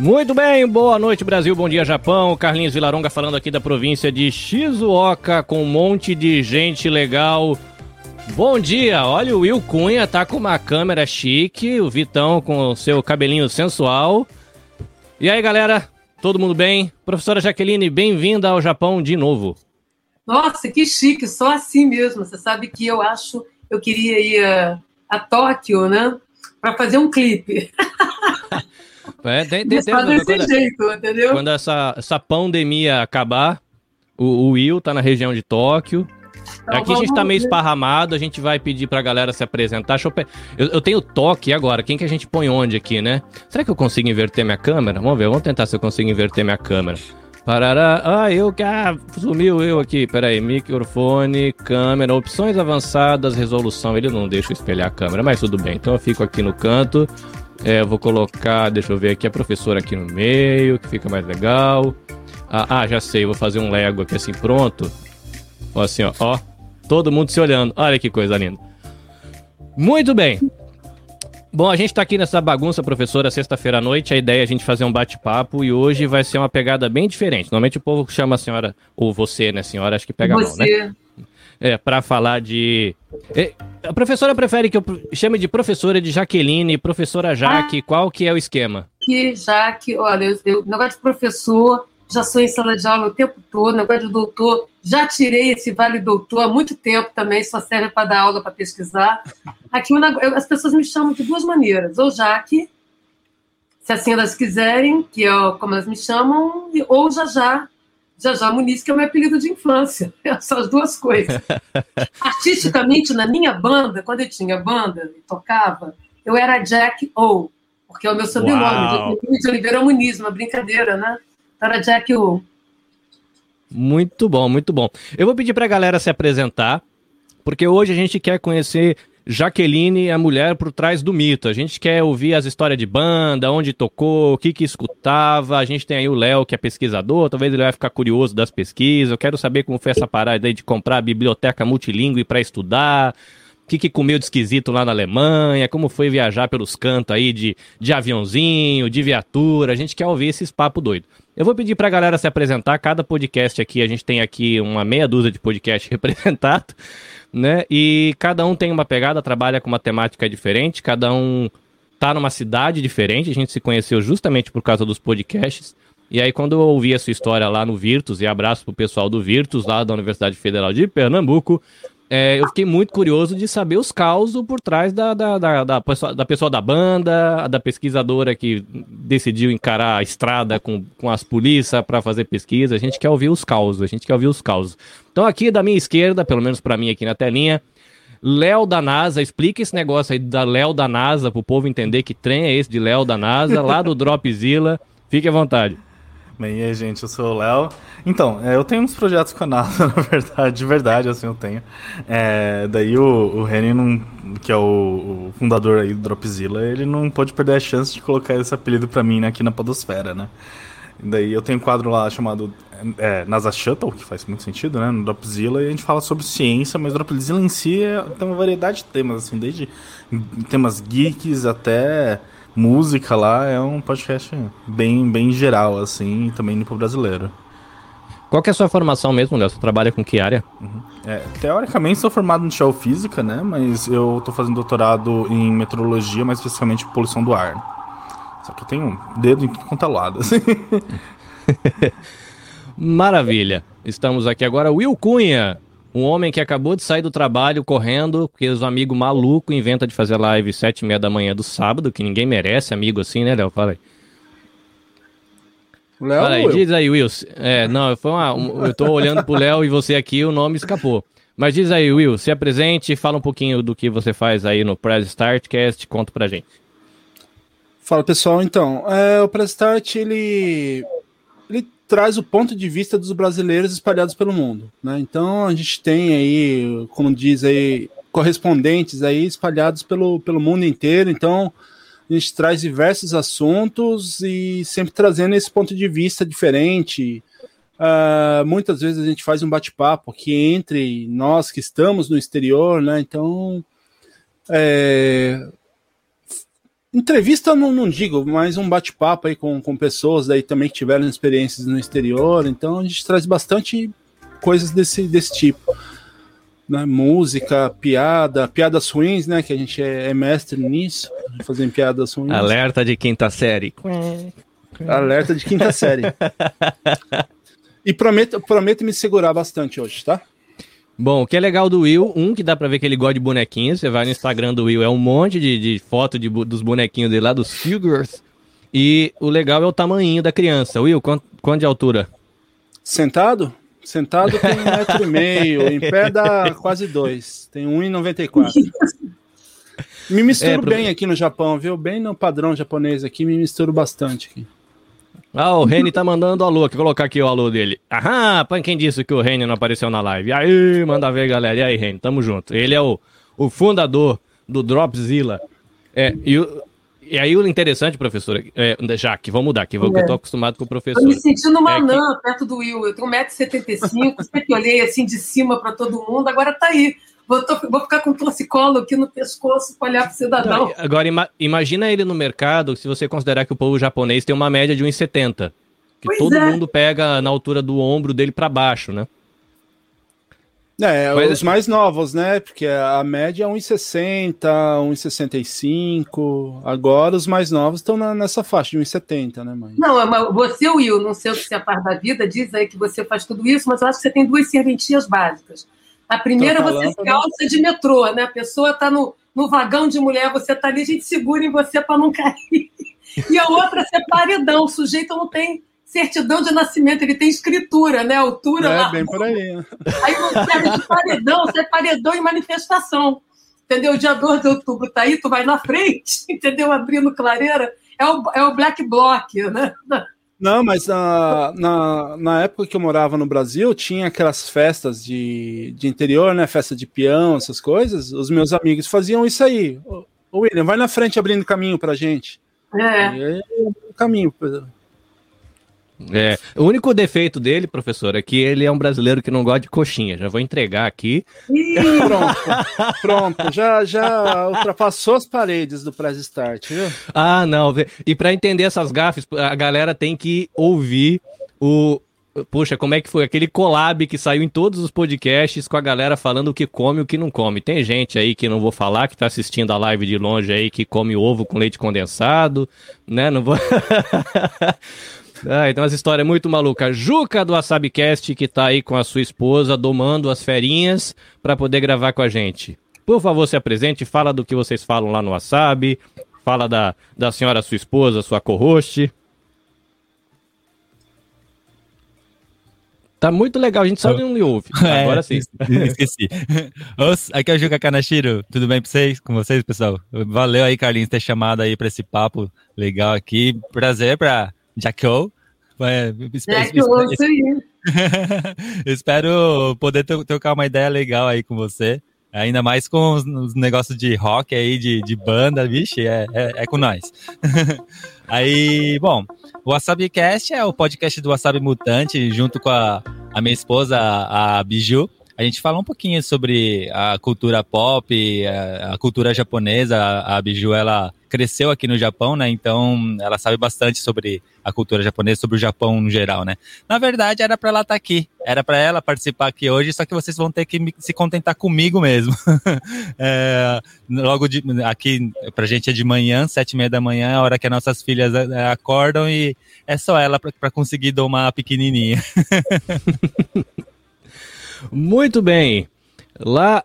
Muito bem, boa noite Brasil, bom dia Japão. Carlinhos Vilaronga falando aqui da província de Shizuoka com um monte de gente legal. Bom dia, olha o Will Cunha tá com uma câmera chique, o Vitão com o seu cabelinho sensual. E aí galera, todo mundo bem? Professora Jaqueline, bem-vinda ao Japão de novo. Nossa, que chique, só assim mesmo. Você sabe que eu acho, eu queria ir a, a Tóquio, né, para fazer um clipe. É, tem, tem, tem, quando, desse jeito, entendeu? Quando essa, essa pandemia acabar, o, o Will tá na região de Tóquio. Então, Aqui a gente tá meio esparramado, a gente vai pedir pra galera se apresentar. Eu, pe... eu, eu, tenho toque agora, quem que a gente põe onde aqui, né? Será que eu consigo inverter minha câmera? Vamos ver, vamos tentar se eu consigo inverter minha câmera. Parará, ah, eu que. Ah, sumiu eu aqui. Peraí, microfone, câmera, opções avançadas, resolução. Ele não deixa eu espelhar a câmera, mas tudo bem. Então eu fico aqui no canto. É, eu vou colocar, deixa eu ver aqui, a professora aqui no meio, que fica mais legal. Ah, ah, já sei, vou fazer um Lego aqui assim, pronto. Ó, assim, ó, ó. Todo mundo se olhando. Olha que coisa linda. Muito bem. Bom, a gente tá aqui nessa bagunça, professora, sexta-feira à noite. A ideia é a gente fazer um bate-papo e hoje vai ser uma pegada bem diferente. Normalmente o povo chama a senhora, ou você, né, senhora? Acho que pega você. mal, né? É, para falar de. É, a professora prefere que eu chame de professora de Jaqueline, professora Jaque, ah, qual que é o esquema? Que Jaque, olha, eu, eu, negócio de professor, já sou em sala de aula o tempo todo, negócio de doutor, já tirei esse vale doutor há muito tempo também, só serve para dar aula, para pesquisar. Aqui as pessoas me chamam de duas maneiras, ou Jaque, se assim elas quiserem, que é como elas me chamam, ou já já, Jajá Muniz, que é o meu apelido de infância. São as duas coisas. Artisticamente, na minha banda, quando eu tinha banda e tocava, eu era Jack O, porque é o meu sobrenome. De Oliveira Muniz, uma brincadeira, né? Então era Jack O. Muito bom, muito bom. Eu vou pedir para a galera se apresentar, porque hoje a gente quer conhecer Jaqueline, a mulher por trás do mito. A gente quer ouvir as histórias de banda, onde tocou, o que que escutava. A gente tem aí o Léo, que é pesquisador, talvez ele vai ficar curioso das pesquisas. Eu quero saber como foi essa parada aí de comprar a biblioteca multilingüe para estudar. Que, que comeu de esquisito lá na Alemanha, como foi viajar pelos cantos aí de, de aviãozinho, de viatura. A gente quer ouvir esses papos doidos. Eu vou pedir para a galera se apresentar. Cada podcast aqui, a gente tem aqui uma meia dúzia de podcast representado né? E cada um tem uma pegada, trabalha com uma temática diferente, cada um tá numa cidade diferente. A gente se conheceu justamente por causa dos podcasts. E aí, quando eu ouvi a sua história lá no Virtus, e abraço pro pessoal do Virtus, lá da Universidade Federal de Pernambuco, é, eu fiquei muito curioso de saber os causos por trás da, da, da, da, pessoa, da pessoa da banda, da pesquisadora que decidiu encarar a estrada com, com as polícias para fazer pesquisa. A gente quer ouvir os causos, a gente quer ouvir os causos. Então, aqui da minha esquerda, pelo menos para mim aqui na telinha, Léo da NASA, explica esse negócio aí da Léo da NASA, pro povo entender que trem é esse de Léo da NASA, lá do Dropzilla. Fique à vontade. Bem, e aí, gente, eu sou o Léo. Então, é, eu tenho uns projetos com a NASA, na verdade, de verdade, assim, eu tenho. É, daí o, o que é o, o, fundador aí do Dropzilla, ele não pode perder a chance de colocar esse apelido pra mim né, aqui na podosfera, né? Daí eu tenho um quadro lá chamado é, NASA Shuttle, que faz muito sentido, né, no Dropzilla, e a gente fala sobre ciência, mas o Dropzilla em si é, tem uma variedade de temas, assim, desde temas geeks até música lá é um podcast bem, bem geral, assim, também para o brasileiro. Qual que é a sua formação mesmo, Léo? Você trabalha com que área? Uhum. É, teoricamente sou formado em geofísica, né? Mas eu estou fazendo doutorado em meteorologia, mais especificamente poluição do ar. Só que eu tenho um dedo em tudo quanto é lado, assim. Maravilha. Estamos aqui agora. Will Cunha, um homem que acabou de sair do trabalho correndo, porque os amigos maluco inventa de fazer live sete e meia da manhã do sábado, que ninguém merece, amigo assim, né, Léo? Fala aí. Léo Fala aí, diz aí, Will. É, não, foi uma, um, eu tô olhando pro Léo e você aqui, o nome escapou. Mas diz aí, Will, se apresente, fala um pouquinho do que você faz aí no Press Startcast, conta pra gente. Fala pessoal, então, é, o Press Start ele traz o ponto de vista dos brasileiros espalhados pelo mundo. Né? Então a gente tem aí, como diz aí, correspondentes aí espalhados pelo, pelo mundo inteiro. Então a gente traz diversos assuntos e sempre trazendo esse ponto de vista diferente. Uh, muitas vezes a gente faz um bate-papo aqui entre nós que estamos no exterior, né? Então é, entrevista não, não digo, mas um bate-papo aí com, com pessoas daí também que tiveram experiências no exterior. Então a gente traz bastante coisas desse, desse tipo. Né? Música, piada, piadas ruins, né? Que a gente é, é mestre nisso, fazendo piadas ruins. Alerta de quinta série. Alerta de quinta série. e prometo, prometo me segurar bastante hoje, tá? Bom, o que é legal do Will, um que dá pra ver que ele gosta de bonequinhos. Você vai no Instagram do Will, é um monte de, de foto de, dos bonequinhos dele lá, dos figures. E o legal é o tamanho da criança. Will, quanto, quanto de altura? Sentado? Sentado tem um metro e meio, em pé dá quase dois. Tem 1,94. Me misturo é, bem aqui no Japão, viu? Bem no padrão japonês aqui, me misturo bastante aqui. Ah, o Reni tá mandando alô. Vou colocar aqui o alô dele. Aham, pra quem disse que o Reni não apareceu na live. Aí, manda ver, galera. E aí, Reni, tamo junto. Ele é o, o fundador do Dropzilla. É, e, e aí o interessante, professora, é, Jaque, vamos mudar aqui, é. eu tô acostumado com o professor. Eu me sentindo uma é anã que... perto do Will. Eu tenho 1,75m, sempre olhei assim de cima para todo mundo, agora tá aí. Vou, vou ficar com um torcicolo aqui no pescoço para olhar para o cidadão. Agora, ima, imagina ele no mercado, se você considerar que o povo japonês tem uma média de 1,70. Que pois todo é. mundo pega na altura do ombro dele para baixo, né? É, Mas, os mais novos, né? Porque a média é 1,60, 1,65. Agora os mais novos estão nessa faixa de 1,70, né, mãe? Não, mas você, Will, não sei o que você é par da vida, diz aí que você faz tudo isso, mas eu acho que você tem duas serventias básicas. A primeira você se calça de metrô, né? A pessoa está no, no vagão de mulher, você está ali, a gente segura em você para não cair. E a outra é paredão, o sujeito não tem certidão de nascimento, ele tem escritura, né? Altura. É, bem por aí. Aí você serve de paredão, você é paredão em manifestação. Entendeu? Dia 2 de outubro tá aí, tu vai na frente, entendeu? Abrindo clareira. É o, é o black block, né? Não, mas na, na, na, época que eu morava no Brasil, tinha aquelas festas de, de interior, né? Festa de peão, essas coisas. Os meus amigos faziam isso aí. Ô, William, vai na frente abrindo caminho pra gente. É. E caminho. É, o único defeito dele, professor, é que ele é um brasileiro que não gosta de coxinha. Já vou entregar aqui. pronto, pronto. Já, já ultrapassou as paredes do Press Start, viu? Ah, não. E para entender essas gafes, a galera tem que ouvir o. Puxa, como é que foi? Aquele collab que saiu em todos os podcasts com a galera falando o que come e o que não come. Tem gente aí que não vou falar, que tá assistindo a live de longe aí, que come ovo com leite condensado, né? Não vou. Ah, então essa história é muito maluca. Juca do WasabiCast, que tá aí com a sua esposa, domando as ferinhas para poder gravar com a gente. Por favor, se apresente, fala do que vocês falam lá no Wasabi, fala da, da senhora sua esposa, sua co-host. Tá muito legal, a gente só não lhe ouve. É, Agora sim. Esqueci. aqui é o Juca Kanashiro. Tudo bem pra vocês? Com vocês, pessoal? Valeu aí, Carlinhos, ter chamado aí pra esse papo legal aqui. Prazer pra Jacko. É, espero, espero, espero poder trocar uma ideia legal aí com você. Ainda mais com os, os negócios de rock aí, de, de banda, vixe, é, é, é com nós. aí, bom, o WasabiCast é o podcast do Wasabi Mutante, junto com a, a minha esposa, a Biju a gente fala um pouquinho sobre a cultura pop, a, a cultura japonesa. A, a Biju, ela cresceu aqui no Japão, né? Então, ela sabe bastante sobre a cultura japonesa, sobre o Japão no geral, né? Na verdade, era para ela estar tá aqui, era para ela participar aqui hoje, só que vocês vão ter que me, se contentar comigo mesmo. é, logo de, aqui, pra gente é de manhã, sete e meia da manhã, é a hora que as nossas filhas é, acordam e é só ela para conseguir domar pequenininha. Muito bem. Lá,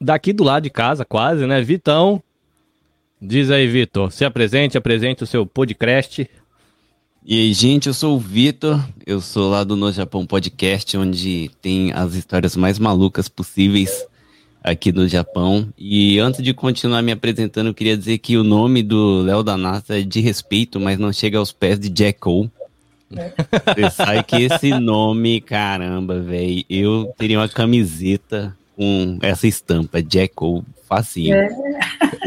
daqui do lado de casa, quase, né? Vitão. Diz aí, Vitor. Se apresente, apresente o seu podcast. E aí, gente, eu sou o Vitor, eu sou lá do No Japão Podcast, onde tem as histórias mais malucas possíveis aqui do Japão. E antes de continuar me apresentando, eu queria dizer que o nome do Léo da NASA é de respeito, mas não chega aos pés de Jack Cole. Você sabe que esse nome, caramba, velho, eu teria uma camiseta com essa estampa, Jack ou facinho. É.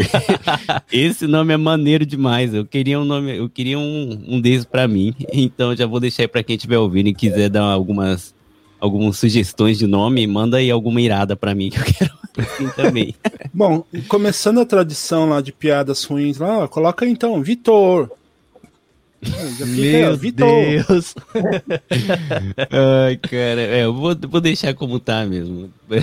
esse nome é maneiro demais. Eu queria um nome, eu queria um, um desses para mim. Então já vou deixar aí para quem estiver ouvindo e quiser dar algumas algumas sugestões de nome, manda aí alguma irada para mim que eu quero assim também. Bom, começando a tradição lá de piadas ruins lá, coloca então, Vitor. Meu Deus. Ai, cara, é, eu vou, vou deixar como tá mesmo.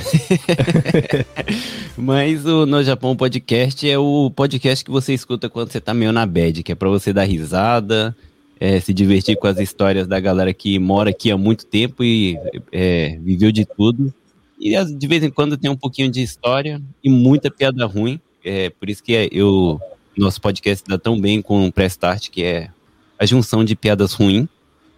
Mas o No Japão Podcast é o podcast que você escuta quando você tá meio na bad, que é pra você dar risada, é, se divertir com as histórias da galera que mora aqui há muito tempo e é, viveu de tudo. E de vez em quando tem um pouquinho de história e muita piada ruim. É por isso que eu, nosso podcast dá tão bem com o Prestart, que é a junção de piadas ruins.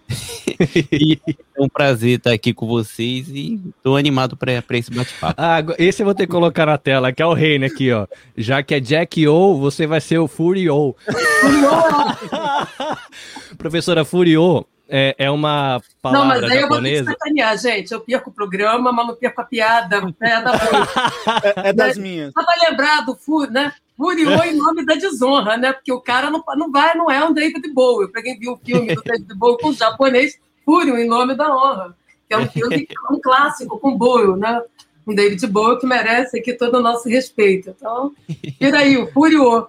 e é um prazer estar aqui com vocês e estou animado para esse bate-papo. Ah, esse eu vou ter que colocar na tela, que é o reino aqui, ó. Já que é Jack O, você vai ser o Furio. Professora Furio é, é uma palavra Não, mas aí japonesa. eu vou ter que sacanear, gente. Eu perco o programa, mas não perco a piada. É, é, é das minhas. Só para lembrar do Furio, né? Furiou em nome da desonra, né? Porque o cara não, não vai, não é um David Bowie. Para quem viu o filme do David Bowie com o japonês, Fúrio em nome da honra, que é um filme um clássico com Bowie, né? Um David Bowie que merece aqui todo o nosso respeito. Então, tira aí, o Furiou.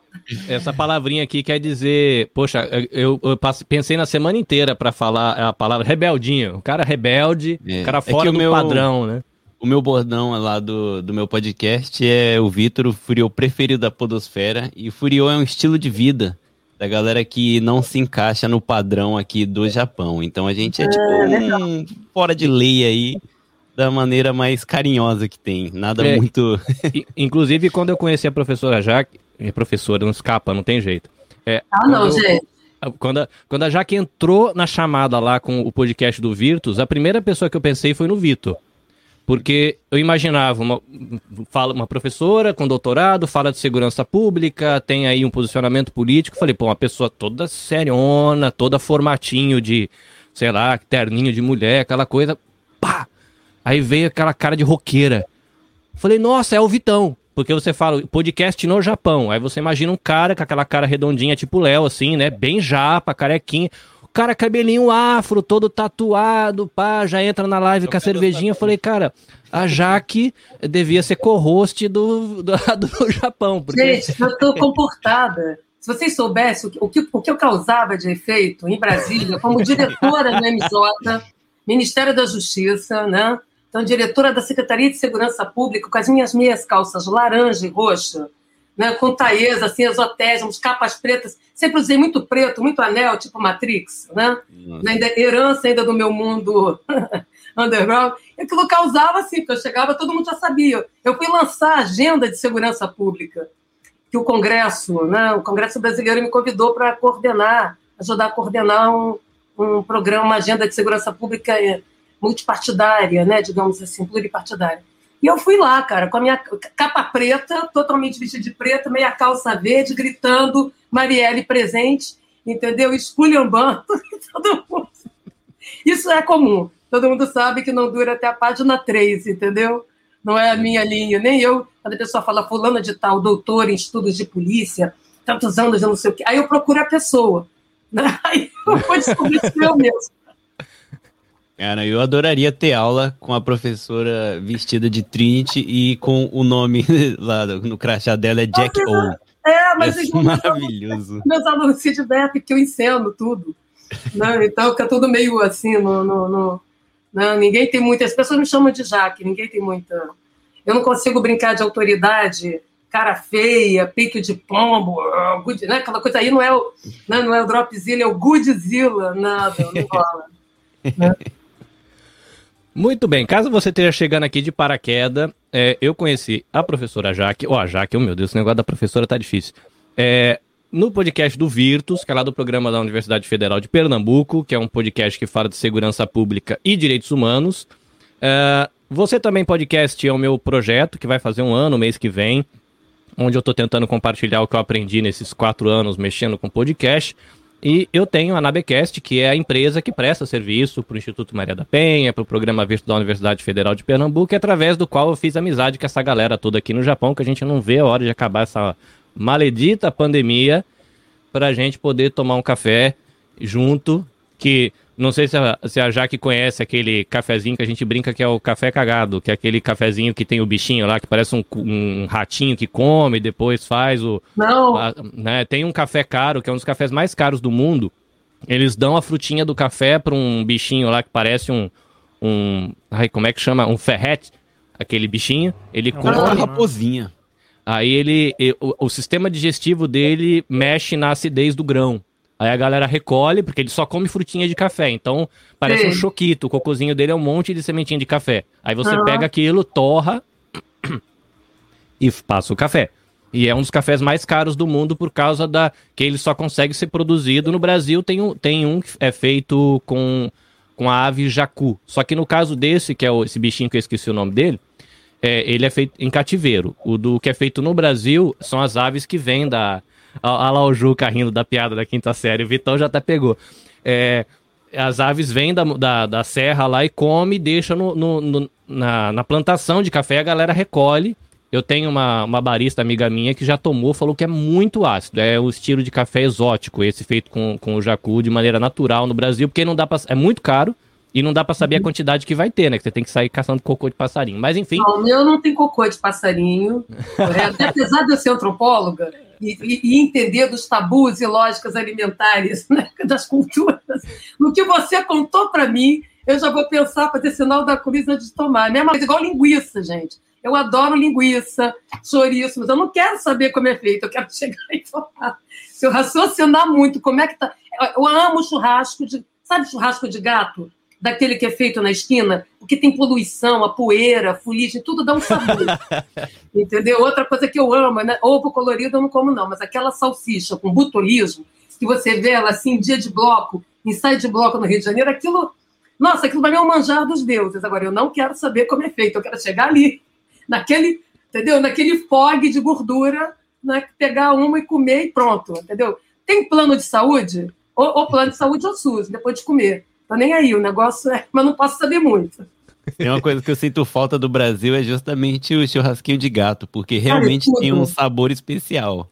Essa palavrinha aqui quer dizer, poxa, eu, eu pensei na semana inteira para falar a palavra rebeldinho. O cara rebelde, é. o cara fora é do meu... padrão, né? O meu bordão lá do, do meu podcast é o Vitor, o Furiô preferido da podosfera. E o Furiô é um estilo de vida da galera que não se encaixa no padrão aqui do Japão. Então a gente é tipo é, um fora de lei aí, da maneira mais carinhosa que tem. Nada é, muito. Inclusive, quando eu conheci a professora Jaque, professora, não escapa, não tem jeito. É, ah, não, eu, gente. Quando a, quando a Jaque entrou na chamada lá com o podcast do Virtus, a primeira pessoa que eu pensei foi no Vitor. Porque eu imaginava uma, fala, uma professora com doutorado, fala de segurança pública, tem aí um posicionamento político. Falei, pô, uma pessoa toda seriona, toda formatinho de, sei lá, terninho de mulher, aquela coisa. Pá! Aí veio aquela cara de roqueira. Falei, nossa, é o Vitão. Porque você fala podcast no Japão. Aí você imagina um cara com aquela cara redondinha, tipo Léo, assim, né? Bem japa, carequinha cara cabelinho afro, todo tatuado, pá, já entra na live com a cervejinha. Eu falei, cara, a Jaque devia ser co-host do, do, do, Japão. Porque... Gente, eu tô comportada. Se vocês soubessem o que, o que eu causava de efeito em Brasília, como diretora do MJ, Ministério da Justiça, né? Então, diretora da Secretaria de Segurança Pública, com as minhas meias calças laranja e roxa, né, com taias, assim, exotésimos, capas pretas. Sempre usei muito preto, muito anel, tipo Matrix, né? Ainda, herança ainda do meu mundo underground. E aquilo causava, assim, porque eu chegava, todo mundo já sabia. Eu fui lançar a agenda de segurança pública, que o Congresso, né, o Congresso brasileiro me convidou para coordenar, ajudar a coordenar um, um programa, uma agenda de segurança pública multipartidária, né, digamos assim, pluripartidária. E eu fui lá, cara, com a minha capa preta, totalmente vestida de preto, meia calça verde, gritando Marielle presente, entendeu? Esculhambando todo mundo. Isso é comum. Todo mundo sabe que não dura até a página 3, entendeu? Não é a minha linha, nem eu. Quando a pessoa fala fulana de tal, doutor em estudos de polícia, tantos anos, eu não sei o quê. Aí eu procuro a pessoa. Né? Aí eu vou descobrir se eu mesmo. Cara, eu adoraria ter aula com a professora vestida de Trinity e com o nome lá no crachá dela é Jack O. É, mas é maravilhoso. Meus alunos se divertem que eu ensino tudo. Né? Então fica tudo meio assim, no, no, no né? ninguém tem muita. As pessoas me chamam de Jaque, ninguém tem muita. Eu não consigo brincar de autoridade, cara feia, peito de pombo, good, né? aquela coisa aí não é o, né? não é o Dropzilla, é o Godzilla, nada, não rola. né? Muito bem, caso você esteja chegando aqui de paraquedas, é, eu conheci a professora Jaque, ou oh, a Jaque, oh, meu Deus, esse negócio da professora tá difícil. É, no podcast do Virtus, que é lá do programa da Universidade Federal de Pernambuco, que é um podcast que fala de segurança pública e direitos humanos. É, você também podcast é o meu projeto, que vai fazer um ano, mês que vem, onde eu estou tentando compartilhar o que eu aprendi nesses quatro anos mexendo com podcast. E eu tenho a Nabecast, que é a empresa que presta serviço para o Instituto Maria da Penha, para o Programa Visto da Universidade Federal de Pernambuco, através do qual eu fiz amizade com essa galera toda aqui no Japão, que a gente não vê a hora de acabar essa maledita pandemia, para a gente poder tomar um café junto, que Não sei se a, se a Jaque conhece aquele cafezinho que a gente brinca que é o café cagado, que é aquele cafezinho que tem o bichinho lá, que parece um, um ratinho que come e depois faz o. Não. a- né, tem um café caro, que é um dos cafés mais caros do mundo. Eles dão a frutinha do café para um bichinho lá que parece um. um ai, como é que chama? Um ferrete. Aquele bichinho. Ele É come. Uma raposinha. Aí ele. O, o sistema digestivo dele mexe na acidez do grão. Aí a galera recolhe, porque ele só come frutinha de café. Então, parece Sei. um choquito. O cocôzinho dele é um monte de sementinha de café. Aí você Aham. pega aquilo, torra e passa o café. E é um dos cafés mais caros do mundo por causa da que ele só consegue ser produzido no Brasil. Tem um, tem um que é feito com, com a ave jacu. Só que no caso desse, que é o- esse bichinho que eu esqueci o nome dele, é, ele é feito em cativeiro. O do que é feito no Brasil são as aves que vêm da. Olha lá o Juca rindo da piada da quinta série. O Vitão já até pegou. É, as aves vêm da, da, da serra lá e come e deixa no, no- no- na, na plantação de café. A galera recolhe. Eu tenho uma, uma barista amiga minha que já tomou, falou que é muito ácido. É o estilo de café exótico, esse feito com, com o jacu de maneira natural no Brasil, porque não dá pra, é muito caro e não dá pra saber a quantidade que vai ter, né? Que você tem que sair caçando cocô de passarinho. Mas enfim, Não, o meu não tem cocô de passarinho. É, até apesar de eu ser antropóloga e, e- e entender dos tabus e lógicas alimentares né, das culturas, no que você contou para mim, eu já vou pensar fazer sinal da cruz antes de tomar. Mesma coisa, igual linguiça, gente. Eu adoro linguiça, chouriço, mas eu não quero saber como é feito, eu quero chegar e falar. Se eu raciocinar muito, como é que tá. Eu amo churrasco de. Sabe churrasco de gato? Daquele que é feito na esquina, porque tem poluição, a poeira, a fuligem, tudo dá um sabor. Entendeu? Outra coisa que eu amo, né? Ovo colorido eu não como, não, mas aquela salsicha com botulismo, que você vê ela assim, dia de bloco, ensaio de bloco no Rio de Janeiro, aquilo. Nossa, aquilo vai mim é um manjar dos deuses. Agora, eu não quero saber como é feito, eu quero chegar ali, naquele, entendeu? Naquele fog de gordura, né? pegar uma e comer e pronto, entendeu? Tem plano de saúde? Ou, ou plano de saúde ou SUS, depois de comer. Nem aí, o negócio é. Mas não posso saber muito. Tem uma coisa que eu sinto falta do Brasil é justamente o churrasquinho de gato, porque Cara, realmente tudo. tem um sabor especial.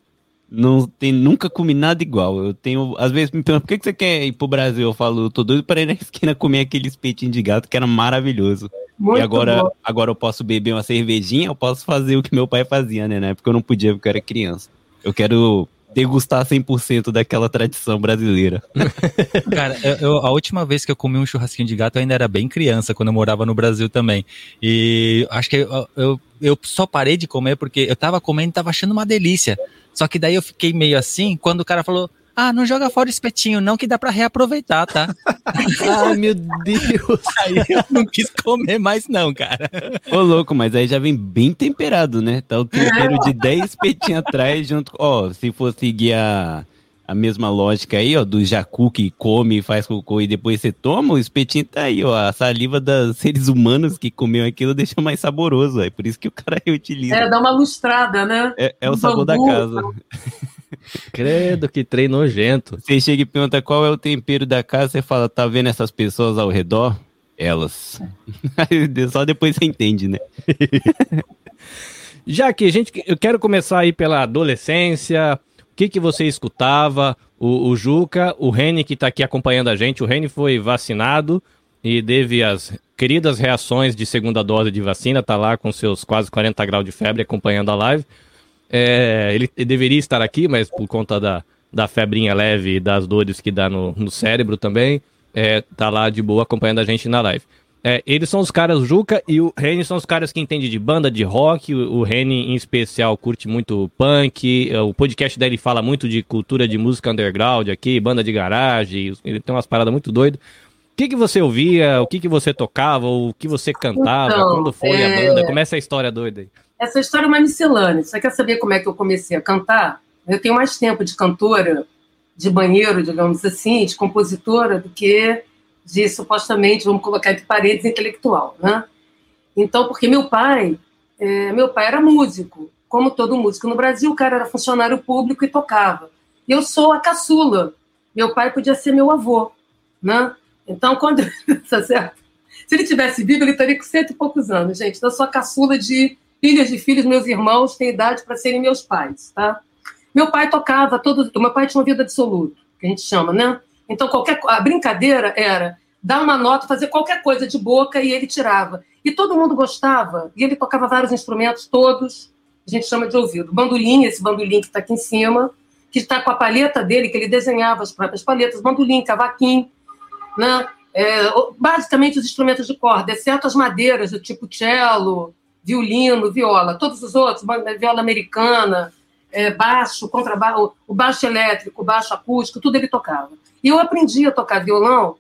Não tem, nunca comi nada igual. Eu tenho, às vezes me perguntam, por que, que você quer ir pro Brasil? Eu falo, tô doido para ir na esquina comer aquele espetinho de gato que era maravilhoso. Muito e agora, bom. agora eu posso beber uma cervejinha, eu posso fazer o que meu pai fazia, né? Na época eu não podia porque eu era criança. Eu quero degustar 100% daquela tradição brasileira. Cara, eu, eu- a última vez que eu comi um churrasquinho de gato eu ainda era bem criança, quando eu morava no Brasil também. E acho que eu, eu, eu só parei de comer porque eu tava comendo e tava achando uma delícia. Só que daí eu fiquei meio assim quando o cara falou: Ah, não joga fora o espetinho, não, que dá pra reaproveitar, tá? Ai, meu Deus. Aí eu não quis comer mais, não, cara. Ô, louco, mas aí já vem bem temperado, né? Tá o tempero de 10 espetinhos atrás, junto com. Ó, se for seguir a, a mesma lógica aí, ó, do jacu que come, faz cocô e depois você toma, o espetinho tá aí, ó. A saliva dos seres humanos que comeu aquilo deixa mais saboroso, é por isso que o cara reutiliza. É, dá uma lustrada, né? É, é o sabor da casa. Credo, que trem nojento. Você chega e pergunta qual é o tempero da casa, você fala, tá vendo essas pessoas ao redor? Elas. Só depois você entende, né? Já que a gente, eu quero começar aí pela adolescência. O que, que você escutava? O, o Juca, o Reni que está aqui acompanhando a gente. O Reni foi vacinado e teve as queridas reações de segunda dose de vacina. Tá lá com seus quase 40 graus de febre acompanhando a live. É, ele deveria estar aqui, mas por conta da, da febrinha leve e das dores que dá no, no cérebro também, é, tá lá de boa acompanhando a gente na live. É, eles são os caras, o Juca e o Reni são os caras que entendem de banda, de rock. O, o Reni, em especial, curte muito punk. é, O podcast dele fala muito de cultura de música underground aqui, banda de garagem. Ele tem umas paradas muito doidas. O que, que você ouvia? O que, que você tocava? O que você cantava? Então, Quando foi é- a banda? Começa a história doida aí. Essa história é uma miscelânea. Você quer saber como é que eu comecei a cantar? Eu tenho mais tempo de cantora, de banheiro, digamos assim, de compositora, do que de supostamente, vamos colocar entre paredes, intelectual, né? Então, porque meu pai, é, meu pai era músico, como todo músico. No Brasil, o cara era funcionário público e tocava. E eu sou a caçula. Meu pai podia ser meu avô, né? Então, quando... tá? Se ele tivesse vivo, ele estaria com cento e poucos anos, gente. Então, eu sou a caçula de filhas de filhos, meus irmãos têm idade para serem meus pais, tá? Meu pai tocava todo. Meu pai tinha uma vida absoluta, que a gente chama, né? Então, qualquer a brincadeira era dar uma nota, fazer qualquer coisa de boca e ele tirava. E todo mundo gostava. E ele tocava vários instrumentos, todos, a gente chama de ouvido. Bandolim, esse bandolim que está aqui em cima, que está com a palheta dele, que ele desenhava as próprias palhetas, bandolim, cavaquinho, né? É, basicamente os instrumentos de corda, exceto as madeiras do tipo cello, violino, viola. Todos os outros, viola americana, é, baixo, contrabaixo, o baixo elétrico, o baixo acústico, tudo ele tocava. E eu aprendi a tocar violão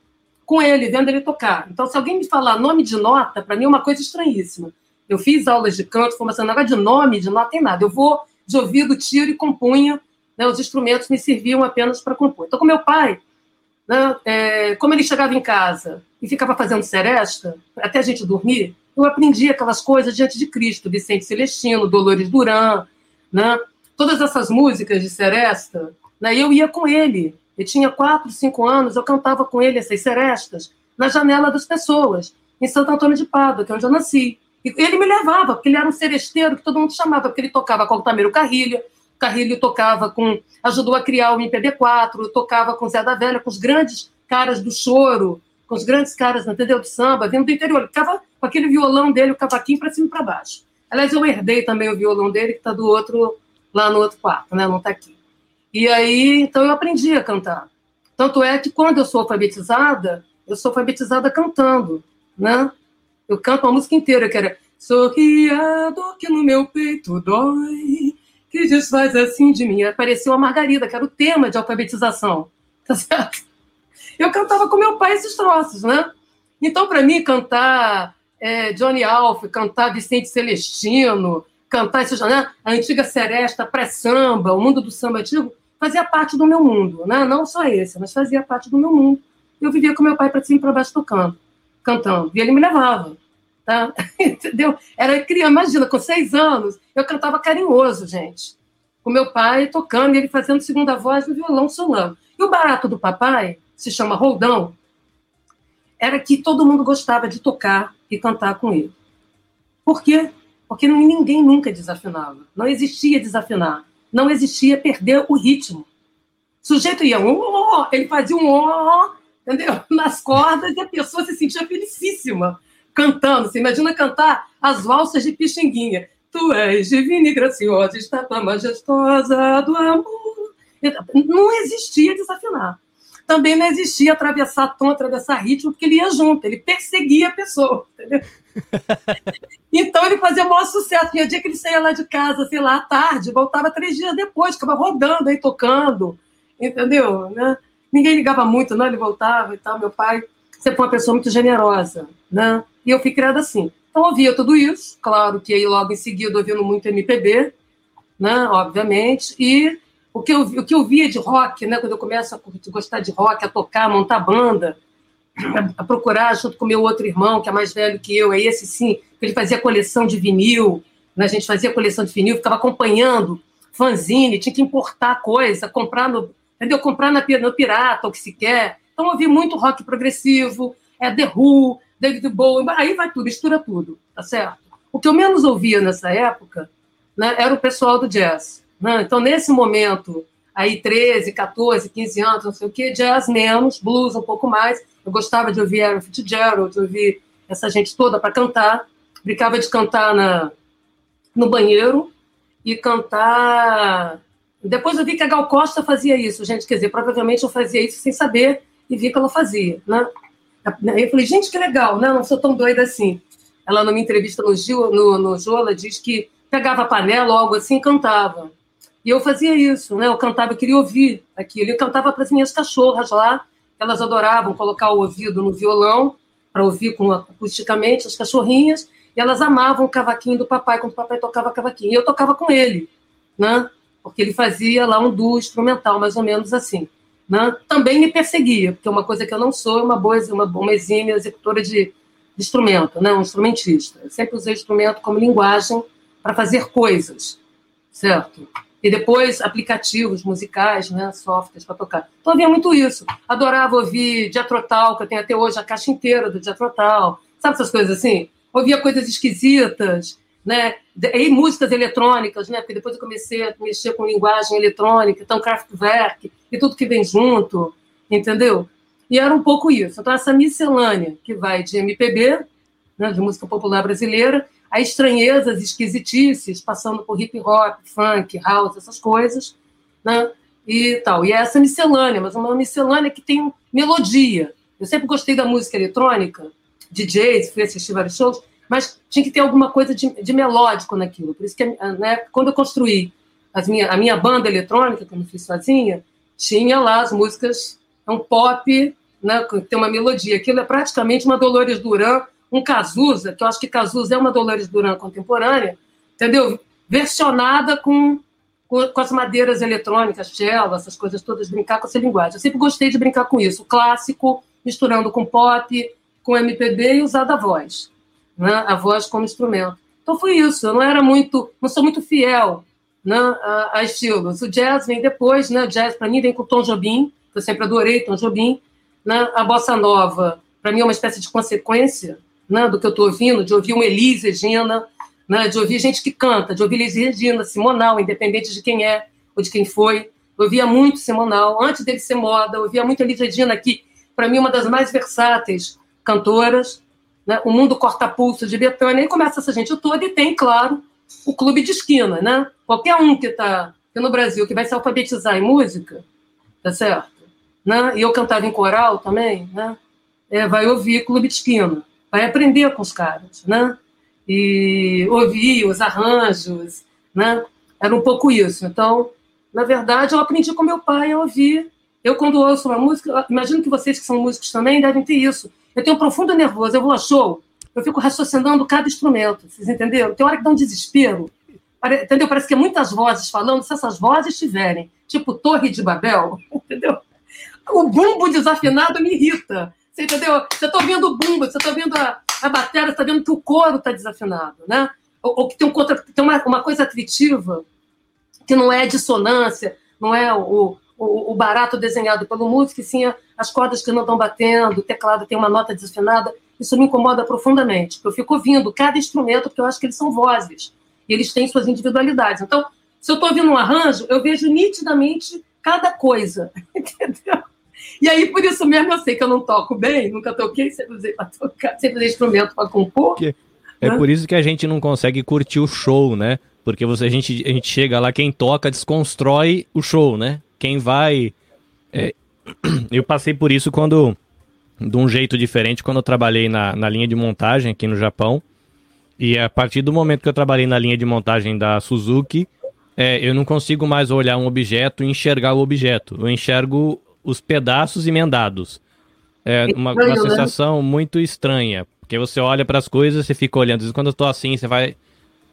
com ele, vendo ele tocar. Então, se alguém me falar nome de nota, para mim é uma coisa estranhíssima. Eu fiz aulas de canto, formação, negócio de nome, de nota, tem nada. Eu vou de ouvido, tiro e compunha. Né, os instrumentos me serviam apenas para compor. Então, com meu pai, né, é, como ele chegava em casa e ficava fazendo seresta, até a gente dormir, eu aprendi aquelas coisas diante de Cristo, Vicente Celestino, Dolores Duran, né, todas essas músicas de seresta, né, eu ia com ele. Eu tinha quatro, cinco anos, eu cantava com ele essas serestas na janela das pessoas, em Santo Antônio de Pádua, que é onde eu nasci. E ele me levava, porque ele era um seresteiro que todo mundo chamava, porque ele tocava com o Altamiro Carrilho, Carrilho tocava com. ajudou a criar o MPB4, tocava com Zé da Velha, com os grandes caras do choro, com os grandes caras, entendeu? Do samba, vindo do interior. Ele ficava com aquele violão dele, o cavaquinho para cima e para baixo. Aliás, eu herdei também o violão dele, que está do outro, lá no outro quarto, né? Não está aqui. E aí, então eu aprendi a cantar. Tanto é que quando eu sou alfabetizada, eu sou alfabetizada cantando, né? Eu canto a música inteira, que era Sorria, dor que no meu peito dói, que desfaz assim de mim. Apareceu a Margarida, que era o tema de alfabetização, tá certo? Eu cantava com meu pai esses troços, né? Então, para mim, cantar é, Johnny Alf, cantar Vicente Celestino, cantar esses, né? a antiga seresta, pré-samba, o mundo do samba antigo, fazia parte do meu mundo, né? Não só esse, mas fazia parte do meu mundo. Eu vivia com meu pai para cima e para baixo tocando, cantando. E ele me levava, tá? Entendeu? Era criança, imagina, com seis anos, eu cantava carinhoso, gente. Com meu pai tocando e ele fazendo segunda voz no violão solano. E o barato do papai, se chama Roldão, era que todo mundo gostava de tocar e cantar com ele. Por quê? Porque ninguém nunca desafinava. Não existia desafinar não existia perder o ritmo. O sujeito ia um, ele fazia um ó, entendeu? Nas cordas e a pessoa se sentia felicíssima cantando. Você imagina cantar as valsas de Pixinguinha. Tu és divina e graciosa, estátua majestosa do amor. Não existia desafinar. Também não existia atravessar tom, atravessar ritmo, porque ele ia junto, ele perseguia a pessoa, entendeu? Então ele fazia o maior sucesso. Tinha dia que ele saía lá de casa, sei lá, à tarde, voltava três dias depois, ficava rodando aí, tocando, entendeu? Né? Ninguém ligava muito, não, ele voltava e tal. Meu pai sempre foi uma pessoa muito generosa, né? E eu fui criada assim. Então ouvia tudo isso, claro que aí logo em seguida ouvindo muito MPB, né? Obviamente, e o que eu, o que eu via de rock, né? Quando eu começo a gostar de rock, a tocar, a montar banda, a procurar junto com meu outro irmão, que é mais velho que eu, é esse sim, ele fazia coleção de vinil, né? a gente fazia coleção de vinil, ficava acompanhando fanzine, tinha que importar coisa, comprar no, entendeu? Comprar na, no pirata, o que se quer. Então eu ouvi muito rock progressivo, é The Who, David Bowie, aí vai tudo, mistura tudo, tá certo? O que eu menos ouvia nessa época né, era o pessoal do jazz. Né? Então, nesse momento, aí 13, 14, 15 anos, não sei o quê, jazz menos, blues um pouco mais, eu gostava de ouvir Aaron Fitzgerald, de ouvir essa gente toda para cantar. Brincava de cantar na, no banheiro e cantar. Depois eu vi que a Gal Costa fazia isso, gente. Quer dizer, provavelmente eu fazia isso sem saber e vi que ela fazia, né? Eu falei, gente, que legal, né? Não sou tão doida assim. Ela, numa entrevista no, Gil, no, no Jola, diz que pegava a panela ou algo assim e cantava. E eu fazia isso, né? Eu cantava, eu queria ouvir aquilo. Eu cantava para as minhas cachorras lá, elas adoravam colocar o ouvido no violão para ouvir com acusticamente as cachorrinhas, e elas amavam o cavaquinho do papai quando o papai tocava cavaquinho. E eu tocava com ele, né? Porque ele fazia lá um duo instrumental, mais ou menos assim. Né? Também me perseguia, porque uma coisa que eu não sou é uma boa, uma, uma exímia executora de, de instrumento, né? um instrumentista. Eu sempre usei instrumento como linguagem para fazer coisas, certo? E depois aplicativos musicais, né, softwares para tocar. Então havia muito isso. Adorava ouvir Diatrotal, que eu tenho até hoje a caixa inteira do Diatrotal. Sabe essas coisas assim? Ouvia coisas esquisitas, né? E músicas eletrônicas, né? Porque depois eu comecei a mexer com linguagem eletrônica, então Kraftwerk e tudo que vem junto. entendeu? E era um pouco isso. Então, essa miscelânea que vai de MPB, né, de música popular brasileira, a estranhezas, esquisitices, passando por hip hop, funk, house, essas coisas, né? E tal. E é essa miscelânea, mas uma miscelânea que tem melodia. Eu sempre gostei da música eletrônica, DJs, fui assistir vários shows, mas tinha que ter alguma coisa de, de melódico naquilo. Por isso que, né, quando eu construí minha, a minha banda eletrônica, que eu não fiz sozinha, tinha lá as músicas, é um pop, né, tem uma melodia. Aquilo é praticamente uma Dolores Duran um Cazuza, que eu acho que Cazuza é uma Dolores Duran contemporânea, entendeu? Versionada com, com, com as madeiras eletrônicas, cello, essas coisas todas, brincar com essa linguagem. Eu sempre gostei de brincar com isso, clássico, misturando com pop, com MPB e usar a voz, né? a voz como instrumento. Então foi isso, eu não era muito, não sou muito fiel né, a, a estilos. O jazz vem depois, né? O jazz para mim vem com Tom Jobim, que eu sempre adorei Tom Jobim, né? A bossa nova para mim é uma espécie de consequência né, do que eu estou ouvindo, de ouvir uma Elise Regina, né, de ouvir gente que canta, de ouvir Elise Regina, Simonal, independente de quem é ou de quem foi. Eu ouvia muito Simonal, antes dele ser moda, eu ouvia muito Elise Regina, que para mim é uma das mais versáteis cantoras. Né, o Mundo Corta Pulso de Betânia, e começa essa gente toda, e tem, claro, o clube de esquina, né? Qualquer um que está no Brasil que vai se alfabetizar em música, tá certo? Né? E eu cantava em coral também, né? É, vai ouvir clube de esquina vai aprender com os caras, né? E ouvir os arranjos, né? Era um pouco isso. Então, na verdade, eu aprendi com meu pai a ouvir. Eu, quando ouço uma música, imagino que vocês que são músicos também devem ter isso. Eu tenho um profundo nervoso, eu vou a show, eu fico raciocinando cada instrumento, vocês entenderam? Tem hora que dá um desespero, entendeu? Parece que é muitas vozes falando, se essas vozes estiverem, tipo Torre de Babel, entendeu? O bumbo desafinado me irrita. Você entendeu? Você está ouvindo o bumbo, você está ouvindo a, a bateria, você está vendo que o couro está desafinado, né? Ou, ou, que tem, um contra, tem uma, uma coisa atritiva que não é dissonância, não é o, o, o barato desenhado pelo músico, e sim as cordas que não estão batendo, o teclado tem uma nota desafinada. Isso me incomoda profundamente, eu fico ouvindo cada instrumento, porque eu acho que eles são vozes, e eles têm suas individualidades. Então, se eu estou ouvindo um arranjo, eu vejo nitidamente cada coisa, entendeu? E aí, por isso mesmo, eu sei que eu não toco bem, nunca toquei, sempre usei para tocar, sempre usei instrumento para compor. É por isso que a gente não consegue curtir o show, né? Porque você, a, gente, a gente chega lá, quem toca desconstrói o show, né? Quem vai. É... Eu passei por isso quando. De um jeito diferente, quando eu trabalhei na, na linha de montagem aqui no Japão. E a partir do momento que eu trabalhei na linha de montagem da Suzuki, é, eu não consigo mais olhar um objeto e enxergar o objeto. Eu enxergo os pedaços emendados. É uma, uma né? sensação muito estranha. Porque você olha para as coisas, você fica olhando. Às vezes, quando eu tô assim, você vai.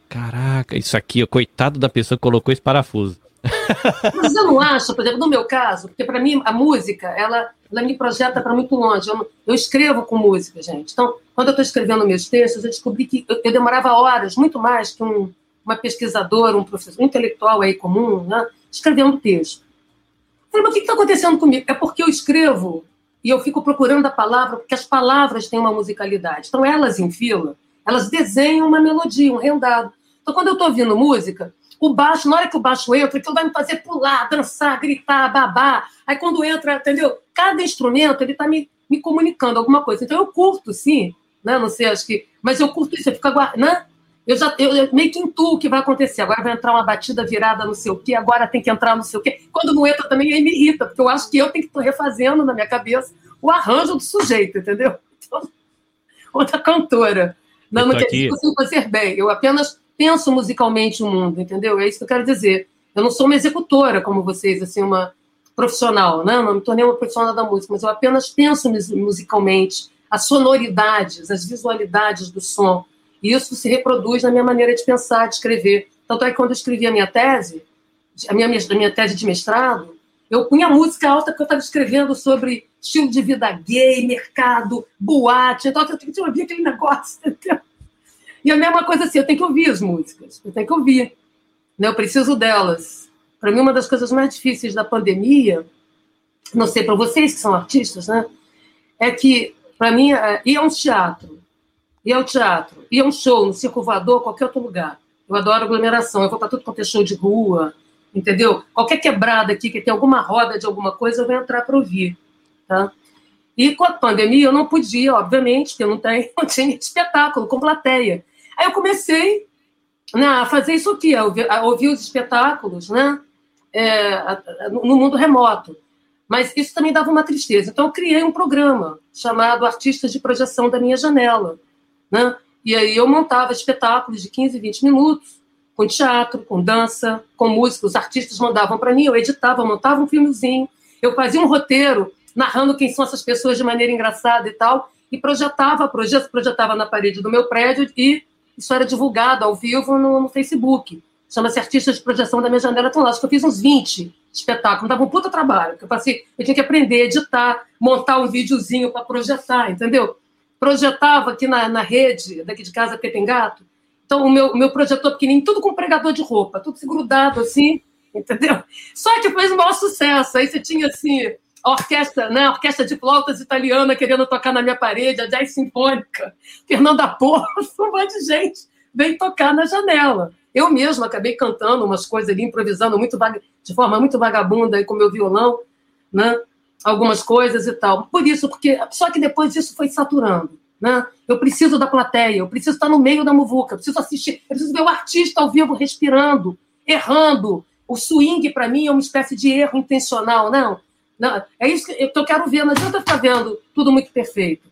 Caraca, isso aqui, coitado da pessoa que colocou esse parafuso. Mas eu não acho, por exemplo, no meu caso, porque para mim a música, ela, ela me projeta para muito longe. Eu, eu, escrevo com música, gente. Então, quando eu estou escrevendo meus textos, eu descobri que eu, eu demorava horas, muito mais que um, uma pesquisadora, um professor, um intelectual aí comum, né, escrevendo texto. Falei, mas o que está acontecendo comigo? É porque eu escrevo e eu fico procurando a palavra, porque as palavras têm uma musicalidade. Então, elas em fila, elas desenham uma melodia, um rendado. Então, quando eu estou ouvindo música, o baixo, na hora que o baixo entra, aquilo vai me fazer pular, dançar, gritar, babar. Aí, quando entra, entendeu? Cada instrumento, ele está me, me comunicando alguma coisa. Então, eu curto, sim, né? Não sei, acho que... Mas eu curto isso, eu fico aguardando, né? Eu já eu, eu meio que intuo o que vai acontecer. Agora vai entrar uma batida virada não sei o quê, agora tem que entrar não sei o quê. Quando não entra também, aí me irrita, porque eu acho que eu tenho que estar refazendo na minha cabeça o arranjo do sujeito, entendeu? Então, outra cantora. Não, não quer dizer que fazer bem. Eu apenas penso musicalmente o mundo, entendeu? É isso que eu quero dizer. Eu não sou uma executora como vocês, assim, uma profissional, né? Não me tornei uma profissional da música, mas eu apenas penso musicalmente as sonoridades, as visualidades do som isso se reproduz na minha maneira de pensar, de escrever. Tanto é que quando eu escrevi a minha tese, a minha, a minha tese de mestrado, eu punha música alta porque eu estava escrevendo sobre estilo de vida gay, mercado, boate. Então eu tenho que ouvir aquele negócio, entendeu? E a mesma coisa assim, eu tenho que ouvir as músicas, eu tenho que ouvir. Né? Eu preciso delas. Para mim, uma das coisas mais difíceis da pandemia, não sei para vocês que são artistas, né? É que, para mim, é, ir a um teatro ir ao teatro, ir a um show no Circo Voador, qualquer outro lugar. Eu adoro aglomeração, eu vou para tudo quanto é show de rua, entendeu? Qualquer quebrada aqui que tem alguma roda de alguma coisa, eu vou entrar para ouvir. Tá? E com a pandemia eu não podia, obviamente, porque eu não, tenho, não tinha espetáculo com plateia. Aí eu comecei né, a fazer isso aqui, a ouvir, a ouvir os espetáculos né, é, no mundo remoto. Mas isso também dava uma tristeza. Então eu criei um programa chamado Artistas de Projeção da Minha Janela. Né? E aí eu montava espetáculos de 15, 20 minutos, com teatro, com dança, com música. Os artistas mandavam para mim, eu editava, montava um filmezinho, eu fazia um roteiro narrando quem são essas pessoas de maneira engraçada e tal, e projetava, projetava na parede do meu prédio e isso era divulgado ao vivo no, no Facebook. Chama-se Artistas de Projeção da Minha Janela. Então, acho que eu fiz uns 20 espetáculos. Dava um puta trabalho. Eu, passei, eu tinha que aprender, editar, montar um videozinho para projetar, entendeu? Projetava aqui na, na rede, daqui de casa, Pepe Gato. Então, o meu, meu projetor pequenininho, tudo com pregador de roupa, tudo grudado assim, entendeu? Só que fez o maior sucesso. Aí você tinha, assim, a orquestra, né? A orquestra de flautas italiana querendo tocar na minha parede, a jazz sinfônica, Fernanda Porra, um monte de gente veio tocar na janela. Eu mesma acabei cantando umas coisas ali, improvisando muito de forma muito vagabunda aí com meu violão, né? Algumas coisas e tal. Por isso, porque só que depois isso foi saturando, né? Eu preciso da plateia, eu preciso estar no meio da muvuca, eu preciso assistir, eu preciso ver o artista ao vivo respirando, errando. O swing para mim é uma espécie de erro intencional, não? Não, é isso que eu quero ver, não adianta ficar vendo tudo muito perfeito.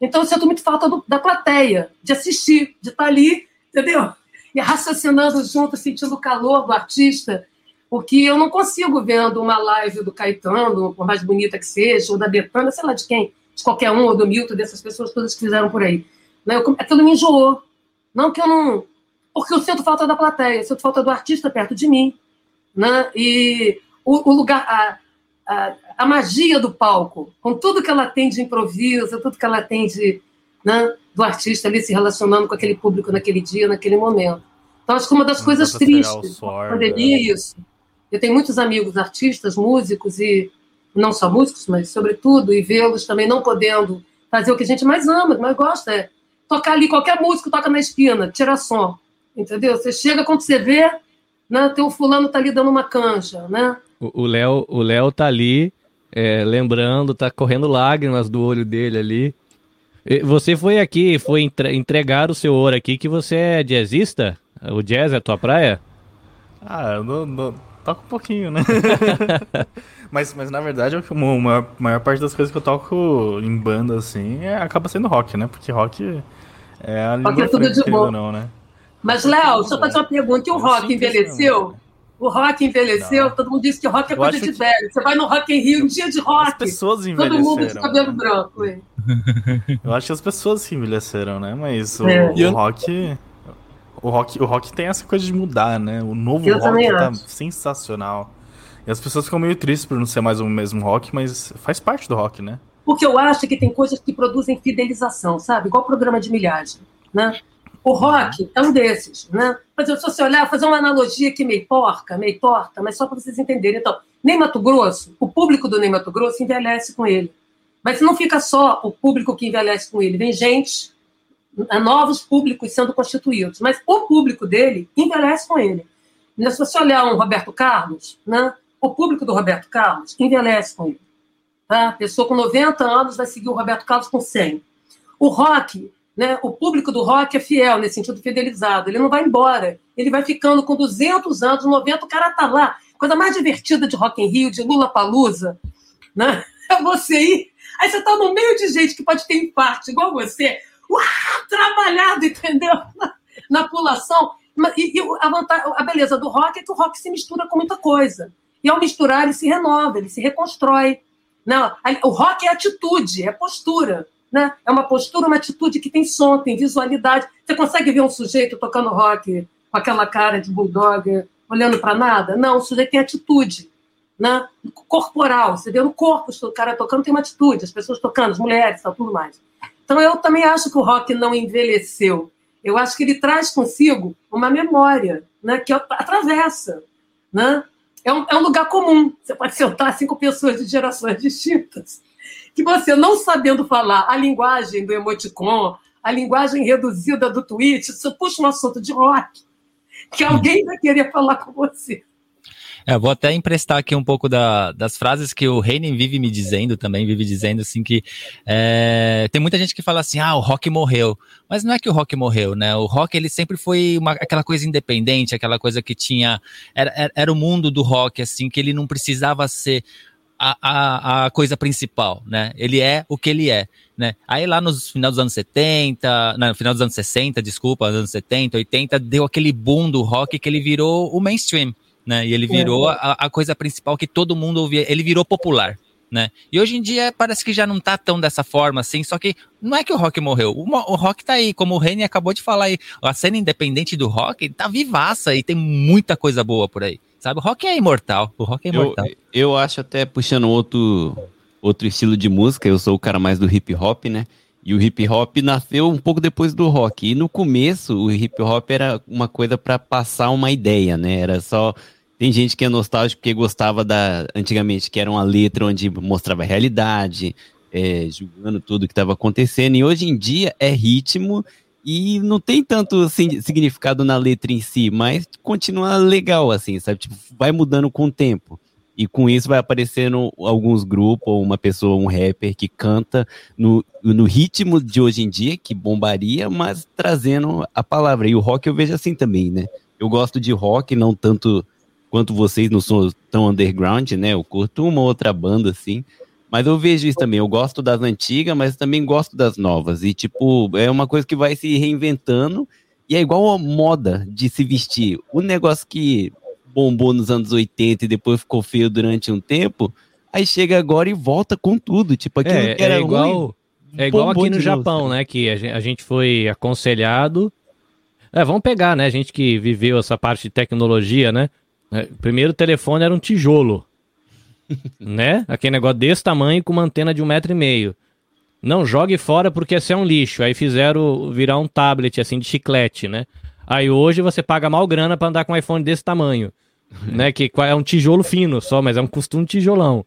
Então eu sinto muito falta do, da plateia, de assistir, de estar ali, entendeu? E raciocinando junto, sentindo o calor do artista, porque eu não consigo vendo uma live do Caetano, por mais bonita que seja, ou da Betânia, sei lá de quem, de qualquer um, ou do Milton, dessas pessoas todas que fizeram por aí. Né? Eu, aquilo me enjoou. Não que eu não. Porque eu sinto falta da plateia, eu sinto falta do artista perto de mim. Né? E o, o lugar. A, a, a magia do palco, com tudo que ela tem de improviso, tudo que ela tem de, né, do artista ali se relacionando com aquele público naquele dia, naquele momento. Então, acho que uma das coisas tristes da pandemia é isso. Eu tenho muitos amigos artistas, músicos, e não só músicos, mas sobretudo, e vê-los também não podendo fazer o que a gente mais ama, mais gosta, é tocar ali, qualquer músico toca na esquina, tira som, entendeu? Você chega, quando você vê, né, teu fulano tá ali dando uma canja, né? O Léo o Léo tá ali é, lembrando, tá correndo lágrimas do olho dele ali. Você foi aqui, foi entregar o seu ouro aqui, que você é jazzista? O jazz é a tua praia? Ah, eu não, não, toco um pouquinho, né? mas, mas na verdade, a maior, maior parte das coisas que eu toco em banda, assim, é, acaba sendo rock, né? Porque rock é a língua rock é tudo de bom. não, né? Mas, Léo, deixa eu fazer uma pergunta. E o rock envelheceu? O rock envelheceu, não. todo mundo diz que rock é coisa de que... velho. Você vai no Rock in Rio, um dia de rock. As pessoas envelheceram. Todo mundo de cabelo branco. Hein? Eu acho que as pessoas se envelheceram, né? Mas o, é. o rock. O rock, o rock tem essa coisa de mudar, né? O novo Eu rock tá acho. sensacional. E as pessoas ficam meio tristes por não ser mais o mesmo rock, mas faz parte do rock, né? Porque eu acho que tem coisas que produzem fidelização, sabe? Igual programa de milhagem, né? O rock é um desses, né? Mas se você olhar, fazer uma analogia aqui meio porca, meio torta, mas só para vocês entenderem. Então, Ney Mato Grosso, o público do Ney Mato Grosso envelhece com ele. Mas não fica só o público que envelhece com ele, vem gente, novos públicos sendo constituídos. Mas o público dele envelhece com ele. Se você olhar um Roberto Carlos, né? o público do Roberto Carlos envelhece com ele. Tá? A pessoa com 90 anos vai seguir o Roberto Carlos com 100. O rock né? O público do rock é fiel, nesse sentido fidelizado. Ele não vai embora. Ele vai ficando com 200 anos, 90, o cara tá lá. Coisa mais divertida de Rock in Rio, de Lula Palusa, né? É você ir. Aí você tá no meio de gente que pode ter infarto, igual você. Trabalhado, entendeu? Na, na pulação. E, e a, vantagem, a beleza do rock é que o rock se mistura com muita coisa. E ao misturar, ele se renova, ele se reconstrói. Não, o rock é atitude, é postura. Né? É uma postura, uma atitude que tem som, tem visualidade. Você consegue ver um sujeito tocando rock com aquela cara de bulldog, olhando para nada? Não, o sujeito tem atitude. Né? Corporal, você vê no corpo o cara tocando, tem uma atitude, as pessoas tocando, as mulheres, tal, tudo mais. Então eu também acho que o rock não envelheceu. Eu acho que ele traz consigo uma memória, né, que atravessa, né? É um, é um lugar comum. Você pode sentar cinco pessoas de gerações distintas que você, não sabendo falar a linguagem do emoticon, a linguagem reduzida do tweet, você puxa um assunto de rock, que alguém vai querer falar com você. É, vou até emprestar aqui um pouco da, das frases que o Reinen vive me dizendo também, vive dizendo assim que é, tem muita gente que fala assim, ah, o rock morreu. Mas não é que o rock morreu, né? O rock ele sempre foi uma, aquela coisa independente, aquela coisa que tinha. Era, era, era o mundo do rock, assim, que ele não precisava ser a, a, a, coisa principal, né? Ele é o que ele é, né? Aí lá nos final dos anos 70, no final dos anos 60, desculpa, anos 70, 80, deu aquele boom do rock que ele virou o mainstream, né? E ele virou é. a, a coisa principal que todo mundo ouvia, ele virou popular, né? E hoje em dia parece que já não tá tão dessa forma assim, só que não é que o rock morreu, o, o rock tá aí, como o Reni acabou de falar aí, a cena independente do rock tá vivaça e tem muita coisa boa por aí. Sabe, o rock é imortal. O rock é imortal. Eu, eu acho até puxando outro, outro estilo de música, eu sou o cara mais do hip hop, né? E o hip hop nasceu um pouco depois do rock. E no começo, o hip hop era uma coisa para passar uma ideia, né? Era só. Tem gente que é nostálgico porque gostava da. Antigamente, que era uma letra onde mostrava a realidade, é, julgando tudo que estava acontecendo. E hoje em dia é ritmo e não tem tanto assim, significado na letra em si, mas continua legal, assim, sabe? Tipo, vai mudando com o tempo. E com isso vai aparecendo alguns grupos, ou uma pessoa, um rapper que canta no, no ritmo de hoje em dia, que bombaria, mas trazendo a palavra. E o rock eu vejo assim também, né? Eu gosto de rock, não tanto quanto vocês, não são tão underground, né? Eu curto uma outra banda, assim, mas eu vejo isso também. Eu gosto das antigas, mas também gosto das novas. E, tipo, é uma coisa que vai se reinventando. E é igual a moda de se vestir. O negócio que bombou nos anos 80 e depois ficou feio durante um tempo, aí chega agora e volta com tudo. Tipo, aquilo é, que era é igual, ruim, É igual aqui no Japão, né? Que a gente, a gente foi aconselhado. É, vamos pegar, né? A gente que viveu essa parte de tecnologia, né? É, Primeiro o telefone era um tijolo. né? Aquele negócio desse tamanho com uma antena de um metro e meio. Não jogue fora porque esse é um lixo. Aí fizeram virar um tablet assim de chiclete, né? Aí hoje você paga mal grana pra andar com um iPhone desse tamanho, né? Que é um tijolo fino só, mas é um costume tijolão,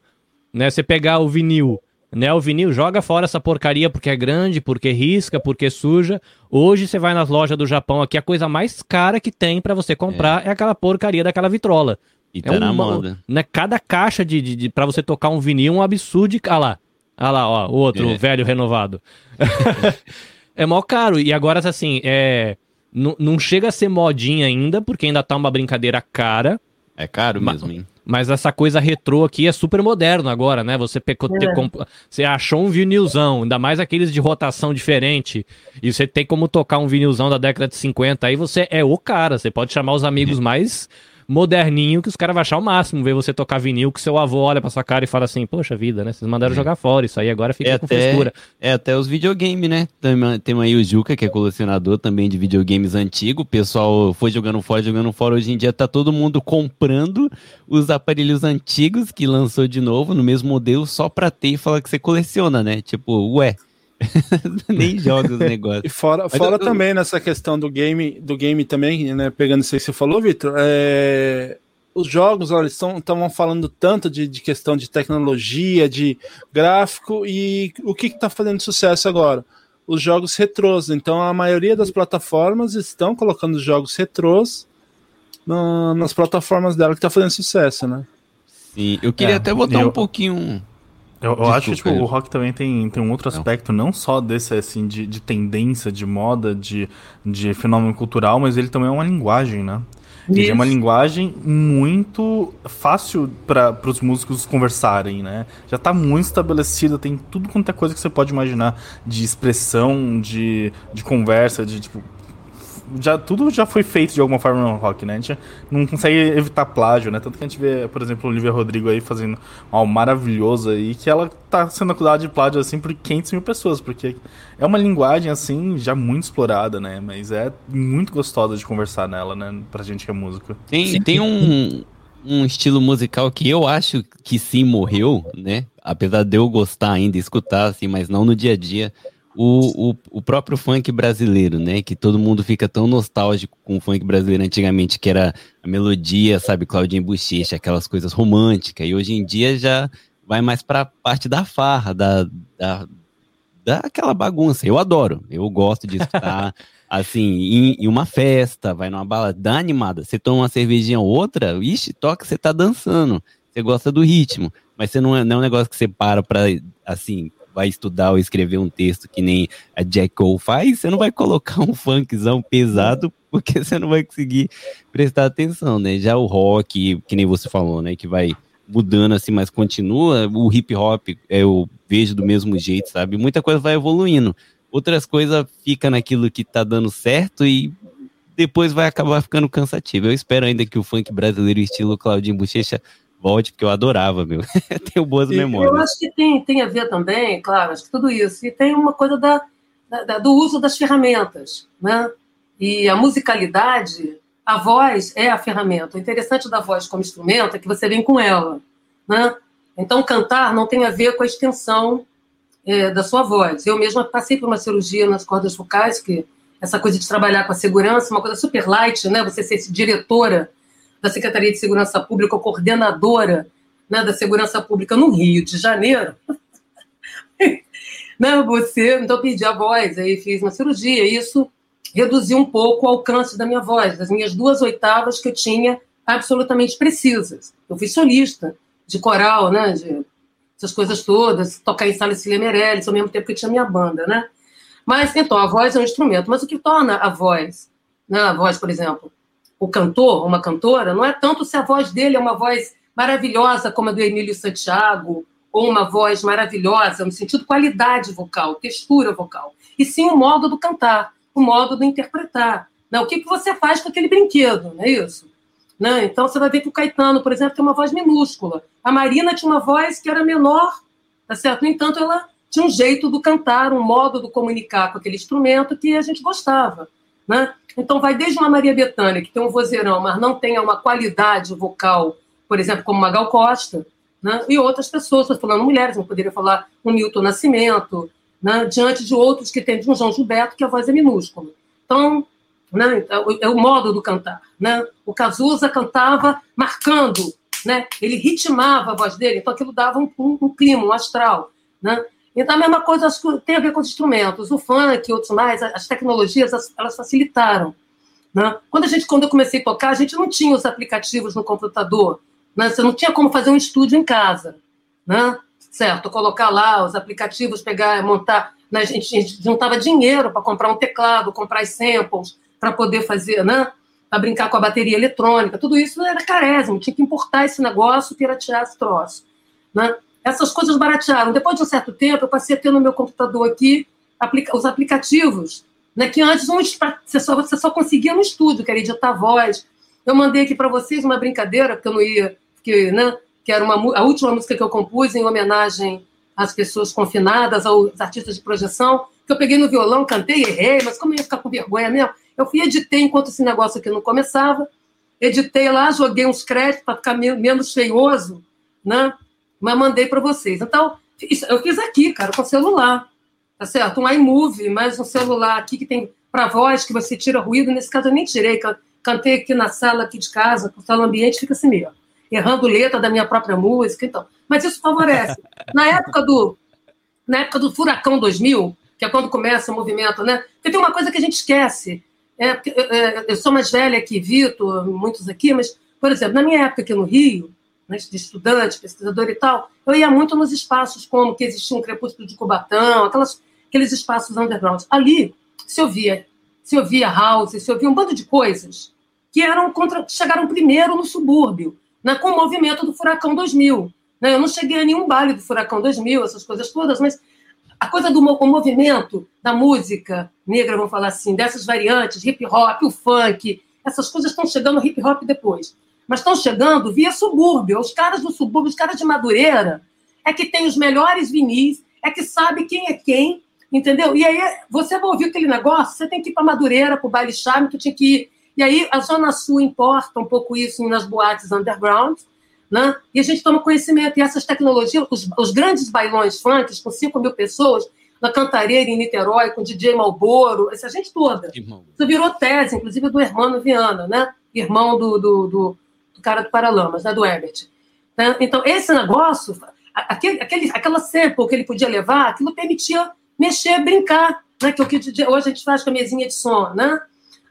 né? Você pegar o vinil, né? O vinil joga fora essa porcaria porque é grande, porque risca, porque suja. Hoje você vai nas lojas do Japão aqui, a coisa mais cara que tem pra você comprar é, aquela porcaria daquela vitrola. E É tá na uma- moda. Né? Cada caixa de, de, de para você tocar um vinil é um absurdo. Ah lá, ah lá, ó, o outro, É. o velho renovado. é mó caro. E agora, assim, é, não- não chega a ser modinha ainda, porque ainda tá uma brincadeira cara. É caro mesmo, hein? Mas essa coisa retrô aqui é super moderno agora, né? Você, pecou, É. te- comp- você achou um vinilzão, ainda mais aqueles de rotação diferente, e você tem como tocar um vinilzão da década de 50, aí você é o cara. Você pode chamar os amigos mais moderninho que os caras vão achar o máximo ver você tocar vinil, que seu avô olha pra sua cara e fala assim, poxa vida, né? Vocês mandaram jogar fora, isso aí agora fica É com até- frescura. É até os videogames, né? Tem, tem aí o Juca, que é colecionador também de videogames antigos. O pessoal foi jogando fora, jogando fora. Hoje em dia tá todo mundo comprando os aparelhos antigos que lançou de novo no mesmo modelo só pra ter e falar que você coleciona, né? Tipo, ué. Nem joga os negócios. E fora, Mas fora eu- também nessa questão do game, do game também, né? Pegando isso aí que você falou, Vitor, é, os jogos, olha, estavam falando tanto de, de questão de tecnologia, de gráfico, e o que está fazendo sucesso agora? Os jogos retrôs. Então a maioria das plataformas estão colocando os jogos retrôs na- nas plataformas dela que está fazendo sucesso, né? Sim, eu queria É, até botar eu- um pouquinho. Eu, eu acho que tipo, o rock também tem, tem um outro Não. aspecto, não só desse assim, de, de tendência, de moda, de, de fenômeno cultural, mas ele também é uma linguagem, né? Ele é uma Isso. linguagem muito fácil para os músicos conversarem, né? Já tá muito estabelecida, tem tudo quanto é coisa que você pode imaginar de expressão, de, de conversa, de tipo. Já, tudo já foi feito de alguma forma no rock, né? A gente não consegue evitar plágio, né? Tanto que a gente vê, por exemplo, Olivia Rodrigo aí fazendo algo maravilhoso aí, que ela tá sendo acusada de plágio assim por 500 mil pessoas, porque é uma linguagem assim já muito explorada, né? Mas é muito gostosa de conversar nela, né? Pra gente que é músico. Tem, tem um, um estilo musical que eu acho que sim morreu, né? Apesar de eu gostar ainda, escutar, assim, mas não no dia a dia. O, o, o próprio funk brasileiro, né? Que todo mundo fica tão nostálgico com o funk brasileiro antigamente, que era a melodia, sabe, Claudinho Bochecha, aquelas coisas românticas. E hoje em dia já vai mais pra parte da farra, da, da, daquela bagunça. Eu adoro, eu gosto de escutar. Assim, em, em, uma festa, vai numa balada, dá animada. Você toma uma cervejinha ou outra, ixi, toca, você tá dançando. Você gosta do ritmo. Mas você não é, não é um negócio que você para pra, assim, vai estudar ou escrever um texto que nem a Jack Cole faz, você não vai colocar um funkzão pesado porque você não vai conseguir prestar atenção, né? Já o rock, que nem você falou, né, que vai mudando assim, mas continua, o hip hop eu vejo do mesmo jeito, sabe? Muita coisa vai evoluindo. Outras coisas fica naquilo que tá dando certo e depois vai acabar ficando cansativo. Eu espero ainda que o funk brasileiro estilo Claudinho Bochecha volte, porque eu adorava, meu. Tenho boas e, memórias. Eu acho que tem, tem a ver também, claro, acho que tudo isso. E tem uma coisa da, da, do uso das ferramentas, né? E a musicalidade, a voz é a ferramenta. O interessante da voz como instrumento é que você vem com ela, né? Então, cantar não tem a ver com a extensão é, da sua voz. Eu mesma passei por uma cirurgia nas cordas vocais, que essa coisa de trabalhar com a segurança, uma coisa super light, né? Você ser diretora da Secretaria de Segurança Pública, coordenadora né, da Segurança Pública no Rio de Janeiro. né, você, então perdi a voz, aí fiz uma cirurgia, isso reduziu um pouco o alcance da minha voz, das minhas duas oitavas que eu tinha absolutamente precisas. Eu fui solista de coral, né, de essas coisas todas, tocar em sala Cília Meirelles, ao mesmo tempo que eu tinha minha banda, né? Mas, então, a voz é um instrumento. Mas o que torna a voz, né, a voz, por exemplo, o cantor, uma cantora, não é tanto se a voz dele é uma voz maravilhosa como a do Emílio Santiago, ou uma voz maravilhosa no sentido qualidade vocal, textura vocal, e sim o modo do cantar, o modo do interpretar. Né? O que, que você faz com aquele brinquedo, não é isso? Né? Então você vai ver que o Caetano, por exemplo, tem uma voz minúscula. A Marina tinha uma voz que era menor, tá certo? No entanto, ela tinha um jeito do cantar, um modo do comunicar com aquele instrumento que a gente gostava. Né? Então, vai desde uma Maria Bethânia, que tem um vozeirão, mas não tem uma qualidade vocal, por exemplo, como Magal Costa, né? e outras pessoas, estou falando mulheres, não poderia falar um Milton Nascimento, né? diante de outros que tem de um João Gilberto, que a voz é minúscula. Então, né? Então, é o modo do cantar. Né? O Cazuza cantava marcando, né? ele ritmava a voz dele, então aquilo dava um, um, um clima, um astral. Né? Então, a mesma coisa acho que tem a ver com os instrumentos. O funk e outros mais, as tecnologias, elas facilitaram. Né? Quando, a gente, quando eu comecei a tocar, a gente não tinha os aplicativos no computador. Né? Você não tinha como fazer um estúdio em casa. Né? Certo, colocar lá os aplicativos, pegar, montar. Né? A, gente, a gente juntava dinheiro para comprar um teclado, comprar as samples, para poder fazer, né? para brincar com a bateria eletrônica. Tudo isso era carésimo, tinha que importar esse negócio, piratear esse troço. Né? Essas coisas baratearam. Depois de um certo tempo, eu passei a ter no meu computador aqui aplica os aplicativos, né, que antes um, você, só, você só conseguia no estúdio, que era editar voz. Eu mandei aqui para vocês uma brincadeira, porque eu não ia, porque, né, que era uma, a última música que eu compus em homenagem às pessoas confinadas, aos artistas de projeção, que eu peguei no violão, cantei, errei, mas como eu ia ficar com vergonha mesmo, eu fui editei enquanto esse negócio aqui não começava, editei lá, joguei uns créditos para ficar menos feioso, né? Mas mandei para vocês. Então, eu fiz aqui, cara, com celular, tá certo? Um iMovie, mais um celular aqui que tem para voz, que você tira ruído. Nesse caso, eu nem tirei, cantei aqui na sala aqui de casa, o sala ambiente fica assim mesmo, errando letra da minha própria música, então. Mas isso favorece. Na época do, na época do Furacão 2000, que é quando começa o movimento, né? Porque tem uma coisa que a gente esquece. É, é, eu sou mais velha que Vitor, muitos aqui, mas, por exemplo, na minha época aqui no Rio, né, de estudante, pesquisador e tal, eu ia muito nos espaços como que existia um Crepúsculo de Cubatão, aquelas, aqueles espaços underground. Ali se ouvia, se ouvia house, se ouvia um bando de coisas que eram contra, chegaram primeiro no subúrbio, né, com o movimento do Furacão 2000. Né? Eu não cheguei a nenhum baile do Furacão 2000, essas coisas todas, mas a coisa do movimento da música negra, vamos falar assim, dessas variantes, hip hop, o funk, essas coisas estão chegando hip hop depois mas estão chegando via subúrbio. Os caras do subúrbio, os caras de Madureira, é que tem os melhores vinis, é que sabe quem é quem, entendeu? E aí você vai ouvir aquele negócio, você tem que ir para Madureira, para o baile charme, tu tinha que ir. E aí a Zona Sul importa um pouco isso nas boates underground, né? E a gente toma conhecimento. E essas tecnologias, os, os grandes bailões funk, com 5 mil pessoas, na Cantareira, em Niterói, com DJ Malboro, essa gente toda. Isso virou tese, inclusive, do Hermano Viana, né? Irmão do, do, do cara do Paralamas, né, do Herbert. Né? Então, esse negócio, aquele, aquele, aquela sample que ele podia levar, aquilo permitia mexer, brincar. né? Que é que hoje a gente faz com a mesinha de som, né?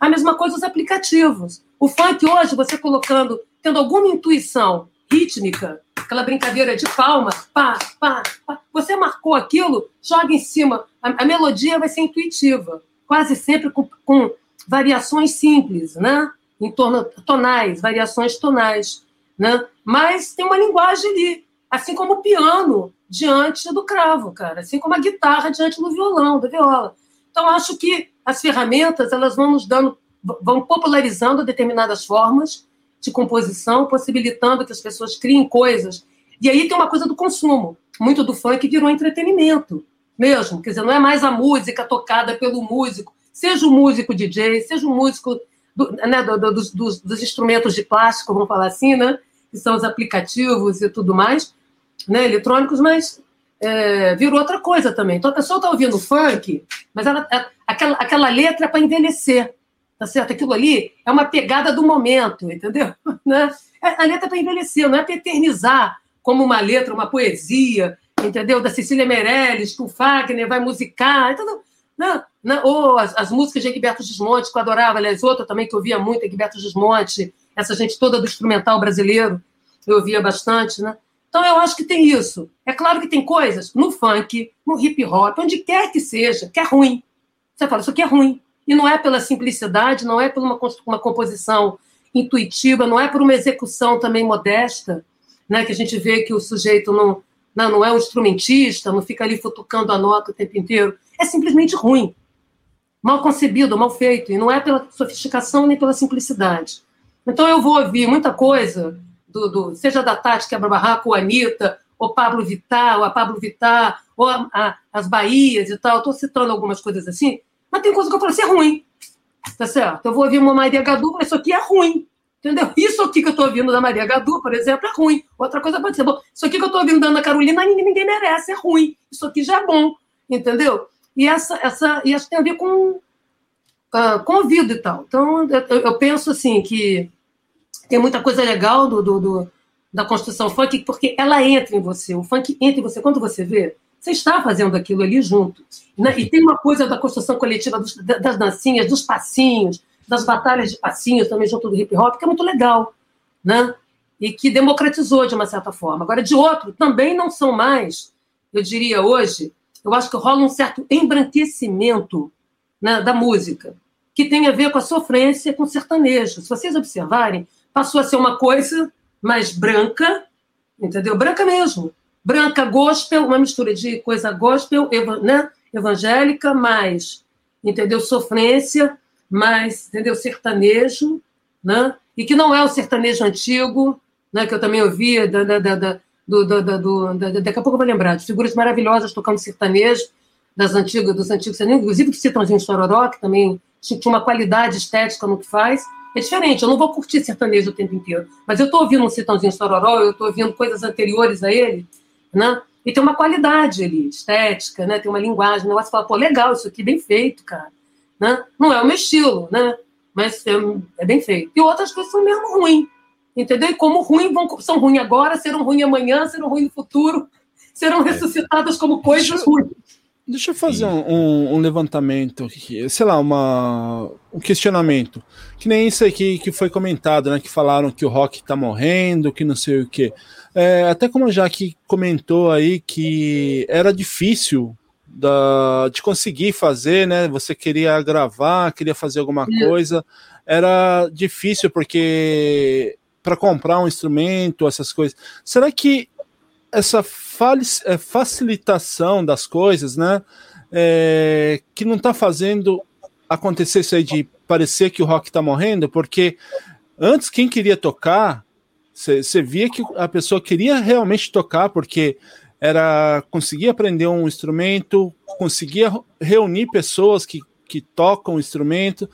A mesma coisa os aplicativos. O funk hoje, você colocando, tendo alguma intuição rítmica, aquela brincadeira de palmas, pá, pá, pá, você marcou aquilo, joga em cima. A, a melodia vai ser intuitiva, quase sempre com, com variações simples, né? Em torno tonais, variações tonais, né? Mas tem uma linguagem ali, assim como o piano diante do cravo, cara, assim como a guitarra diante do violão, da viola. Então acho que as ferramentas elas vão nos dando, vão popularizando determinadas formas de composição, possibilitando que as pessoas criem coisas. E aí tem uma coisa do consumo. Muito do funk virou entretenimento mesmo. Quer dizer, não é mais a música tocada pelo músico, seja o músico DJ, seja o músico do, né, do, do, dos, dos, instrumentos de plástico, vamos falar assim, né? Que são os aplicativos e tudo mais, né? Eletrônicos, mas é, virou outra coisa também. Então a pessoa está ouvindo funk, mas ela, aquela, aquela letra é para envelhecer, tá certo? Aquilo ali é uma pegada do momento, entendeu? Né? É, a letra é para envelhecer, não é para eternizar como uma letra, uma poesia, entendeu? Da Cecília Meirelles, que o Fagner vai musicar, entendeu? Não, não, ou as, as, músicas de Egberto Gismonte, que eu adorava, aliás, outra também que eu ouvia muito, Egberto Gismonte, essa gente toda do instrumental brasileiro, eu ouvia bastante, né? Então eu acho que tem isso. É claro que tem coisas no funk, no hip hop, onde quer que seja, que é ruim. Você fala, isso aqui é ruim. E não é pela simplicidade, não é por uma, uma composição intuitiva, não é por uma execução também modesta, né? Que a gente vê que o sujeito não, não, não é um instrumentista, não fica ali futucando a nota o tempo inteiro. É simplesmente ruim. Mal concebido, mal feito. E não é pela sofisticação nem pela simplicidade. Então eu vou ouvir muita coisa, do, do seja da Tati Quebra-Barraco, ou Anitta, ou Pablo Vittar, ou a Pablo Vittar, ou a, a, as Bahias e tal. Estou citando algumas coisas assim, mas tem coisa que eu falo assim, é ruim. Tá certo? Eu vou ouvir uma Maria Gadu, mas isso aqui é ruim. Entendeu? Isso aqui que eu estou ouvindo da Maria Gadu, por exemplo, é ruim. Outra coisa pode ser bom. Isso aqui que eu estou ouvindo da Ana Carolina, ninguém merece, é ruim. Isso aqui já é bom. Entendeu? E essa, essa, e isso tem a ver com, uh, com ouvido e tal. Então, eu, eu, penso assim que tem muita coisa legal do, do, do, da construção funk, porque ela entra em você. O funk entra em você. Quando você vê, você está fazendo aquilo ali junto. Né? E tem uma coisa da construção coletiva dos, das dancinhas, dos passinhos, das batalhas de passinhos também junto do hip hop, que é muito legal, né? E que democratizou de uma certa forma. Agora, de outro, também não são mais, eu diria hoje, eu acho que rola um certo embranquecimento né, da música, que tem a ver com a sofrência com o sertanejo. Se vocês observarem, passou a ser uma coisa mais branca, entendeu? Branca mesmo. Branca, gospel, uma mistura de coisa gospel, né? evangélica, mais, entendeu? Sofrência, mais, entendeu? Sertanejo, né? E que não é o sertanejo antigo, né? Que eu também ouvia da, da, da, do, do, do, do, daqui a pouco eu vou lembrar, de figuras maravilhosas tocando sertanejo, das antigas, dos antigos sertanejos, inclusive do Citãozinho Chororó, que também tinha uma qualidade estética no que faz. É diferente, eu não vou curtir sertanejo o tempo inteiro, mas eu estou ouvindo um Citãozinho Chororó, eu estou ouvindo coisas anteriores a ele, né? E tem uma qualidade ali, estética, né? Tem uma linguagem, o negócio fala, pô, legal, isso aqui bem feito, cara. Né? Não é o meu estilo, né? Mas é, é bem feito. E outras coisas são mesmo ruins. Entendeu? E como ruim, vão, são ruins agora, serão ruins amanhã, serão ruins no futuro, serão é. ressuscitadas como coisas deixa, ruins. Deixa eu fazer um, um, levantamento, sei lá, uma, um questionamento. Que nem isso aqui que foi comentado, né? Que falaram que o rock tá morrendo, que não sei o quê. É, até como a Jaque comentou aí que era difícil da, de conseguir fazer, né? Você queria gravar, queria fazer alguma coisa, era difícil porque para comprar um instrumento, essas coisas. Será que essa é, facilitação das coisas, né? É, que não está fazendo acontecer isso aí de parecer que o rock está morrendo, porque antes quem queria tocar, você via que a pessoa queria realmente tocar, porque era conseguir aprender um instrumento, conseguir reunir pessoas que, que tocam o instrumento,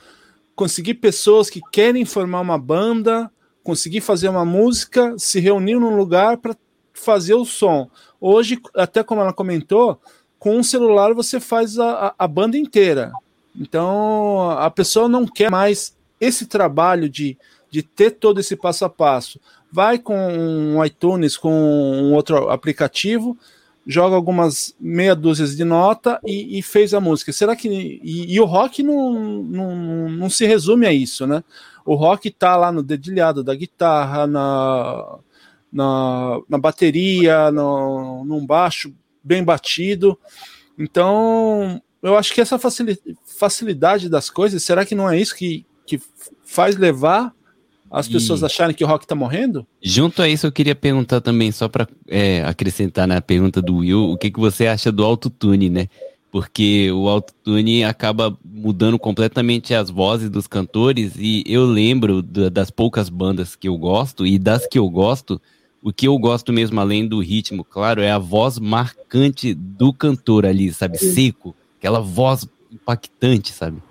conseguir pessoas que querem formar uma banda, conseguir fazer uma música, se reunir num lugar para fazer o som. Hoje, até como ela comentou, com um celular você faz a, a banda inteira. Então a pessoa não quer mais esse trabalho de, de ter todo esse passo a passo vai com um iTunes, com um outro aplicativo, joga algumas meia dúzia de nota e, e fez a música. Será que. E, e, o rock não, não, não se resume a isso, né? O rock tá lá no dedilhado da guitarra, na, na, na bateria, no, num baixo bem batido. Então, eu acho que essa facilidade das coisas, será que não é isso que, que faz levar as pessoas e... acharem que o rock tá morrendo? Junto a isso, eu queria perguntar também, só para é, acrescentar na pergunta do Will, o que, que você acha do autotune, né? Porque o autotune acaba mudando completamente as vozes dos cantores, e eu lembro das poucas bandas que eu gosto, e das que eu gosto, o que eu gosto mesmo, além do ritmo, claro, é a voz marcante do cantor ali, sabe? Seco, aquela voz impactante, sabe?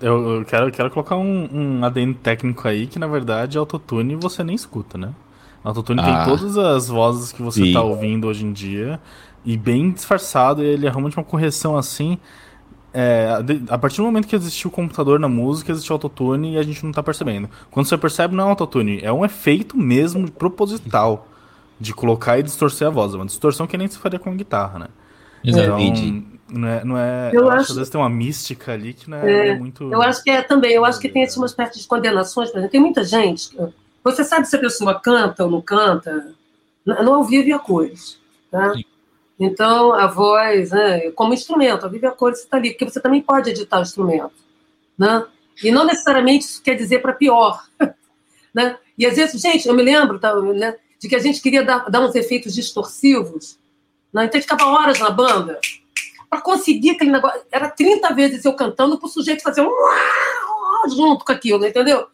Eu, quero, quero colocar um, um adendo técnico aí, que na verdade autotune você nem escuta, né? Autotune ah, tem todas as vozes que você sim. tá ouvindo hoje em dia, e bem disfarçado, e ele é realmente uma correção assim. É, a partir do momento que existiu o computador na música, existiu autotune e a gente não tá percebendo. Quando você percebe, não é autotune, é um efeito mesmo proposital de colocar e distorcer a voz. É uma distorção que nem se faria com guitarra, né? Exatamente. Então, não é, não é, eu, eu acho, acho, às vezes tem uma mística ali que não é, é, é, muito. Eu acho que é também, eu acho que tem assim, uma espécie de condenações, por exemplo, tem muita gente. Você sabe se a pessoa canta ou não canta, não ao vivo e a cores. Tá? Então, a voz, né, como instrumento, ao vivo e a você está ali, porque você também pode editar o instrumento. Né? E não necessariamente isso quer dizer para pior. né? E às vezes, gente, eu me lembro tá, né, de que a gente queria dar, dar uns efeitos distorsivos, né? então a ficava horas na banda para conseguir aquele negócio. Era 30 vezes eu cantando para o sujeito fazer um junto com aquilo, entendeu?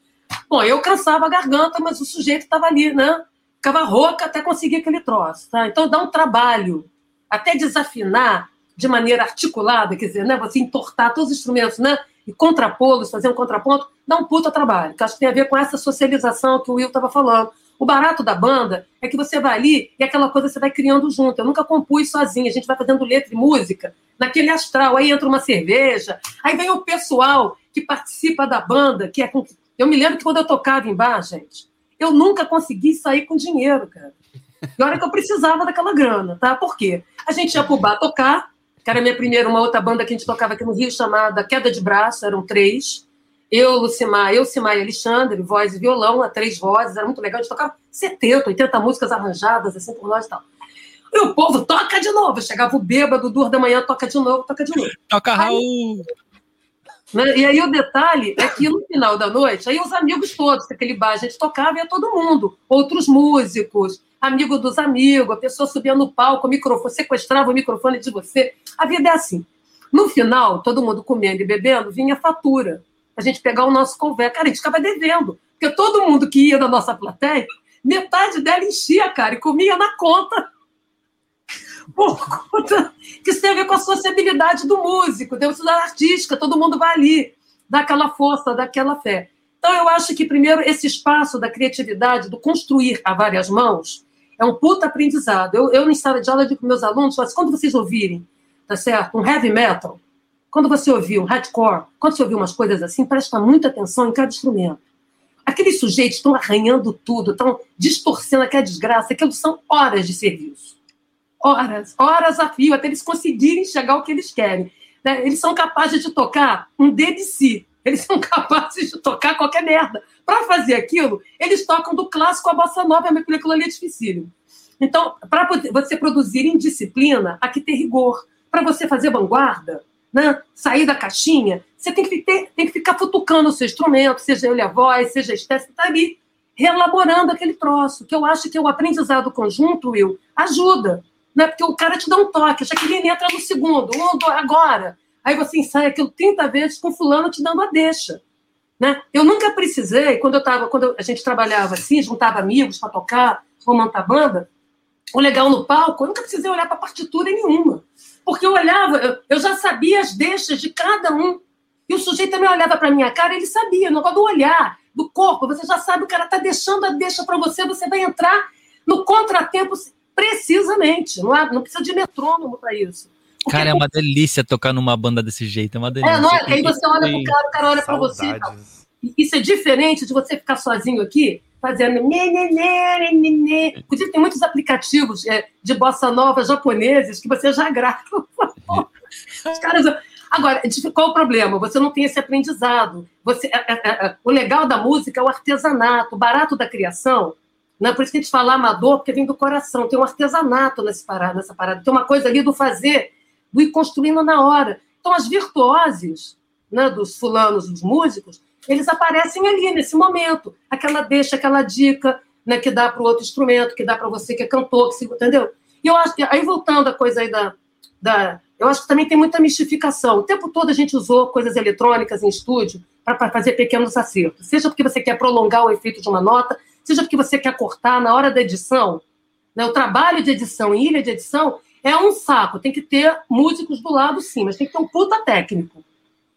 Bom, eu cansava a garganta, mas o sujeito estava ali, né? Ficava rouca até conseguir aquele troço, tá? Então dá um trabalho, até desafinar de maneira articulada, quer dizer, né? Você entortar todos os instrumentos, né? E contrapô-los, fazer um contraponto, dá um puta trabalho, que acho que tem a ver com essa socialização que o Will estava falando. O barato da banda é que você vai ali e aquela coisa você vai criando junto. Eu nunca compus sozinha, a gente vai fazendo letra e música naquele astral. Aí entra uma cerveja, aí vem o pessoal que participa da banda, que é com... Eu me lembro que quando eu tocava em bar, gente, eu nunca consegui sair com dinheiro, cara. E hora que eu precisava daquela grana, tá? Por quê? A gente ia pro bar tocar, que era minha primeira, uma outra banda que a gente tocava aqui no Rio, chamada Queda de Braço, eram três. Eu, Lucimar, eu, Simar e Alexandre, voz e violão, a três vozes, era muito legal. A gente tocava 70, 80 músicas arranjadas, assim, por nós e tal. E o povo toca de novo. Chegava o bêbado, duas da manhã, toca de novo, toca de novo. Toca Raul! Né? E aí o detalhe é que no final da noite, aí os amigos todos, aquele bar a gente tocava, ia todo mundo, outros músicos, amigo dos amigos, a pessoa subia no palco, o microfone, sequestrava o microfone de você. A vida é assim. No final, todo mundo comendo e bebendo, vinha fatura a gente pegar o nosso convés. Cara, a gente ficava devendo. Porque todo mundo que ia na nossa plateia, metade dela enchia, cara, e comia na conta. Por conta que isso tem a ver com a sociabilidade do músico, dentro da artística, todo mundo vai ali, dá aquela força, dá aquela fé. Então, eu acho que, primeiro, esse espaço da criatividade, do construir a várias mãos, é um puta aprendizado. Eu, eu em sala de aula, digo para meus alunos, mas quando vocês ouvirem, tá certo, um heavy metal, quando você ouviu um hardcore, quando você ouviu umas coisas assim, presta muita atenção em cada instrumento. Aqueles sujeitos estão arranhando tudo, estão distorcendo aquela desgraça, aquilo são horas de serviço. Horas, horas a fio, até eles conseguirem chegar ao que eles querem. Né? Eles são capazes de tocar um D de si. Eles são capazes de tocar qualquer merda. Para fazer aquilo, eles tocam do clássico à bossa nova, mas aquilo ali é dificílimo. Então, para você produzir em disciplina, há que ter rigor. Para você fazer vanguarda, né, sair da caixinha, você tem que, ter, tem que ficar futucando o seu instrumento, seja ele a voz, seja a espécie, está ali reelaborando aquele troço, que eu acho que o aprendizado conjunto, Will, ajuda. Né? Porque o cara te dá um toque, já que ele entra no segundo, um, dois, agora. Aí você ensaia aquilo 30 vezes com fulano te dando a deixa. Né? Eu nunca precisei, quando eu tava, quando a gente trabalhava assim, juntava amigos para tocar, para montar banda, o legal no palco, eu nunca precisei olhar para partitura nenhuma. Porque eu olhava, eu já sabia as deixas de cada um. E o sujeito também olhava para minha cara, ele sabia, no negócio do olhar, do corpo, você já sabe, o cara está deixando a deixa para você, você vai entrar no contratempo precisamente. Não, é, não precisa de metrônomo para isso. Cara, é uma delícia tocar numa banda desse jeito, é uma delícia. É, não é? Aí você olha pro cara, o cara olha para você. Isso é diferente de você ficar sozinho aqui, fazendo. Inclusive, tem muitos aplicativos é, de bossa nova japoneses que você já grava. Os caras. Agora, qual o problema? Você não tem esse aprendizado. Você, é, é, é, o legal da música é o artesanato, o barato da criação. Né? Por isso que a gente fala amador, porque vem do coração. Tem um artesanato nessa parada, nessa parada. Tem uma coisa ali do fazer, ir construindo na hora. Então, as virtuoses né, dos fulanos, dos músicos, eles aparecem ali, nesse momento. Aquela deixa, aquela dica né, que dá para o outro instrumento, que dá para você que é cantor, que se, entendeu? E eu acho que, aí voltando à coisa aí da, da. Eu acho que também tem muita mistificação. O tempo todo a gente usou coisas eletrônicas em estúdio para fazer pequenos acertos. Seja porque você quer prolongar o efeito de uma nota, seja porque você quer cortar na hora da edição. Né? O trabalho de edição em ilha de edição é um saco. Tem que ter músicos do lado, sim, mas tem que ter um puta técnico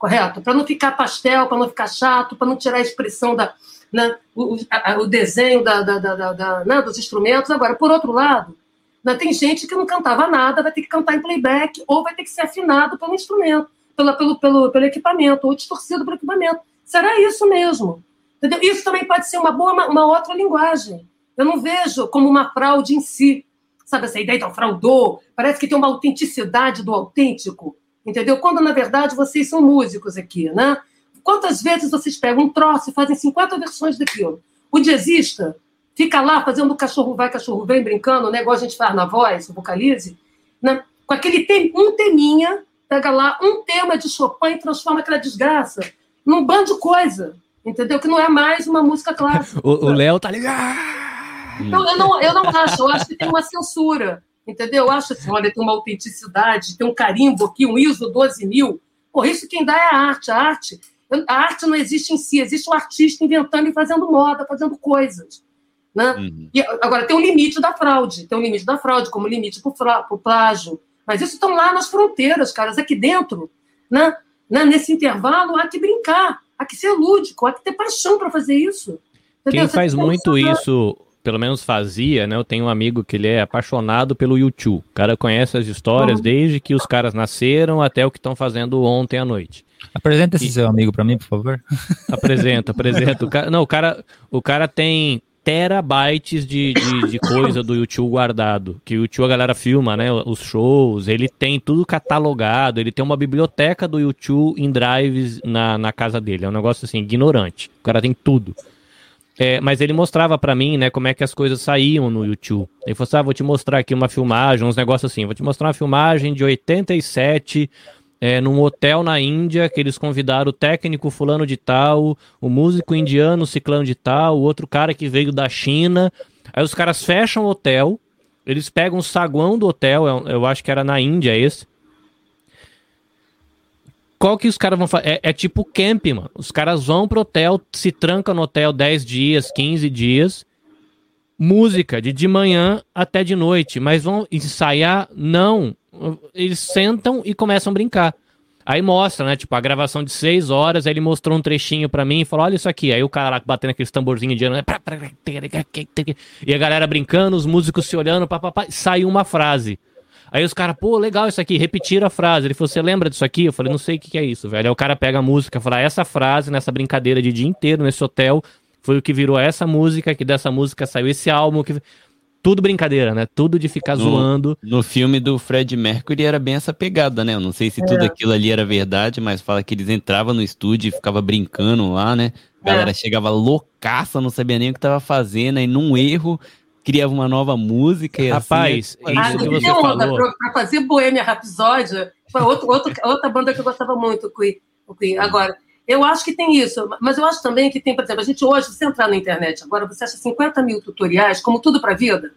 correto? Para não ficar pastel, para não ficar chato, para não tirar a expressão da, né, o, a, o, desenho da, da, da, da né, dos instrumentos. Agora, por outro lado, né, tem gente que não cantava nada, vai ter que cantar em playback ou vai ter que ser afinado pelo instrumento, pela, pelo, pelo, pelo equipamento, ou distorcido pelo equipamento. Será isso mesmo? Entendeu? Isso também pode ser uma boa, uma, uma outra linguagem. Eu não vejo como uma fraude em si. Sabe essa ideia do fraudou? Parece que tem uma autenticidade do autêntico entendeu? Quando, na verdade, vocês são músicos aqui, né? Quantas vezes vocês pegam um troço e fazem 50 versões daquilo? O jazzista fica lá fazendo cachorro vai, cachorro vem, brincando, né? igual a gente faz na voz, o vocalize, né? com aquele tem, um teminha, pega lá um tema de Chopin e transforma aquela desgraça num bando de coisa, entendeu? Que não é mais uma música clássica. o Léo tá ligado. Então, eu não, eu não acho, eu acho que tem uma censura. Entendeu? Eu acho assim, olha, tem uma autenticidade, tem um carimbo aqui, um ISO 12 mil. Por isso quem dá é a arte. A arte, a arte não existe em si, existe o artista inventando e fazendo moda, fazendo coisas. Né? Uhum. E, agora, tem um limite da fraude, tem um limite da fraude, como limite para o plágio. Mas isso estão lá nas fronteiras, caras, aqui dentro. Né? né? Nesse intervalo, há que brincar, há que ser lúdico, há que ter paixão para fazer isso. Entendeu? Quem faz muito isso pelo menos fazia, né? Eu tenho um amigo que ele é apaixonado pelo YouTube. O cara conhece as histórias uhum. desde que os caras nasceram até o que estão fazendo ontem à noite. Apresenta esse e... seu amigo para mim, por favor. Apresenta, apresenta. O cara, não, o cara, o cara tem terabytes de, de, de, coisa do YouTube guardado. Que o YouTube a galera filma, né? Os shows, ele tem tudo catalogado, ele tem uma biblioteca do YouTube em drives na, na casa dele. É um negócio assim, ignorante. O cara tem tudo. É, mas ele mostrava para mim, né, como é que as coisas saíam no YouTube. Ele falou assim, ah, vou te mostrar aqui uma filmagem, uns negócios assim. Vou te mostrar uma filmagem de 87, é, num hotel na Índia, que eles convidaram o técnico fulano de tal, o músico indiano ciclano de tal, o outro cara que veio da China. Aí os caras fecham o hotel, eles pegam o saguão do hotel, eu, eu acho que era na Índia esse, qual que os caras vão fazer? É, é, tipo camp, mano. Os caras vão pro hotel, se trancam no hotel 10 dias, 15 dias. Música de de manhã até de noite, mas vão ensaiar? Não. Eles sentam e começam a brincar. Aí mostra, né? Tipo, a gravação de seis horas, aí ele mostrou um trechinho pra mim e falou: olha isso aqui. Aí o cara lá batendo aqueles tamborzinhos indianos, né? E a galera brincando, os músicos se olhando, papapá, saiu uma frase. Aí os caras, pô, legal isso aqui, repetiram a frase. Ele falou, você lembra disso aqui? Eu falei, não sei o que, que é isso, velho. Aí o cara pega a música e fala, essa frase nessa brincadeira de dia inteiro nesse hotel foi o que virou essa música, que dessa música saiu esse álbum. que Tudo brincadeira, né? Tudo de ficar no, zoando. No filme do Fred Mercury era bem essa pegada, né? Eu não sei se é. tudo aquilo ali era verdade, mas fala que eles entravam no estúdio e ficavam brincando lá, né? A galera é. chegava loucaça, não sabia nem o que tava fazendo, aí num erro criava uma nova música. E assim, Rapaz, assim, isso que você falou. Para fazer Boêmia Rhapsody, foi outro, outro, outra banda que eu gostava muito, o Queen. O Queen. Agora, eu acho que tem isso, mas eu acho também que tem, por exemplo, a gente hoje, você entrar na internet agora, você acha 50 mil tutoriais, como tudo para a vida,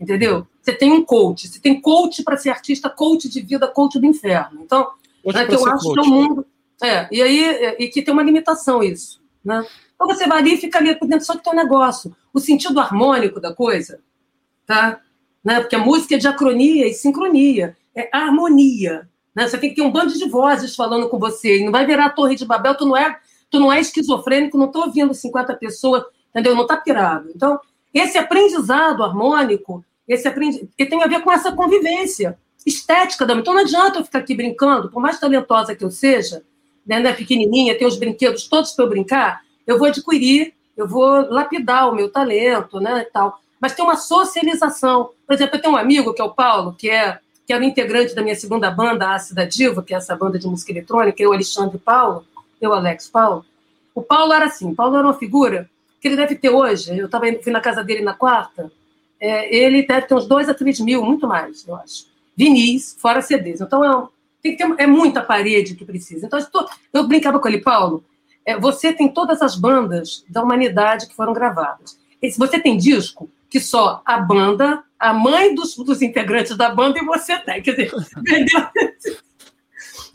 entendeu? Você tem um coach, você tem coach para ser artista, coach de vida, coach do inferno. Então, é que eu acho coach. que é o mundo. É, e aí, e que tem uma limitação isso, né? Então você vai ali e fica ali por dentro só tem um negócio. O sentido harmônico da coisa, tá? Né? Porque a música é diacronia e sincronia, é harmonia. Né? Você tem que ter um bando de vozes falando com você. E não vai virar a torre de Babel, tu não é, tu não é esquizofrênico, não estou ouvindo 50 pessoas, entendeu? Não está pirado. Então, esse aprendizado harmônico, esse aprendi... tem a ver com essa convivência estética da Então não adianta eu ficar aqui brincando, por mais talentosa que eu seja, né, né pequenininha, ter os brinquedos todos para eu brincar, eu vou adquirir, eu vou lapidar o meu talento, né, e tal. Mas tem uma socialização. Por exemplo, eu tenho um amigo, que é o Paulo, que é que era o integrante da minha segunda banda, Ácida Diva, que é essa banda de música eletrônica, eu, Alexandre Paulo, eu, Alex Paulo. O Paulo era assim, o Paulo era uma figura que ele deve ter hoje, eu tava, fui na casa dele na quarta, é, ele deve ter uns 2 a 3 mil, muito mais, eu acho. Vinis, fora CDs. Então, é, tem que ter, é muita parede que precisa. Então, eu, tô, eu brincava com ele, Paulo, é, você tem todas as bandas da humanidade que foram gravadas. Se você tem disco, que só a banda, a mãe dos, dos integrantes da banda e você tem. Quer dizer, entendeu?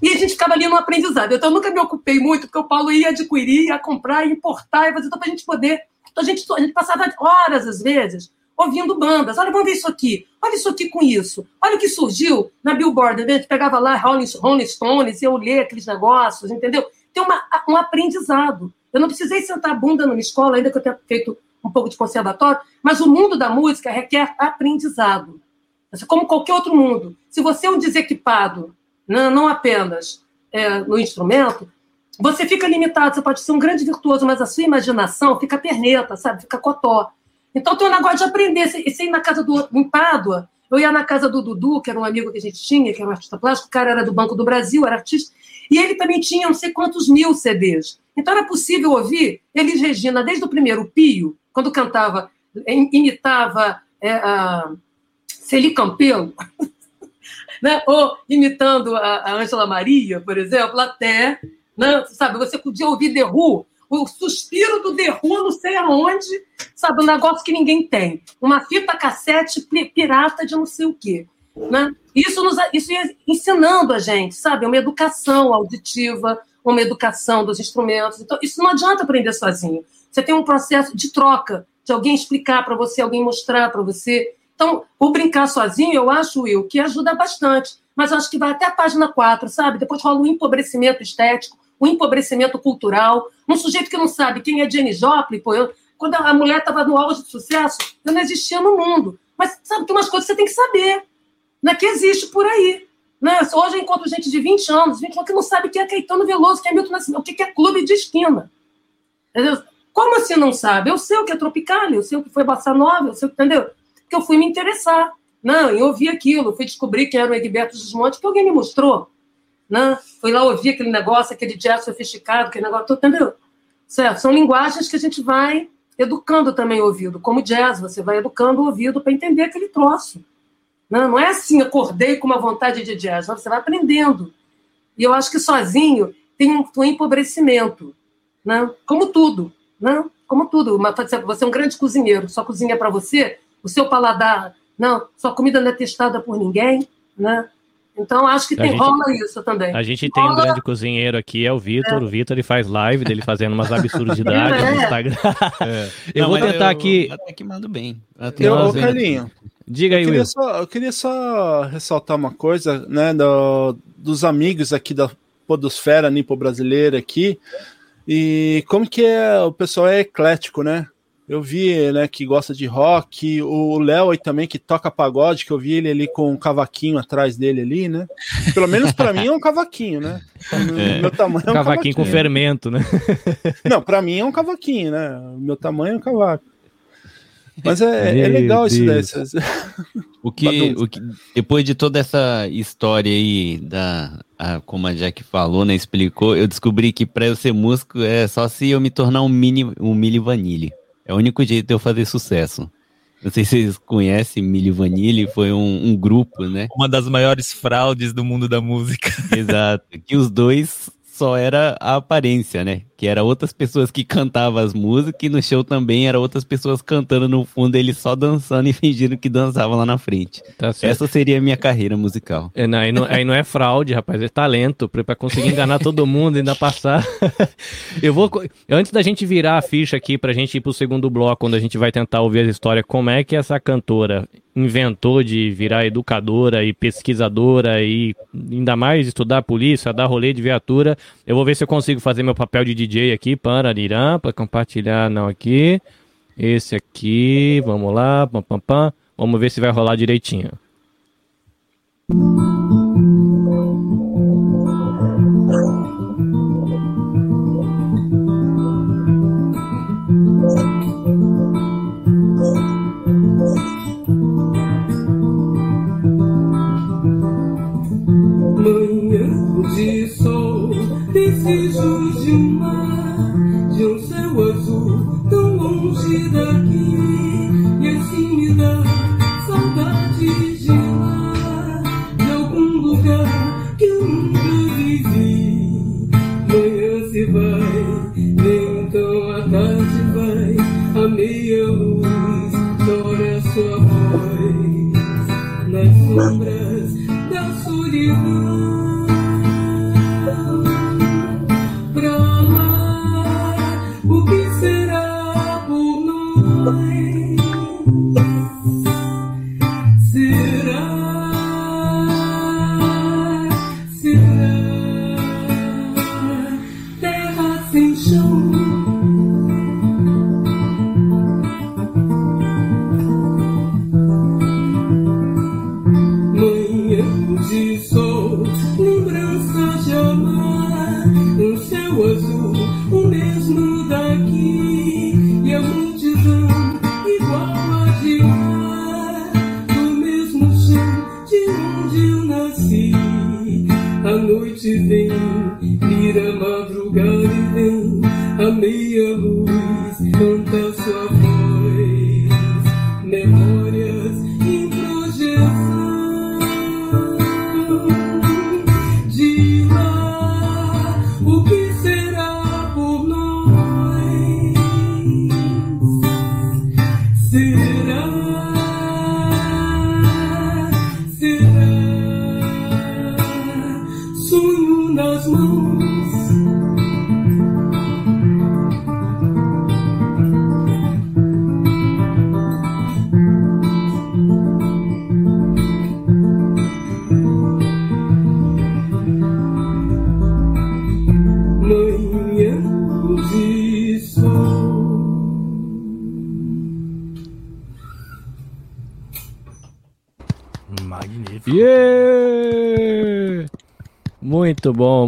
E a gente ficava ali no aprendizado. Então, eu nunca me ocupei muito, porque o Paulo ia adquirir, ia comprar, ia importar, e fazer então, para a gente poder. Então, a gente, a gente passava horas, às vezes, ouvindo bandas. Olha, vamos ver isso aqui. Olha isso aqui com isso. Olha o que surgiu na Billboard. A gente pegava lá Rolling, Rolling Stones, e eu lia aqueles negócios, entendeu? Tem uma, um aprendizado. Eu não precisei sentar a bunda numa escola, ainda que eu tenha feito um pouco de conservatório, mas o mundo da música requer aprendizado. Como qualquer outro mundo. Se você é um desequipado, não, não apenas é, no instrumento, você fica limitado. Você pode ser um grande virtuoso, mas a sua imaginação fica perneta, sabe? Fica cotó. Então tem um negócio de aprender. Você ir na casa do em Pádua, eu ia na casa do Dudu, que era um amigo que a gente tinha, que era um artista plástico, o cara era do Banco do Brasil, era artista, e ele também tinha não sei quantos mil CDs. Então era possível ouvir Elis Regina desde o primeiro Pio, quando cantava, imitava é, a Celi Campelo, né? ou imitando a Ângela Maria, por exemplo, até, né? sabe, você podia ouvir The Who, o suspiro do The Who, não sei aonde, sabe, um negócio que ninguém tem. Uma fita cassete pirata de não sei o quê. Né? Isso, nos, isso ia ensinando a gente, sabe, uma educação auditiva, uma educação dos instrumentos. Então, isso não adianta aprender sozinho. Você tem um processo de troca, de alguém explicar para você, alguém mostrar para você. Então, o brincar sozinho, eu acho, Will, que ajuda bastante. Mas eu acho que vai até a página 4, sabe? Depois rola um empobrecimento estético, um empobrecimento cultural. Um sujeito que não sabe quem é Jenny Joplin, pô, eu, quando a mulher estava no auge de sucesso, eu não existia no mundo. Mas sabe, tem umas coisas que você tem que saber, né, que existe por aí. Né? Hoje eu encontro gente de 20 anos, 20 anos que não sabe quem é Caetano Veloso, quem é Milton Nascimento, o que é clube de esquina. Entendeu? Como assim não sabe? Eu sei o que é Tropicália, eu sei o que foi Bossa Nova, eu sei, entendeu? Porque eu fui me interessar. Não, eu ouvi aquilo, fui descobrir que era o Egberto Desmonte, que alguém me mostrou. Né? Fui lá ouvir aquele negócio, aquele jazz sofisticado, aquele negócio todo, entendeu? Certo? São linguagens que a gente vai educando também o ouvido. Como jazz, você vai educando o ouvido para entender aquele troço. Não, não é assim, acordei com uma vontade de jazz, você vai aprendendo. E eu acho que sozinho tem um empobrecimento, né? como tudo. Né? Como tudo. Você é um grande cozinheiro, só cozinha para você, o seu paladar, não, sua comida não é testada por ninguém. Né? Então, acho que tem, gente, rola isso também. A gente tem rola... um grande cozinheiro aqui, é o Vitor. É. O Vitor ele faz live dele fazendo umas absurdidades é. no Instagram. É. Eu não, vou tentar eu, aqui. Até que mando bem. Eu, ô, Carlinho, Diga aí, eu queria, só, eu queria só ressaltar uma coisa, né, do, dos amigos aqui da Podosfera Nipo Brasileira aqui, e como que é, o pessoal é eclético, né? Eu vi, né, que gosta de rock, o Léo aí também que toca pagode, que eu vi ele ali com um cavaquinho atrás dele ali, né? Pelo menos para mim é um cavaquinho, né? É. Meu tamanho é um cavaquinho, cavaquinho com fermento, né? Não, para mim é um cavaquinho, né? Meu tamanho é um cavaco. Mas é, é legal isso daí. O que, o que, depois de toda essa história aí, da, a, como a Jack falou, né, explicou, eu descobri que para eu ser músico é só se eu me tornar um mini, um Mili Vanille. É o único jeito de eu fazer sucesso. Não sei se vocês conhecem Milli Vanilli, foi um, um, grupo, né? Uma das maiores fraudes do mundo da música. Exato. Que os dois só era a aparência, né? Que era outras pessoas que cantavam as músicas e no show também era outras pessoas cantando no fundo, ele só dançando e fingindo que dançavam lá na frente. Tá Essa seria a minha carreira musical. É, não, aí, não, aí não é fraude, rapaz, é talento para conseguir enganar todo mundo e ainda passar. Eu vou antes da gente virar a ficha aqui pra gente ir pro segundo bloco, quando a gente vai tentar ouvir as histórias, como é que essa cantora inventou de virar educadora e pesquisadora e ainda mais estudar polícia, dar rolê de viatura. Eu vou ver se eu consigo fazer meu papel de DJ aqui, para irã, para compartilhar não aqui. Esse aqui, vamos lá, pam, pam, pam. Vamos ver se vai rolar direitinho. Preciso de um mar, de um céu azul, tão longe daqui.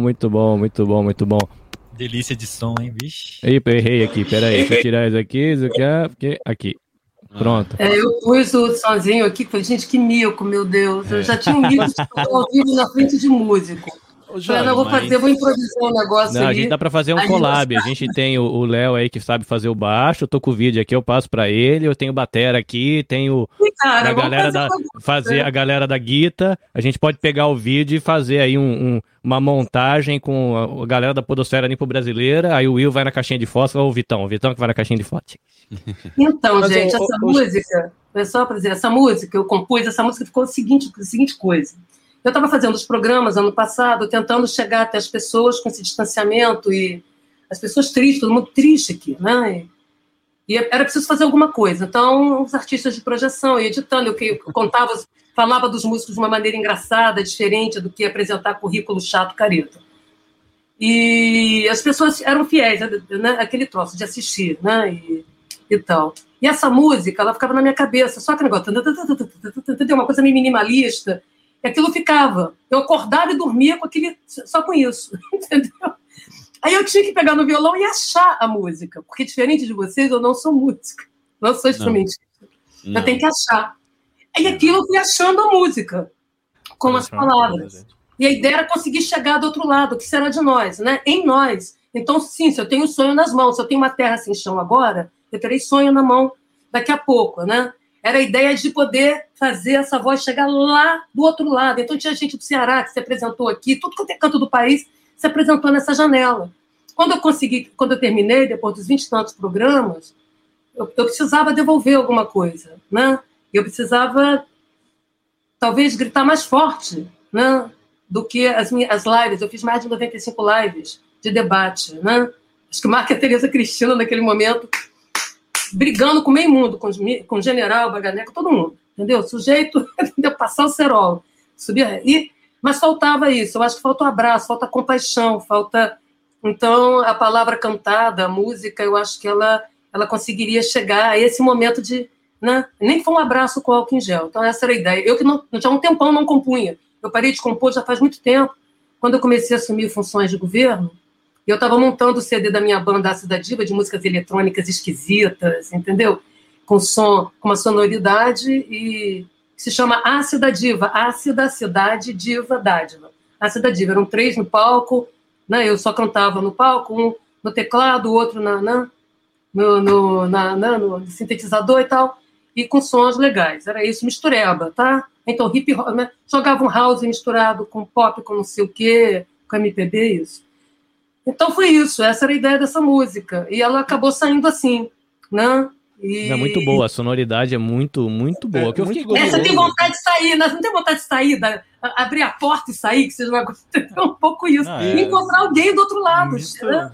Muito bom, muito bom, muito bom. Delícia de som, hein, bicho? Aí, eu errei aqui, peraí, deixa eu tirar isso aqui, isso aqui, ah, porque- aqui. Pronto. É, eu pus o sozinho aqui, falei, gente, que mico, meu Deus. Eu já tinha um livro ao vivo na frente de músico. Falei, não, eu vou mas- fazer, vou improvisar um negócio Não, a ali. gente dá pra fazer um Aí collab. A gente tem o- o Léo aí que sabe fazer o baixo, eu tô com o vídeo aqui, eu passo pra ele, eu tenho batera aqui, tenho cara, a galera fazer da fazer a galera da guita. A gente pode pegar o vídeo e fazer aí um- um- uma montagem com a, a galera da Podosfera Limpo Brasileira. Aí o Will vai na caixinha de fósforo, ou o Vitão, o Vitão que vai na caixinha de foto. Então, Mas, gente, essa música, é só para dizer, essa música, eu compus, essa música ficou a seguinte, a seguinte coisa. Eu estava fazendo os programas ano passado, tentando chegar até as pessoas com esse distanciamento e as pessoas tristes, todo mundo triste aqui, né? E, e era preciso fazer alguma coisa. Então, os artistas de projeção, e editando, eu, eu contava, falava dos músicos de uma maneira engraçada, diferente do que apresentar currículo chato, careta. E as pessoas eram fiéis, né? Aquele troço de assistir, né? E, e tal. E essa música, ela ficava na minha cabeça, só que negócio? Uma coisa meio minimalista, e aquilo ficava. Eu acordava e dormia com aquele, só com isso, entendeu? Aí eu tinha que pegar no violão e achar a música, porque diferente de vocês, eu não sou música, não sou instrumentista. Não. Eu tenho que achar. E aquilo eu fui achando a música, com as palavras. E a ideia era conseguir chegar do outro lado, que será de nós, né? Em nós. Então, sim, se eu tenho sonho nas mãos, se eu tenho uma terra sem chão agora, eu terei sonho na mão daqui a pouco, né? Era a ideia de poder fazer essa voz chegar lá do outro lado. Então, tinha gente do Ceará que se apresentou aqui, tudo quanto é canto do país se apresentou nessa janela. Quando eu consegui, quando eu terminei, depois dos 20 e tantos programas, eu, eu precisava devolver alguma coisa, né? Eu precisava, talvez, gritar mais forte, né? Do que as minhas as lives. Eu fiz mais de 95 lives de debate, né? Acho que Marca Tereza Cristina, naquele momento, brigando com meio mundo, com, com o general, Baganeco, todo mundo, entendeu? Sujeito, entendeu? Passar o cerol. Subia, e, mas faltava isso. Eu acho que falta o abraço, falta compaixão, falta... Então, a palavra cantada, a música, eu acho que ela, ela conseguiria chegar a esse momento de... Né? Nem foi um abraço com álcool em gel. Então, essa era a ideia. Eu que não, já há um tempão não compunha. Eu parei de compor já faz muito tempo. Quando eu comecei a assumir funções de governo, eu estava montando o CD da minha banda Ácida Diva, de músicas eletrônicas esquisitas, entendeu? Com som, com uma sonoridade e se chama Ácida Diva, Ácida Cidade Diva Dádiva. Ácida Diva, eram três no palco, né? eu só cantava no palco, um no teclado, o outro na, na, no, no, na, na- no sintetizador e tal, e com sons legais. Era isso, mistureba, tá? Então, hip hop, né? jogava um house misturado com pop, com não sei o quê, com MPB, isso. Então foi isso, essa era a ideia dessa música. E ela acabou saindo assim, né? E... É muito boa, a sonoridade é muito, muito boa. É, que eu muito fiquei É, você tem vontade de sair, né? Você não tem vontade de sair, da- abrir a porta e sair, que seja uma coisa. É um pouco isso. E é- encontrar alguém do outro lado. Né?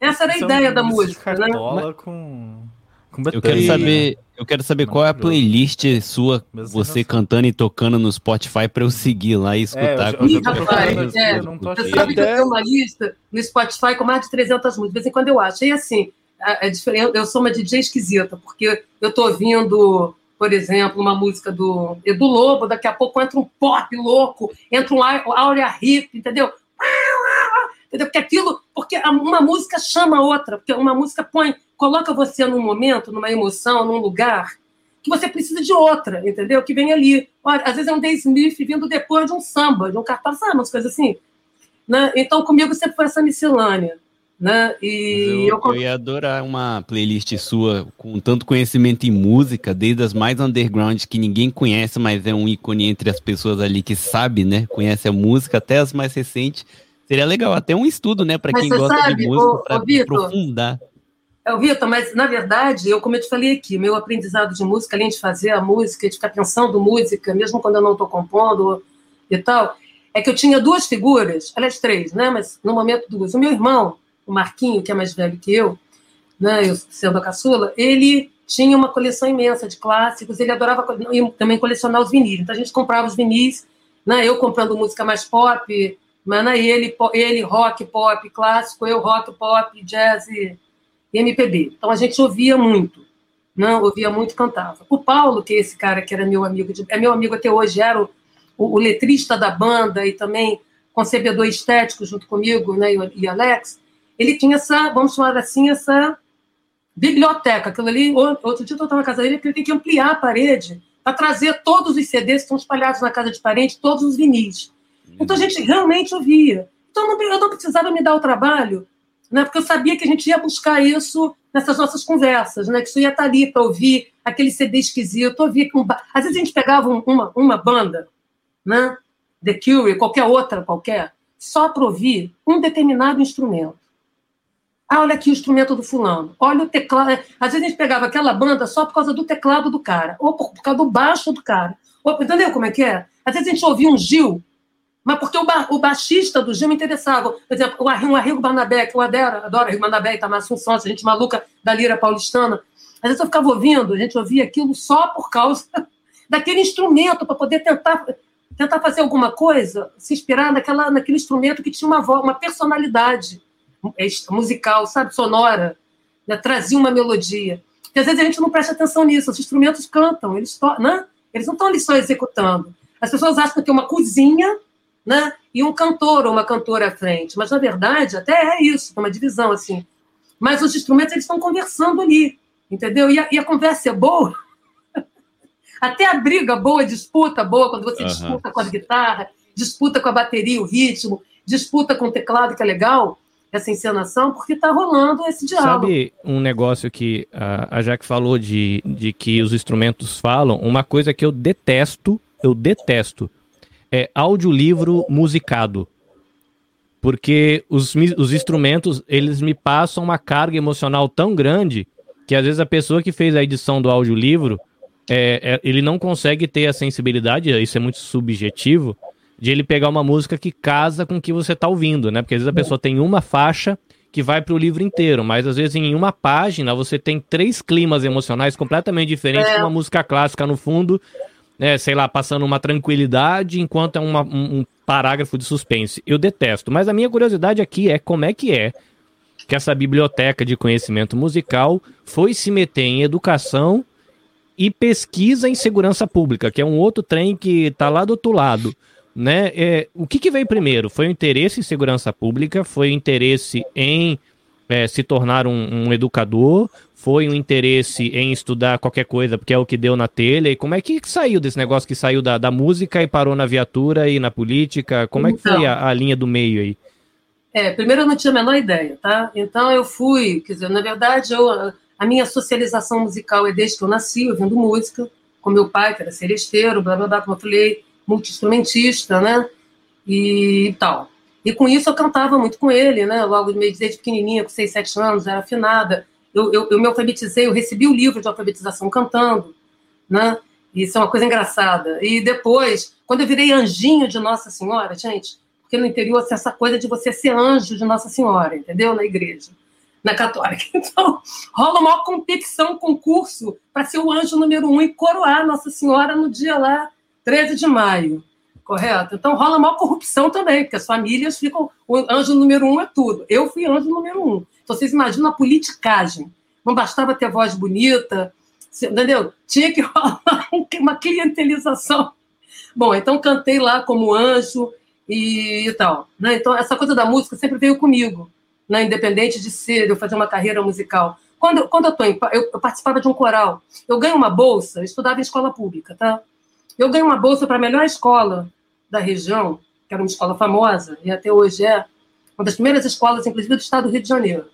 Essa era a isso é um ideia da misto de música, né? Com, com Eu quero saber, eu quero saber qual é a playlist sua, você cantando e tocando no Spotify pra eu seguir lá e escutar. É, eu já- eu já rapaz, procurando aqui, é. eu não tô Você sabe que eu tenho uma lista no Spotify com mais de 300 músicas. De vez em quando eu acho. E assim, é diferente. Eu, eu sou uma DJ esquisita, porque eu tô ouvindo, por exemplo, uma música do Edu Lobo, daqui a pouco entra um pop louco, entra um áurea hip, entendeu? Entendeu? Porque aquilo, porque a- uma música chama a outra, porque uma música põe, coloca você num momento, numa emoção, num lugar que você precisa de outra, entendeu? Que vem ali. Olha, às vezes é um Dave Smith vindo depois de um samba, de um cartaz, sabe, umas coisas assim. Né? Então, comigo sempre foi essa miscelânea. Né? E Eu, eu, eu ia adorar uma playlist sua com tanto conhecimento em música, desde as mais underground que ninguém conhece, mas é um ícone entre as pessoas ali que sabe, né? Conhece a música, até as mais recentes. Seria legal, até um estudo, né, para quem gosta sabe, de música, para aprofundar. É, Vitor, mas na verdade, eu, como eu te falei aqui, meu aprendizado de música, além de fazer a música, de ficar pensando música, mesmo quando eu não estou compondo e tal, é que eu tinha duas figuras, aliás, três, né? Mas no momento duas. O meu irmão, o Marquinho, que é mais velho que eu, né? Eu sendo a caçula, ele tinha uma coleção imensa de clássicos, ele adorava também colecionar os vinis. Então a gente comprava os vinis, né? Eu comprando música mais pop, mas né? ele, ele rock, pop, clássico, eu rock, pop, jazz e e MPB. Então a gente ouvia muito, não ouvia muito, cantava. O Paulo, que é esse cara que era meu amigo, de- é meu amigo até hoje, era o, o- o letrista da banda e também concebedor estético junto comigo, né, e, e Alex. Ele tinha essa, vamos chamar assim, essa biblioteca. Aquilo ali, outro dia eu estava na casa dele, porque ele tem que ampliar a parede para trazer todos os CDs que estão espalhados na casa de parente, todos os vinis. Então a gente realmente ouvia. Então eu não precisava me dar o trabalho, né, porque eu sabia que a gente ia buscar isso nessas nossas conversas, né, que isso ia estar ali para ouvir aquele CD esquisito, ouvir com às vezes a gente pegava um- uma, uma banda, né, The Cure, qualquer outra qualquer, só para ouvir um determinado instrumento. Ah, olha aqui o instrumento do fulano. Olha o teclado. Às vezes a gente pegava aquela banda só por causa do teclado do cara, ou por, por causa do baixo do cara. Ou- entendeu como é que é? Às vezes a gente ouvia um Gil, mas porque o, ba- o baixista do Gil me interessava. Por exemplo, o Arri- o Arrigo Barnabé, que eu adoro, adoro Arrigo Barnabé e Itamar Assunção, essa gente maluca da lira paulistana. Às vezes eu ficava ouvindo, a gente ouvia aquilo só por causa daquele instrumento, para poder tentar, tentar fazer alguma coisa, se inspirar naquela, naquele instrumento que tinha uma uma personalidade musical, sabe, sonora, né? trazia uma melodia. Porque às vezes a gente não presta atenção nisso, os instrumentos cantam, eles, to né? eles não estão ali só executando. As pessoas acham que tem uma cozinha né? e um cantor ou uma cantora à frente, mas na verdade até é isso, é uma divisão assim. Mas os instrumentos eles estão conversando ali, entendeu? E a, e a conversa é boa. Até a briga boa, a disputa boa, quando você Aham. disputa com a guitarra, disputa com a bateria, o ritmo, disputa com o teclado, que é legal, essa encenação, porque está rolando esse diálogo. Sabe um negócio que a, a Jaque falou de, de que os instrumentos falam? Uma coisa que eu detesto, eu detesto, é audiolivro musicado. Porque os, os instrumentos, eles me passam uma carga emocional tão grande que às vezes a pessoa que fez a edição do audiolivro, é, é, ele não consegue ter a sensibilidade, isso é muito subjetivo, de ele pegar uma música que casa com o que você está ouvindo, né? Porque às vezes a pessoa tem uma faixa que vai para o livro inteiro, mas às vezes em uma página você tem três climas emocionais completamente diferentes, É. uma música clássica no fundo, né, sei lá, passando uma tranquilidade enquanto é uma- um, parágrafo de suspense. Eu detesto, mas a minha curiosidade aqui é como é que é que essa biblioteca de conhecimento musical foi se meter em educação e pesquisa em segurança pública, que é um outro trem que está lá do outro lado. Né? É, o que, que veio primeiro? Foi o interesse em segurança pública? Foi o interesse em é, se tornar um, um educador? Foi o interesse em estudar qualquer coisa, porque é o que deu na telha? E como é que saiu desse negócio que saiu da, da música e parou na viatura e na política? Como é que foi Então. a, a linha do meio aí? É, primeiro eu não tinha a menor ideia, tá? Então eu fui, quer dizer, na verdade, eu, a minha socialização musical é desde que eu nasci, ouvindo música, com meu pai, que era seresteiro, blá blá blá, como eu falei, multi-instrumentista, né? E tal. E com isso eu cantava muito com ele, né? Logo desde pequenininha, com 6, 7 anos, era afinada. eu, eu, eu me alfabetizei, eu recebi o livro de alfabetização cantando, né? Isso é uma coisa engraçada. E depois, quando eu virei anjinho de Nossa Senhora, gente, porque no interior assim, essa coisa de você ser anjo de Nossa Senhora, entendeu? Na igreja, na católica. Então, rola uma competição, concurso, para ser o anjo número um e coroar Nossa Senhora no dia lá, 13 de maio. Correto? Então rola uma corrupção também, porque as famílias ficam. O anjo número um é tudo. Eu fui anjo número um. Então vocês imaginam a politicagem. Não bastava ter voz bonita, entendeu? Tinha que rolar uma clientelização. Bom, então cantei lá como anjo e, e tal. Né? Então, essa coisa da música sempre veio comigo, né? independente de ser, eu fazer uma carreira musical. Quando, quando eu, tô em, eu, eu participava de um coral, eu ganho uma bolsa, eu estudava em escola pública, tá? Eu ganho uma bolsa para a melhor escola da região, que era uma escola famosa, e até hoje é uma das primeiras escolas, inclusive, do estado do Rio de Janeiro.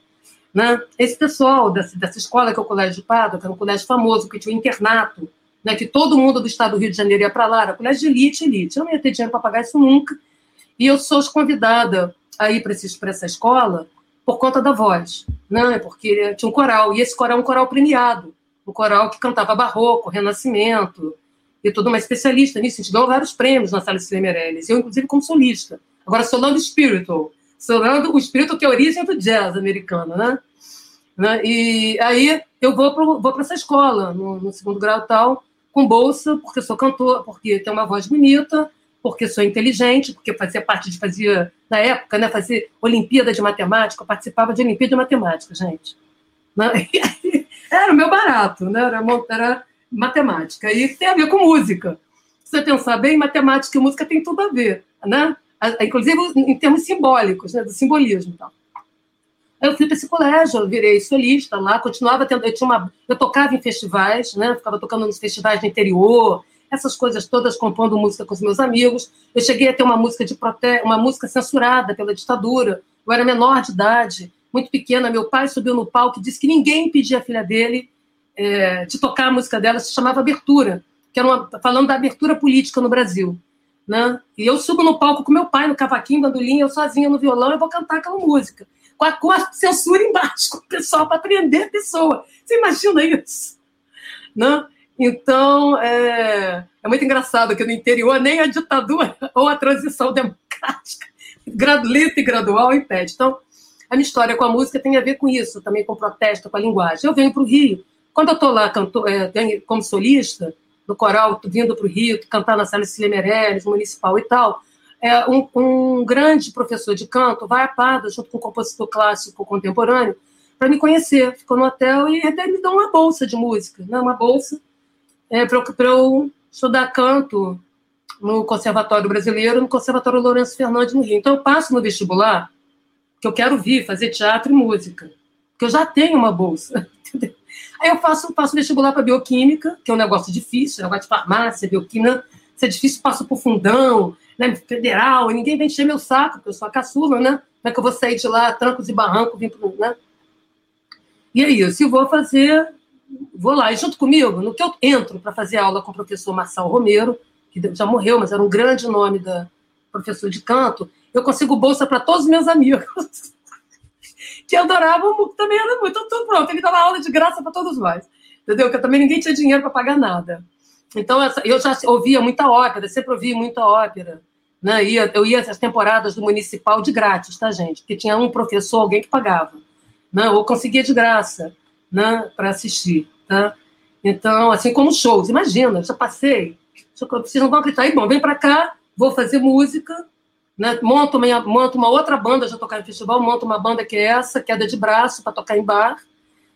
Né? Esse pessoal dessa, dessa escola, que é o Colégio de Pádua, que era um colégio famoso, que tinha um internato, né, que todo mundo do estado do Rio de Janeiro ia para lá, era colégio de elite, elite. Eu não ia ter dinheiro para pagar isso nunca. E eu sou convidada a ir para essa escola por conta da voz, né? porque tinha um coral, e esse coral é um coral premiado, um coral que cantava barroco, renascimento, e toda uma especialista nisso, a gente ganhou vários prêmios na Sala Cecília Meirelles, eu, inclusive, como solista. Agora, solando spiritual, solando o espírito que é a origem do jazz americano, né? né? E aí eu vou para vou essa escola, no, no, segundo grau tal, com bolsa, porque sou cantor, porque tenho uma voz bonita, porque sou inteligente, porque fazia parte de, fazia, na época, né, fazer Olimpíada de Matemática, eu participava de Olimpíada de Matemática, gente. Né? Era o meu barato, né? Era, era matemática. E tem a ver com música. Se você pensar bem, matemática e música tem tudo a ver, né? Inclusive em termos simbólicos, né? do simbolismo. Então. Eu fui para esse colégio, eu virei solista lá, continuava tendo. Eu, tinha uma, eu tocava em festivais, né? ficava tocando nos festivais do interior, essas coisas todas, compondo música com os meus amigos. Eu cheguei a ter uma música de prote... uma música censurada pela ditadura. Eu era menor de idade, muito pequena. Meu pai subiu no palco e disse que ninguém impedia a filha dele é, de tocar a música dela, se chamava Abertura, que era uma, falando da abertura política no Brasil. Né? E eu subo no palco com meu pai, no cavaquinho, bandolim, eu sozinha no violão, eu vou cantar aquela música. Com a, com a censura embaixo, com o pessoal, para prender a pessoa. Você imagina isso? Né? Então, é, é muito engraçado que no interior nem a ditadura ou a transição democrática, lenta e gradual, impede. Então, a minha história com a música tem a ver com isso, também com protesto, com a linguagem. Eu venho para o Rio, quando eu estou lá canto, é, como solista, no coral, vindo para o Rio, cantar na Sala Cecília Meirelles, municipal e tal, é, um, um, grande professor de canto vai a Pada, junto com um compositor clássico contemporâneo, para me conhecer. Ficou no hotel e ele me deu uma bolsa de música, né, uma bolsa é, para eu estudar canto no Conservatório Brasileiro, no Conservatório Lourenço Fernandes, no Rio. Então, eu passo no vestibular, que eu quero vir fazer teatro e música, que eu já tenho uma bolsa? Aí eu faço, faço vestibular para bioquímica, que é um negócio difícil, negócio de farmácia, bioquímica, se é difícil, passo por fundão, né, federal, ninguém vem encher meu saco, porque eu sou a caçula, né? Como é que eu vou sair de lá, trancos e barrancos, vim pro, né? E é isso, eu vou fazer, vou lá, e junto comigo, no que eu entro para fazer aula com o professor Marçal Romero, que já morreu, mas era um grande nome da professor de canto, eu consigo bolsa para todos os meus amigos. que adoravam também era muito. Então, tudo pronto, ele dava aula de graça para todos nós. Entendeu? Porque também ninguém tinha dinheiro para pagar nada. Então, essa, eu já ouvia muita ópera, sempre ouvi muita ópera. Né? Ia, eu ia às temporadas do municipal de grátis, tá, gente? Porque tinha um professor, alguém que pagava. Né? Ou conseguia de graça né? para assistir. Tá? Então, assim como shows, imagina, já passei. Vocês não vão acreditar. Aí, bom, vem para cá, vou fazer música, né? Monto, uma, monto uma outra banda, já tocar em festival, monto uma banda que é essa, queda de braço, para tocar em bar.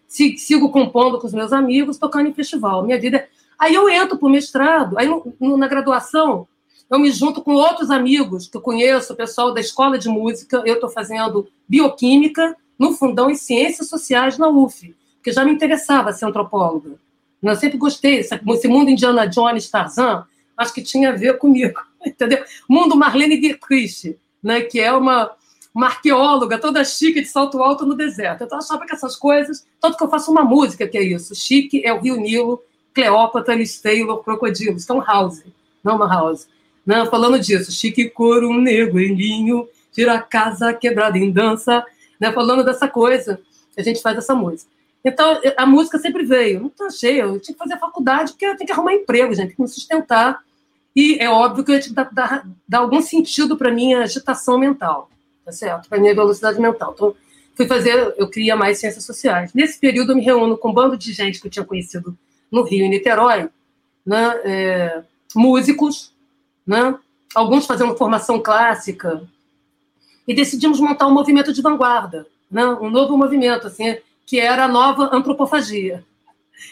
Sigo compondo com os meus amigos, tocando em festival. Minha vida é... Aí eu entro para o mestrado, aí no, no, na graduação eu me junto com outros amigos que eu conheço, o pessoal da escola de música, eu estou fazendo bioquímica no Fundão em Ciências Sociais na UF, porque já me interessava ser antropóloga. Eu sempre gostei, esse mundo Indiana Jones, Tarzan, acho que tinha a ver comigo. entendeu? Mundo Marlene Dietrich, né, que é uma, uma arqueóloga toda chique de salto alto no deserto. Então, eu achava que essas coisas, tanto que eu faço uma música que é isso, chique é o Rio Nilo, Cleópatra, Liz Taylor, Crocodilo, House, não uma house. Né, falando disso, chique couro, um negro em linho, tira a casa quebrada em dança, né, falando dessa coisa, a gente faz essa música. Então, a música sempre veio. Não tô cheio, eu tinha que fazer a faculdade, porque eu tenho que arrumar emprego, gente, tem que me sustentar. E é óbvio que eu tinha que dar, dar, dar algum sentido para minha agitação mental, tá certo? Para minha velocidade mental. Então, fui fazer, eu queria mais ciências sociais. Nesse período, eu me reúno com um bando de gente que eu tinha conhecido no Rio e Niterói, né? É, músicos, né? alguns fazendo formação clássica, e decidimos montar um movimento de vanguarda, né? um novo movimento, assim, que era a nova antropofagia.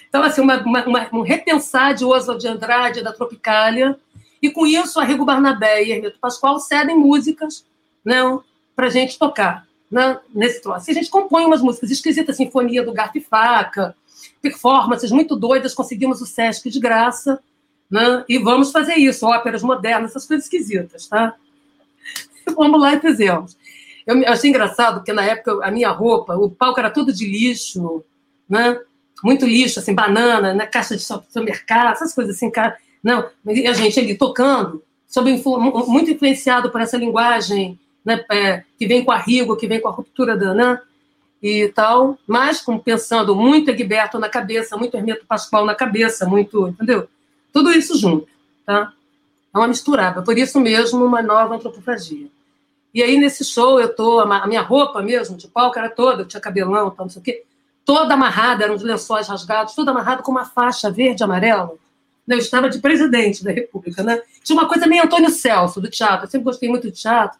Então, assim, uma, uma, uma, um repensar de Oswald de Andrade, da Tropicália, e com isso, Arrigo Barnabé e Hermeto Pascoal cedem músicas né, para a gente tocar né, nesse troço. E a gente compõe umas músicas esquisitas, Sinfonia do Garfo e Faca, performances muito doidas, conseguimos o Sesc de graça, né, e vamos fazer isso, óperas modernas, essas coisas esquisitas, tá? Vamos lá e fizemos. Eu achei engraçado, porque na época a minha roupa, o palco era todo de lixo, né? Muito lixo, assim, banana, né? caixa de supermercado, essas coisas assim, cara. Não, e a gente ali tocando, sob, muito influenciado por essa linguagem né, é, que vem com a Rigo, que vem com a ruptura da Anã e tal, mas como pensando muito Egberto na cabeça, muito Hermeto Pascoal na cabeça, muito, entendeu? Tudo isso junto, tá? É uma misturada, por isso mesmo uma nova antropofagia. E aí, nesse show, eu tô, a minha roupa mesmo, de palco, era toda, eu tinha cabelão, tal, não sei o quê, toda amarrada, eram os lençóis rasgados, toda amarrada com uma faixa verde e amarela. Eu estava de presidente da República, né? Tinha uma coisa meio Antônio Celso, do teatro. Eu sempre gostei muito de teatro.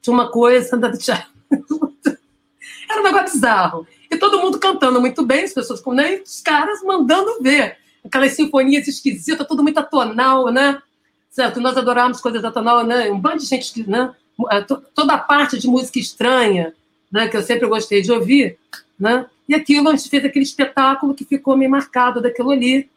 Tinha uma coisa do teatro. Era um negócio bizarro. E todo mundo cantando muito bem, as pessoas com né? os caras mandando ver. Aquelas sinfonias esquisitas, tudo muito atonal, né? Certo? Nós adorávamos coisas atonal, né? Um bando de gente, né? Toda a parte de música estranha, né, que eu sempre gostei de ouvir, né? E aquilo a gente fez aquele espetáculo que ficou me marcado daquilo ali.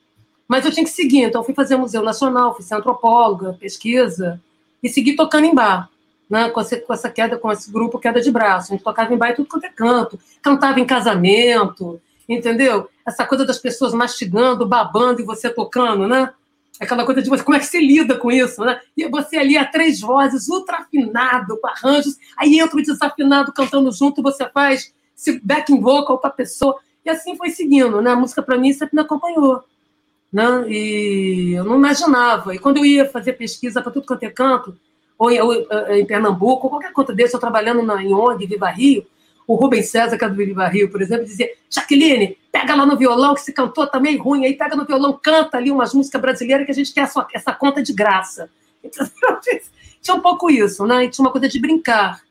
Mas eu tinha que seguir, então fui fazer Museu Nacional, fui ser antropóloga, pesquisa, e segui tocando em bar, né? com, essa, com essa queda, com esse grupo Queda de Braço. A gente tocava em bar e tudo quanto é canto, cantava em casamento, entendeu? Essa coisa das pessoas mastigando, babando e você tocando, né? aquela coisa de você, como é que você lida com isso, né? E você ali a três vozes, ultra afinado, com arranjos, aí entra o desafinado cantando junto, você faz esse backing vocal para pessoa, e assim foi seguindo, né? A música para mim sempre me acompanhou, né? E eu não imaginava. E quando eu ia fazer pesquisa para tudo quanto é canto, ou em, ou eh, em Pernambuco, ou qualquer conta desse, eu trabalhando na, em ONG, Viva Rio, o Rubens César, que é do Viva Rio, por exemplo, dizia: Jaqueline, pega lá no violão, que se cantou tá meio ruim, aí pega no violão, canta ali umas músicas brasileiras que a gente quer essa, essa conta de graça. Então, tinha um pouco isso, né? E tinha uma coisa de brincar.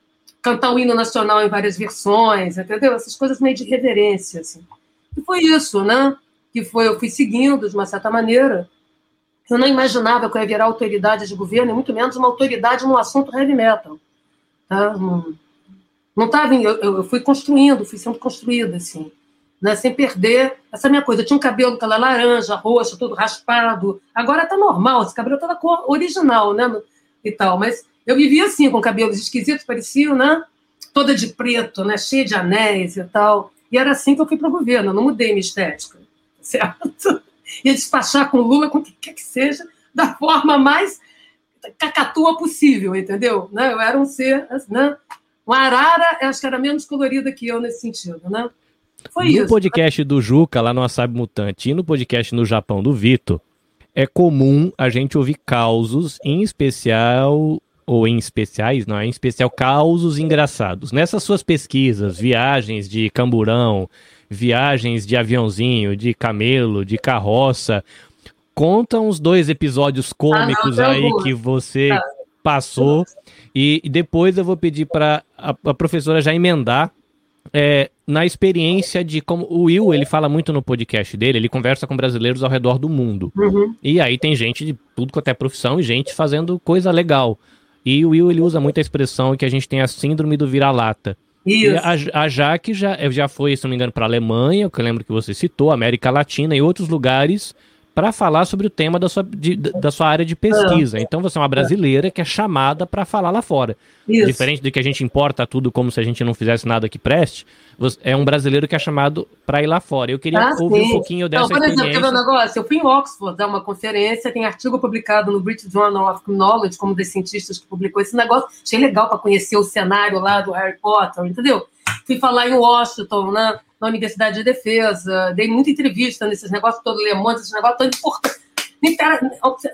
Cantar o hino nacional em várias versões, entendeu? Essas coisas meio de reverência, assim. E foi isso, né? Que foi, eu fui seguindo de uma certa maneira. Eu não imaginava que eu ia virar autoridade de governo, e muito menos uma autoridade no assunto heavy metal. Tá? Não, estava. Eu, eu fui construindo, fui sendo construída, assim né, sem perder essa minha coisa. Eu tinha um cabelo que era laranja, roxo, todo raspado. Agora tá normal, esse cabelo tá da cor original, né? E tal. Mas eu vivia assim, com cabelos esquisitos, pareciam, né? Toda de preto, né? Cheia de anéis e tal. E era assim que eu fui para o governo, eu não mudei minha estética, certo? Ia despachar com Lula, com o que quer que seja, da forma mais cacatua possível, entendeu? Né? Eu era um ser, né? Uma arara, acho que era menos colorida que eu nesse sentido, né? Foi no isso. podcast do Juca, lá no Asabi Mutante, e no podcast no Japão do Vitor, é comum a gente ouvir causos, em especial, ou em especiais, não, é em especial causos engraçados. Nessas suas pesquisas, viagens de camburão, viagens de aviãozinho, de camelo, de carroça, conta uns dois episódios cômicos ah, não, aí que você tá. passou. E, e, depois eu vou pedir para a, a professora já emendar é, na experiência de como o Will ele fala muito no podcast dele, ele conversa com brasileiros ao redor do mundo. Uhum. E aí tem gente de tudo quanto é profissão e gente fazendo coisa legal. E o Will ele usa muito a expressão que a gente tem a síndrome do vira-lata. Isso. A, a Jaque já, já foi, se não me engano, para a Alemanha, que eu lembro que você citou, América Latina e outros lugares para falar sobre o tema da sua, de, da sua área de pesquisa. Então você é uma brasileira que é chamada para falar lá fora. Isso. Diferente do que a gente importa tudo como se a gente não fizesse nada que preste, é um brasileiro que é chamado para ir lá fora. Eu queria ah, ouvir sim. um pouquinho dessa não, por exemplo, experiência. um negócio? Eu fui em Oxford dar uma conferência, tem artigo publicado no British Journal of Knowledge, como dos cientistas que publicou esse negócio. Achei legal para conhecer o cenário lá do Harry Potter, entendeu? Fui falar em Washington, né, na Universidade de Defesa, dei muita entrevista nesses negócios todos, Le Monde, esses negócios todos importantes.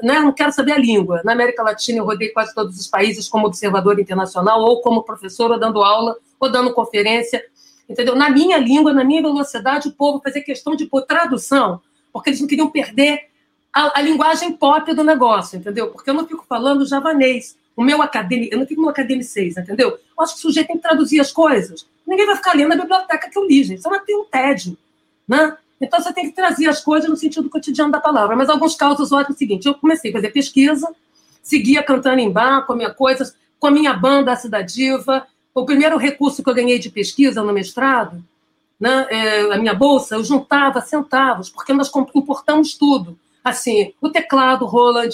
Né, não quero saber a língua. Na América Latina, eu rodei quase todos os países como observador internacional, ou como professor, ou dando aula, ou dando conferência. Entendeu? Na minha língua, na minha velocidade, o povo fazia questão de pôr tradução, porque eles não queriam perder a, a linguagem pop do negócio, entendeu? Porque eu não fico falando javanês. O meu acadêmico, eu não fico no academicês, entendeu? Eu acho que o sujeito tem que traduzir as coisas. Ninguém vai ficar lendo a biblioteca que eu li, gente. Isso ter um tédio, né? Então você tem que trazer as coisas no sentido cotidiano da palavra. Mas alguns casos ótimos é o seguinte: eu comecei a fazer pesquisa, seguia cantando em bar, comia coisas, com a minha banda, a Cidade Diva. O primeiro recurso que eu ganhei de pesquisa no mestrado, né, é, a minha bolsa, eu juntava centavos, porque nós importamos tudo assim, o teclado Roland,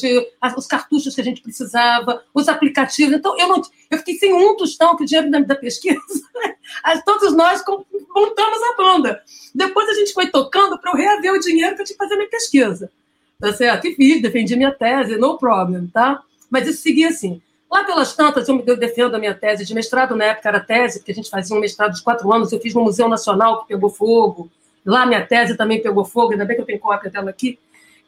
os cartuchos que a gente precisava, os aplicativos. Então, eu, não, eu fiquei sem um tostão que o dinheiro da, da pesquisa. Todos nós montamos a banda. Depois a gente foi tocando para eu reaver o dinheiro que eu tinha que fazer minha pesquisa. Tá certo? E fiz, defendi minha tese, no problem, tá? Mas isso seguia assim. Lá pelas tantas, eu, eu defendo a minha tese de mestrado, na época era tese, porque a gente fazia um mestrado de quatro anos, eu fiz no Museu Nacional, que pegou fogo. Lá minha tese também pegou fogo, ainda bem que eu tenho cópia dela aqui.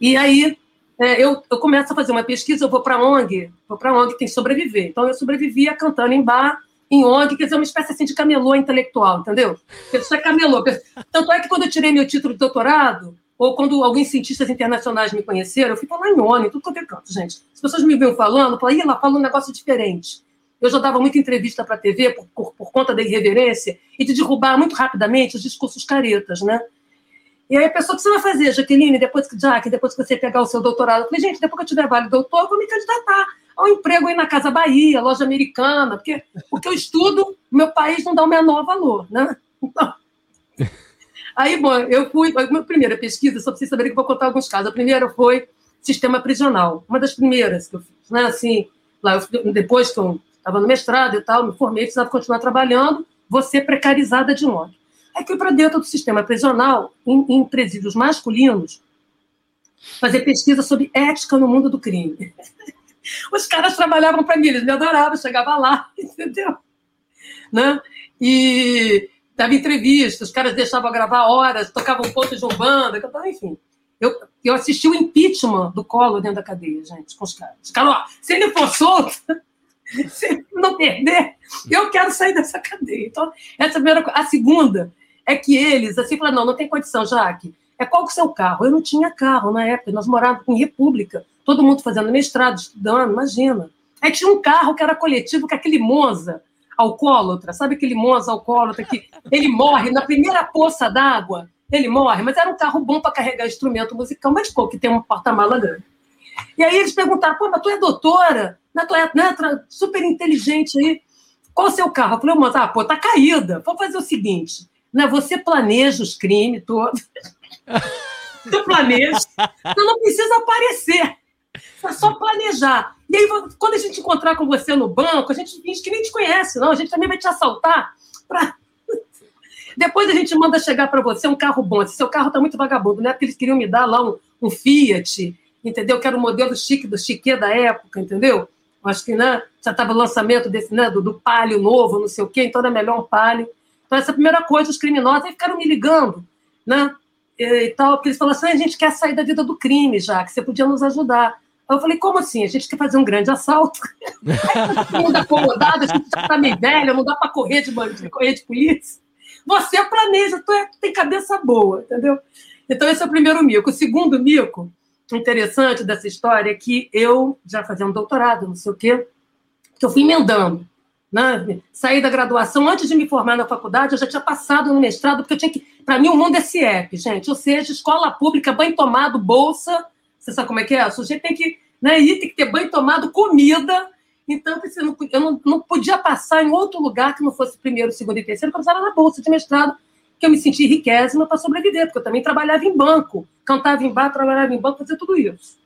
E aí é, eu, eu começo a fazer uma pesquisa, eu vou para ONG, vou para ONG, tem que sobreviver. Então eu sobrevivia cantando em bar, em ONG, quer dizer, uma espécie assim de camelô intelectual, entendeu? Isso é camelô. Tanto é que quando eu tirei meu título de doutorado, ou quando alguns cientistas internacionais me conheceram, eu fui falar em ONU, tudo quanto é canto, gente. As pessoas me viam falando, eu falei, ela fala um negócio diferente. Eu já dava muita entrevista para a TV por, por, por, conta da irreverência e de derrubar muito rapidamente os discursos caretas, né? E aí a pessoa, o que você vai fazer, Jaqueline, depois que, depois que você pegar o seu doutorado? Eu falei, gente, depois que eu tiver vale doutor, eu vou me candidatar ao emprego aí na Casa Bahia, loja americana, porque o que eu estudo, meu país não dá o menor valor, né? Então, aí, bom, eu fui, a minha primeira pesquisa, só para vocês saberem que eu vou contar alguns casos. A primeira foi sistema prisional, uma das primeiras que eu fiz, né? Assim, lá, eu, depois que eu estava no mestrado e tal, me formei, precisava continuar trabalhando, ser precarizada de novo é que para dentro do sistema prisional, em, em presídios masculinos, fazer pesquisa sobre ética no mundo do crime. Os caras trabalhavam para mim, eles me adoravam, chegava lá, entendeu? Né? E dava entrevista, os caras deixavam gravar horas, tocavam pontos de umbanda, enfim. Eu, eu assisti o impeachment do Collor dentro da cadeia, gente, com os caras. Os ó, se ele for solto, se ele não perder, eu quero sair dessa cadeia. Então, essa é a primeira coisa. A segunda é que eles, assim, falaram, não, não tem condição, Jaque. É qual é o seu carro? Eu não tinha carro na época, nós morávamos em República, todo mundo fazendo mestrado, estudando, imagina. Aí tinha um carro que era coletivo, que é aquele Monza alcoólatra, sabe aquele Monza alcoólatra que ele morre na primeira poça d'água, ele morre, mas era um carro bom para carregar instrumento musical, mas pô, que tem um porta-mala grande. E aí eles perguntaram, pô, mas tu é doutora, né, tu é né, super inteligente aí, qual o seu carro? Eu falei, Monza, ah, pô, tá caída, vamos fazer o seguinte, né? Você planeja os crimes todos. Você planeja. Você não precisa aparecer. É só planejar. E aí, quando a gente encontrar com você no banco, a gente finge que nem te conhece, não. A gente também vai te assaltar. Pra... Depois a gente manda chegar para você um carro bom. Se seu carro está muito vagabundo, né? Porque eles queriam me dar lá um, um Fiat, entendeu? Que era o modelo chique do chique da época, entendeu? Acho que né, já estava o lançamento desse, né, do, do Palio novo, não sei o quê, então era melhor um Palio. Então, essa é a primeira coisa, os criminosos aí ficaram me ligando, né? E, tal, porque eles falaram assim: ah, a gente quer sair da vida do crime já, que você podia nos ajudar. Aí eu falei, como assim? A gente quer fazer um grande assalto. Todo mundo acomodado, a gente já está meio velha, não dá para correr de, correr de polícia. Você planeja, tu, é, tem cabeça boa, entendeu? Então, esse é o primeiro mico. O segundo mico interessante dessa história é que eu já fazia um doutorado, não sei o quê, que eu fui emendando né? Saí da graduação, antes de me formar na faculdade, eu já tinha passado no mestrado, porque eu tinha que. Para mim, o mundo é CIEP, gente. Ou seja, escola pública, banho tomado, bolsa. Você sabe como é que é? O sujeito tem que né, ir, tem que ter banho tomado, comida. Então, eu não, não podia passar em outro lugar que não fosse primeiro, segundo e terceiro, porque eu na bolsa de mestrado, que eu me senti riquésima para sobreviver, porque eu também trabalhava em banco, cantava em bar, trabalhava em banco, fazia tudo isso.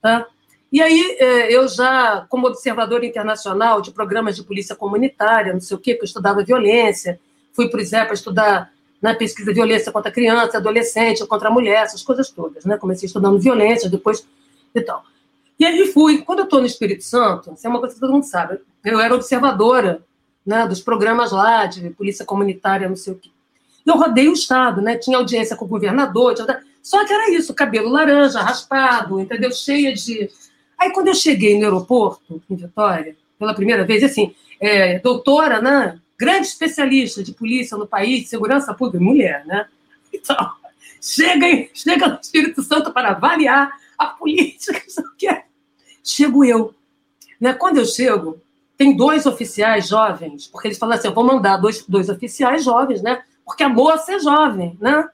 Tá? E aí, é, eu já, como observadora internacional de programas de polícia comunitária, não sei o quê, porque eu estudava violência, fui, por exemplo, estudar na pesquisa violência contra criança, adolescente, contra a mulher, essas coisas todas, né? Comecei estudando violência, depois e tal. E aí fui, quando eu estou no Espírito Santo, isso é uma coisa que todo mundo sabe, eu era observadora né, dos programas lá de polícia comunitária, não sei o quê. E eu rodei o Estado, né? Tinha audiência com o governador, tinha... só que era isso, cabelo laranja, raspado, entendeu? Cheia de. Aí, quando eu cheguei no aeroporto, em Vitória, pela primeira vez, assim, é, doutora, né? Grande especialista de polícia no país, de segurança pública, mulher, né? Então, chega, chega no Espírito Santo para avaliar a política, o quê. Chego eu. Né? Quando eu chego, tem dois oficiais jovens, porque eles falam assim: eu vou mandar dois, dois oficiais jovens, né? Porque a moça é jovem, né?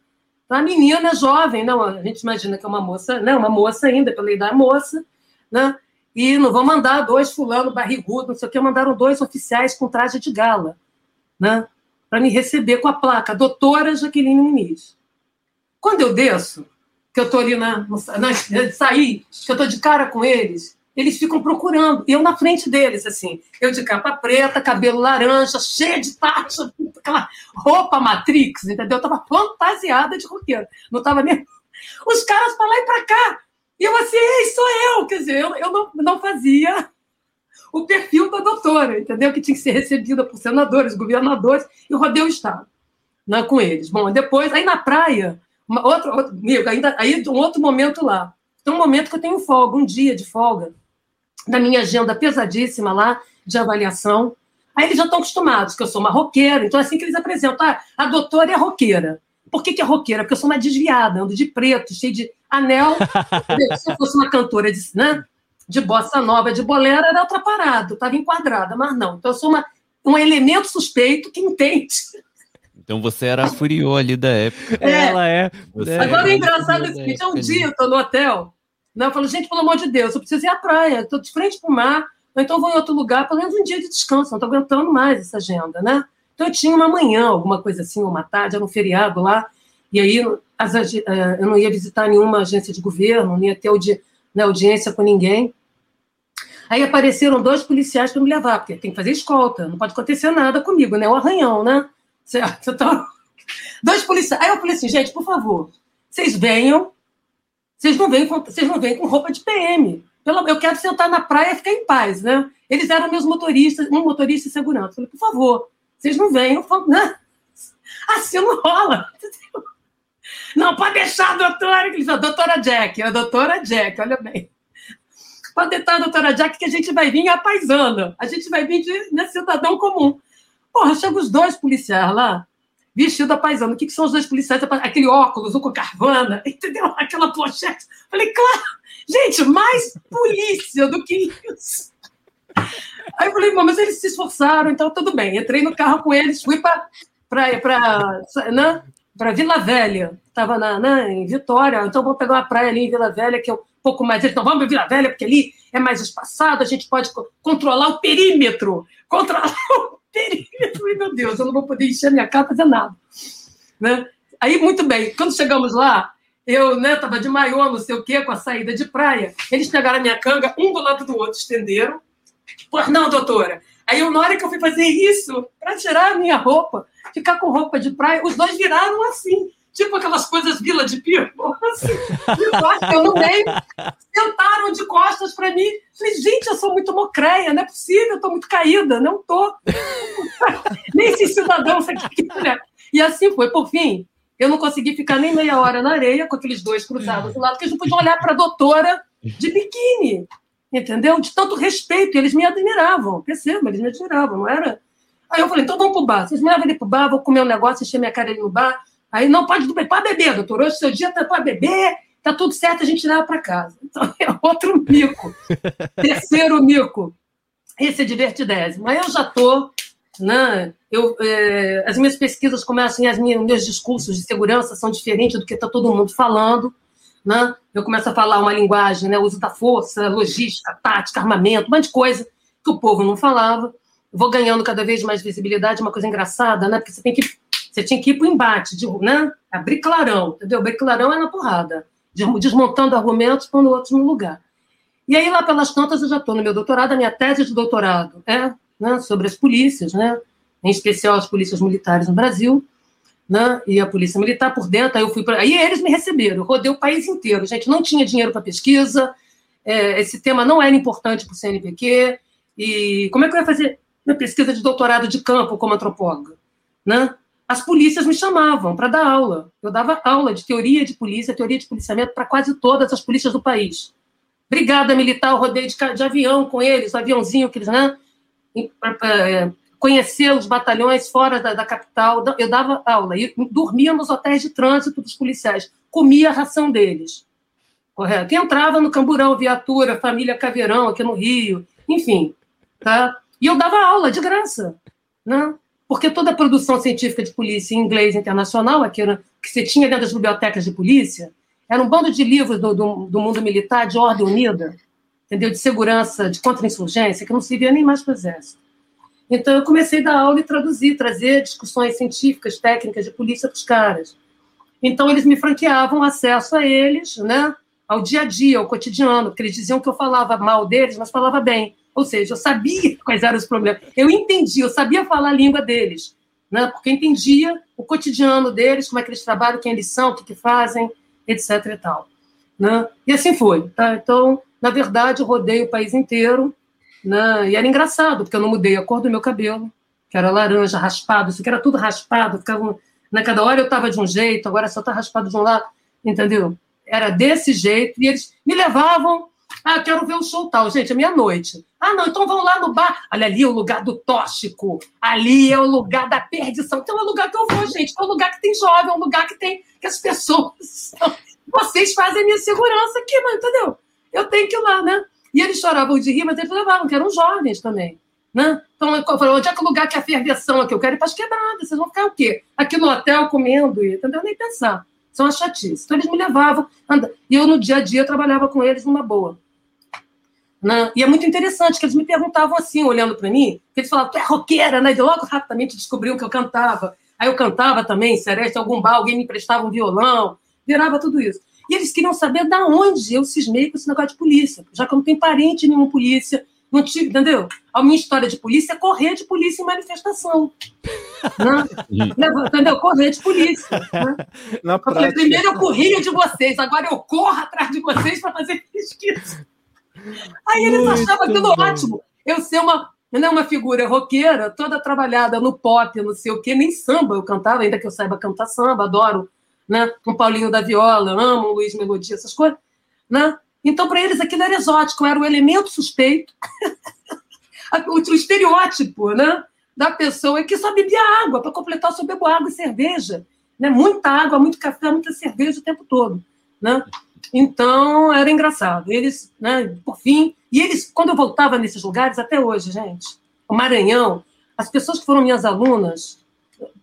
Então, a menina é jovem, não, a gente imagina que é uma moça, né? Uma moça ainda, pela idade moça, né? E não vão mandar dois fulano barrigudo, não sei o que, mandaram dois oficiais com traje de gala, né? Para me receber com a placa, doutora Jaqueline Muniz. Quando eu desço, que eu estou ali na, no- na saí, que eu estou de cara com eles, eles ficam procurando, eu na frente deles, assim, eu de capa preta, cabelo laranja, cheia de taxa, aquela roupa Matrix, entendeu? Eu tava fantasiada de roqueiro, não tava nem... Os caras para lá e para cá, e eu assim, ei, sou eu, quer dizer, eu, eu não, não fazia o perfil da doutora, entendeu? Que tinha que ser recebida por senadores, governadores, e rodei o Estado né, com eles. Bom, depois, aí na praia, uma, outro, outro, amigo, ainda, aí um outro momento lá. Tem um momento que eu tenho folga, um dia de folga, da minha agenda pesadíssima lá, de avaliação. Aí eles já estão acostumados, que eu sou uma roqueira, então é assim que eles apresentam. Ah, a doutora é roqueira. Por que, que é roqueira? Porque eu sou uma desviada, ando de preto, cheio de anel. Se eu fosse uma cantora de, né, de bossa nova, de bolera, era outra parada, eu estava enquadrada, mas não. Então eu sou uma, um elemento suspeito que entende. Então você era a furiô ali da época. É. Ela é. Você- é, Agora o engraçado é o é, seguinte: é um é, dia eu estou no hotel, né, eu falo, gente, pelo amor de Deus, eu preciso ir à praia, estou de frente para o mar, ou então vou em outro lugar, pelo menos um dia de descanso, não estou aguentando mais essa agenda, né? Então eu tinha uma manhã, alguma coisa assim, uma tarde, era um feriado lá, e aí as eh, eu não ia visitar nenhuma agência de governo, não ia ter audi- né, audiência com ninguém. Aí apareceram dois policiais para me levar, porque tem que fazer escolta, não pode acontecer nada comigo, né? O arranhão, né? Certo? Então, dois policiais. Aí eu falei assim, gente, por favor, vocês venham, vocês não vêm com, vocês não com roupa de PM. Eu quero sentar na praia e ficar em paz, né? Eles eram meus motoristas, um motorista e segurança. Eu falei, por favor, vocês não venham, fa- né? Assim não rola. Não, pode deixar doutora, que eles falam, doutora Jack, a doutora Jack, olha bem. Pode deixar doutora Jack que a gente vai vir a paisana. A gente vai vir de né, cidadão comum. Porra, chega os dois policiais lá, vestido a paisana. O que, que são os dois policiais? Aquele óculos, o com carvana, entendeu? Aquela pochete. Falei, claro, gente, mais polícia do que isso. Aí eu falei, mas eles se esforçaram, então tudo bem. Entrei no carro com eles, fui para né, Vila Velha. Estava na, né, em Vitória, então vamos pegar uma praia ali em Vila Velha, que é um pouco mais. Então vamos para Vila Velha, porque ali é mais espaçado, a gente pode co- controlar o perímetro. Controlar o perímetro. Ai, meu Deus, eu não vou poder encher minha cara fazer nada. Né? Aí, muito bem, quando chegamos lá, eu estava de maiô, não sei o quê, com a saída de praia. Eles pegaram a minha canga, um do lado do outro, estenderam. Pois não, doutora. Aí, eu, na hora que eu fui fazer isso, para tirar a minha roupa, ficar com roupa de praia, os dois viraram assim, tipo aquelas coisas vila de people, assim, costas, eu no meio, sentaram de costas para mim. Falei, gente, eu sou muito mocreia, não é possível, eu estou muito caída, não estou. Nem esses cidadãos aqui. Né? E assim foi, por fim, eu não consegui ficar nem meia hora na areia com aqueles dois cruzados do lado, porque eles não podiam olhar para a doutora de biquíni, entendeu? De tanto respeito, eles me admiravam, perceba, eles me admiravam, não era? Aí eu falei, então vamos pro bar. Vocês me levam ali pro bar, vou comer um negócio, encher minha cara ali no bar. Aí não pode pode beber, doutor. Hoje seu dia tá para beber, tá tudo certo, a gente leva para casa. Então é outro mico. Terceiro mico. Esse é divertidésimo. Aí eu já tô, né? Eu, é, as minhas pesquisas começam, as minhas, meus discursos de segurança são diferentes do que está todo mundo falando. Né? Eu começo a falar uma linguagem, né? uso da força, logística, tática, armamento, um monte de coisa que o povo não falava. Vou ganhando cada vez mais visibilidade, uma coisa engraçada, né? Porque você tem que você tinha que ir para o embate, de, né? Abrir clarão, entendeu? Abrir clarão é na porrada, de- desmontando argumentos, pondo outros no lugar. E aí, lá pelas tantas, eu já estou no meu doutorado, a minha tese de doutorado é né, sobre as polícias, né? em especial as polícias militares no Brasil, né? e a polícia militar por dentro. Aí eu fui pra... aí eles me receberam, eu rodei o país inteiro. Gente, não tinha dinheiro para pesquisa, é, esse tema não era importante para o CNPq, e como é que eu ia fazer? minha pesquisa de doutorado de campo como antropóloga, né? As polícias me chamavam para dar aula. Eu dava aula de teoria de polícia, teoria de policiamento para quase todas as polícias do país. Brigada militar, eu rodei de, de avião com eles, aviãozinho que eles, né? Conhecer os batalhões fora da, da capital. Eu dava aula e dormia nos hotéis de trânsito dos policiais, comia a ração deles. Correto? E entrava no Camburão, Viatura, Família Caveirão, aqui no Rio, enfim. Tá? E eu dava aula de graça. Né? Porque toda a produção científica de polícia em inglês internacional, era- que você tinha dentro das bibliotecas de polícia, era um bando de livros do, do, do mundo militar, de ordem unida, entendeu? de segurança, de contra-insurgência, que não servia nem mais para o exército. Então, eu comecei a dar aula e traduzir, trazer discussões científicas, técnicas de polícia para os caras. Então, eles me franqueavam acesso a eles, né? ao dia a dia, ao cotidiano, porque eles diziam que eu falava mal deles, mas falava bem. Ou seja, eu sabia quais eram os problemas. Eu entendia, eu sabia falar a língua deles, né? porque eu entendia o cotidiano deles, como é que eles trabalham, quem eles são, o que, que fazem, etc. e tal. Né? E assim foi. Tá? Então, na verdade, eu rodei o país inteiro, né? e era engraçado, porque eu não mudei a cor do meu cabelo, que era laranja, raspado, isso que era tudo raspado, ficava, né? cada hora eu estava de um jeito, agora só está raspado de um lado, entendeu? Era desse jeito, e eles me levavam ah, quero ver o show tal. Gente, é meia-noite. Ah, não, então vão lá no bar. Olha, ali é o lugar do tóxico. Ali é o lugar da perdição. Então é o lugar que eu vou, gente. É um lugar que tem jovem, é um lugar que tem que as pessoas. Vocês fazem a minha segurança aqui, mas entendeu? Eu tenho que ir lá, né? E eles choravam de rir, mas eles levavam, que eram jovens também. Né? Então, eu falei, onde é que é o lugar que é a ferveção aqui? Eu quero ir para as quebradas. Vocês vão ficar o quê? Aqui no hotel comendo, e- entendeu? Nem pensar. São as chatices. Então, eles me levavam. anda- E eu, no dia a dia, eu trabalhava com eles numa boa. Né? E é muito interessante que eles me perguntavam assim, olhando para mim, que eles falavam, tu é roqueira, né? E logo rapidamente descobriam que eu cantava. Aí eu cantava também, Sereste, algum bar, alguém me emprestava um violão, virava tudo isso. E eles queriam saber da onde eu cismei com esse negócio de polícia, já que eu não tenho parente nenhum polícia, não tive, entendeu? A minha história de polícia é correr de polícia em manifestação. Né? Leva- entendeu? Correr de polícia. Né? Na Eu falei, prática. primeiro eu corria de vocês, agora eu corro atrás de vocês para fazer pesquisa. Aí eles Muito achavam aquilo bom. ótimo. Eu ser uma, né, uma figura roqueira, toda trabalhada no pop, não sei o quê, nem samba eu cantava, ainda que eu saiba cantar samba, adoro né, um Paulinho da Viola, amo um Luiz Melodia, essas coisas. Né? Então, para eles, aquilo era exótico, era o elemento suspeito, o, estereótipo né, da pessoa que só bebia água. Para completar, só bebo água e cerveja. Né? Muita água, muito café, muita cerveja o tempo todo. Né? Então, era engraçado. Eles, né, por fim, e eles, quando eu voltava nesses lugares, até hoje, gente, o Maranhão, as pessoas que foram minhas alunas,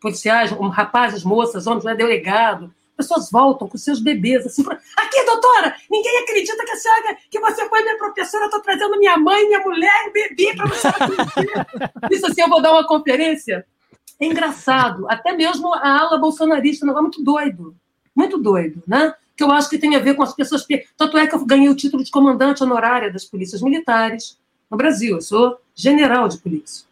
policiais, rapazes, moças, homens, né, delegado, pessoas voltam com seus bebês, assim, pra- aqui, doutora, ninguém acredita que a senhora, que você foi minha professora, eu estou trazendo minha mãe, minha mulher e bebê para você. Isso assim, eu vou dar uma conferência. É engraçado, até mesmo a ala bolsonarista, um negócio muito doido, muito doido, né? Que eu acho que tem a ver com as pessoas. pe- Tanto é que eu ganhei o título de comandante honorária das polícias militares no Brasil. Eu sou general de polícia.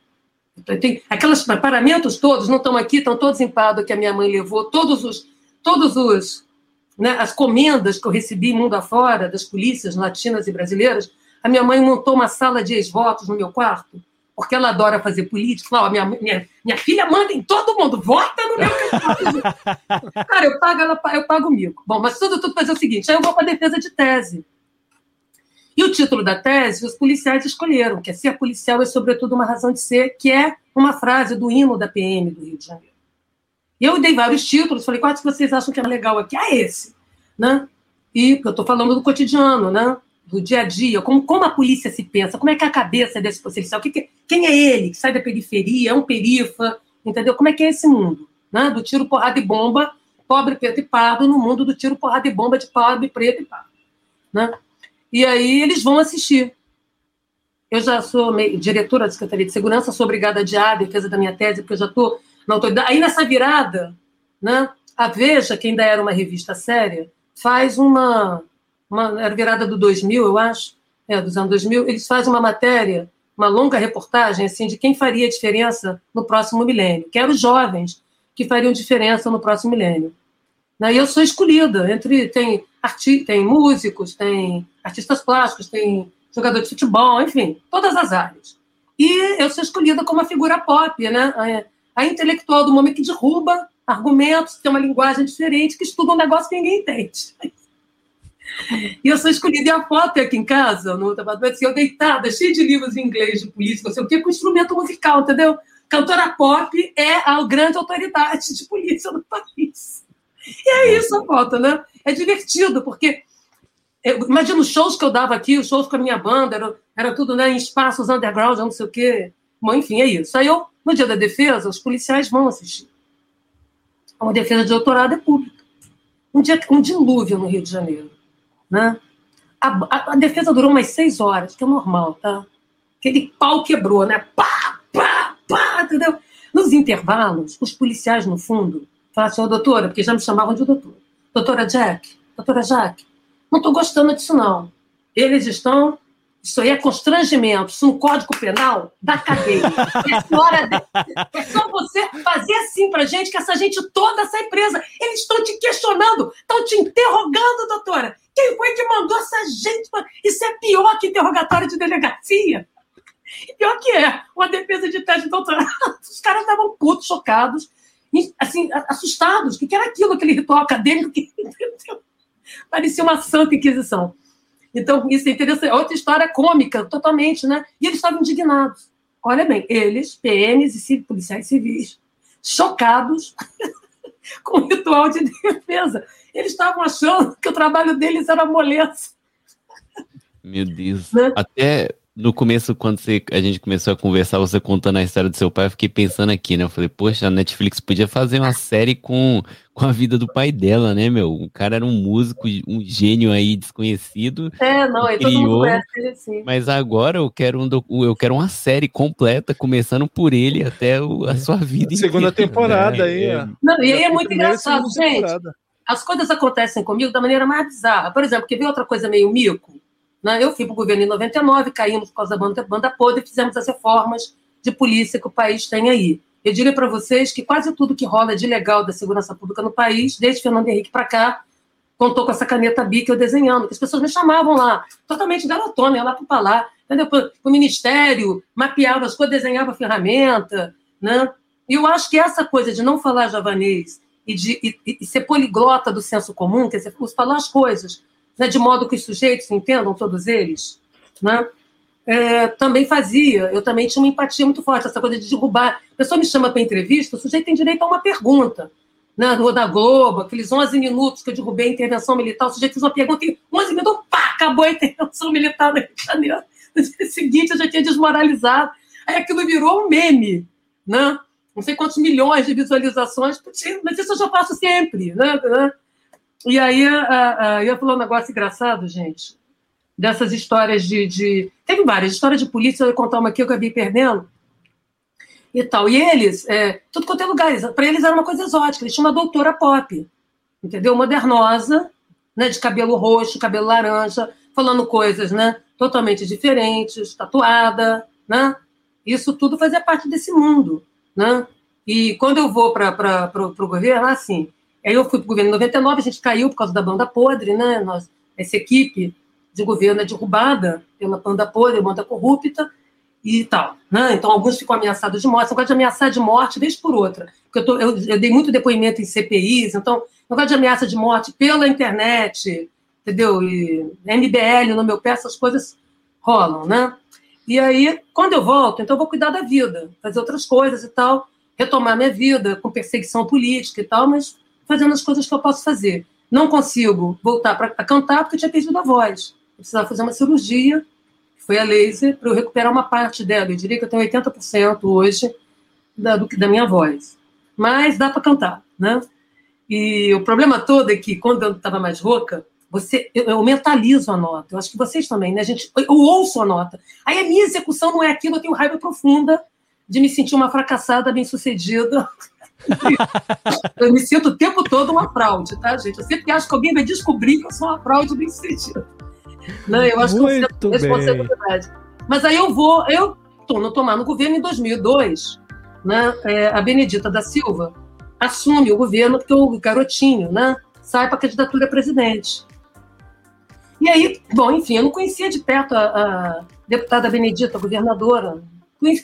Tem aqueles paramentos todos, não estão aqui, estão todos em Pádua que a minha mãe levou, todos os, todos os, né, as comendas que eu recebi mundo afora das polícias latinas e brasileiras. A minha mãe montou uma sala de ex-votos no meu quarto, porque ela adora fazer política. Fala, ó, minha, minha, minha filha manda em todo mundo, vota no meu candidato. Cara, eu pago, ela, eu pago o mico. Bom, mas tudo, tudo fazer o seguinte, aí eu vou para a defesa de tese. E o título da tese, os policiais escolheram, que é ser policial é sobretudo uma razão de ser, que é uma frase do hino da PM do Rio de Janeiro. E eu dei vários títulos, falei, quais que vocês acham que é legal aqui? Ah, esse. Né? E eu estou falando do cotidiano, né? do dia a dia, como, como a polícia se pensa, como é que é a cabeça desse policial, que que- quem é ele, que sai da periferia, é um perifa, entendeu? Como é que é esse mundo? Né? Do tiro, porrada e bomba, pobre, preto e pardo, no mundo do tiro, porrada e bomba de pobre, preto e pardo. Né? E aí eles vão assistir. Eu já sou diretora da Secretaria de Segurança, sou obrigada a adiar a defesa da minha tese, porque eu já estou na autoridade. Aí nessa virada, né, a Veja, que ainda era uma revista séria, faz uma, uma era virada do 2000, eu acho, é, dos anos 2000, eles fazem uma matéria, uma longa reportagem assim de quem faria diferença no próximo milênio, que eram os jovens que fariam diferença no próximo milênio. Né, E eu sou escolhida entre tem arti tem músicos, tem artistas plásticos, tem jogador de futebol, enfim, todas as áreas. E eu sou escolhida como a figura pop, né? A, a intelectual do momento que derruba argumentos, tem uma linguagem diferente, que estuda um negócio que ninguém entende. E eu sou escolhida, e a foto é aqui em casa, no apartamento, assim, eu deitada, cheia de livros em inglês de política, não sei o quê, com instrumento musical, entendeu? Cantora pop é a grande autoridade de polícia do país. E é isso a foto, né? É divertido, porque eu, imagina os shows que eu dava aqui, os shows com a minha banda, era, era tudo né, em espaços underground, não sei o quê. Bom, enfim, é isso. Aí eu, no dia da defesa, os policiais vão assistir. Uma defesa de doutorado é pública. Um, dia, um dilúvio no Rio de Janeiro. Né? A, a, a, defesa durou umas seis horas, que é normal, tá? Aquele pau quebrou, né? Pá, pá, pá, entendeu? Nos intervalos, os policiais, no fundo, falaram assim, oh, doutora, porque já me chamavam de doutora. Doutora Jack, doutora Jack, não estou gostando disso, não. Eles estão. Isso aí é constrangimento. Isso no Código Penal da cadeia. É, é só você fazer assim para gente, que essa gente toda sai presa. Eles estão te questionando, estão te interrogando, doutora. Quem foi que mandou essa gente? Isso é pior que interrogatório de delegacia. E pior que é, uma defesa de teste de doutorado. Os caras estavam putos, chocados, assim, assustados. O que era aquilo, aquele ritual acadêmico que. Parecia uma santa inquisição. Então, isso é interessante. Outra história cômica, totalmente, né? E eles estavam indignados. Olha bem, eles, PMs e policiais civis, chocados com o ritual de defesa. Eles estavam achando que o trabalho deles era moleza. Meu Deus. Né? Até no começo, quando você, a gente começou a conversar, você contando a história do seu pai, eu fiquei pensando aqui, né? Eu falei, poxa, a Netflix podia fazer uma série com, com a vida do pai dela, né, meu? O cara era um músico, um gênio aí desconhecido. É, não, criou, todo mundo conhece ele assim. Mas agora eu quero, um, eu quero uma série completa, começando por ele até o, a sua vida. Segunda inteira, temporada né? aí, é. Não, e aí é muito engraçado, gente. Temporada. As coisas acontecem comigo da maneira mais bizarra. Por exemplo, quer ver outra coisa meio mico? Né? Eu fui para o governo em 99, caímos por causa da banda, banda podre e fizemos as reformas de polícia que o país tem aí. Eu diria para vocês que quase tudo que rola de legal da segurança pública no país, desde Fernando Henrique para cá, contou com essa caneta bic eu desenhando, que as pessoas me chamavam lá, totalmente garotona, ia lá para lá, entendeu? O ministério, mapeava as coisas, desenhava ferramenta, né? E eu acho que essa coisa de não falar javanês e de e, e ser poliglota do senso comum, quer dizer, falar as coisas né, de modo que os sujeitos entendam, todos eles, né, é, também fazia. Eu também tinha uma empatia muito forte, essa coisa de derrubar. A pessoa me chama para entrevista, o sujeito tem direito a uma pergunta. Né, no da Globo, aqueles 11 minutos que eu derrubei a intervenção militar, o sujeito fez uma pergunta e 11 minutos, pá, acabou a intervenção militar no Rio de Janeiro. No dia seguinte eu já tinha desmoralizado. Aí aquilo virou um meme, né? Não sei quantos milhões de visualizações, mas isso eu já faço sempre, né? E aí a, a, eu ia falar um negócio engraçado, gente, dessas histórias de, de. Teve várias, histórias de polícia, eu ia contar uma aqui que eu acabei perdendo. E tal. E eles, é, tudo quanto é lugar, para eles era uma coisa exótica, eles tinham uma doutora pop, entendeu? Modernosa, né, de cabelo roxo, cabelo laranja, falando coisas né, totalmente diferentes, tatuada, né? Isso tudo fazia parte desse mundo, né? E quando eu vou para o governo, assim, Aí eu fui para o governo em 99, a gente caiu por causa da banda podre, né? Nós, essa equipe de governo é derrubada pela banda podre, banda corrupta e tal. Né? Então, alguns ficam ameaçados de morte. Eu gosto de ameaçar de morte, vez por outra. Porque eu, tô, eu, eu dei muito depoimento em CPIs, então, eu gosto de ameaça de morte pela internet, entendeu? E MBL no meu pé, essas coisas rolam, né? E aí, quando eu volto, então eu vou cuidar da vida, fazer outras coisas e tal, retomar minha vida com perseguição política e tal, mas fazendo as coisas que eu posso fazer. Não consigo voltar para cantar porque eu tinha perdido a voz. Eu precisava fazer uma cirurgia, que foi a laser, para eu recuperar uma parte dela. Eu diria que eu tenho 80% hoje da, do, da minha voz. Mas dá para cantar, né? E o problema todo é que, quando eu estava mais rouca, você, eu, eu, mentalizo a nota. Eu acho que vocês também, né? A gente, eu ouço a nota. Aí a minha execução não é aquilo, eu tenho raiva profunda de me sentir uma fracassada bem-sucedida eu me sinto o tempo todo uma fraude, tá, gente? Eu sempre acho que alguém vai descobrir que eu sou uma fraude bem sentido. Não, eu acho Muito que eu responsabilidade. Mas aí eu vou, eu estou no tomar no governo em 2002, né? É, a Benedita da Silva assume o governo porque o garotinho, né? Sai para a candidatura a presidente. E aí, bom, enfim, eu não conhecia de perto a, a deputada Benedita, governadora,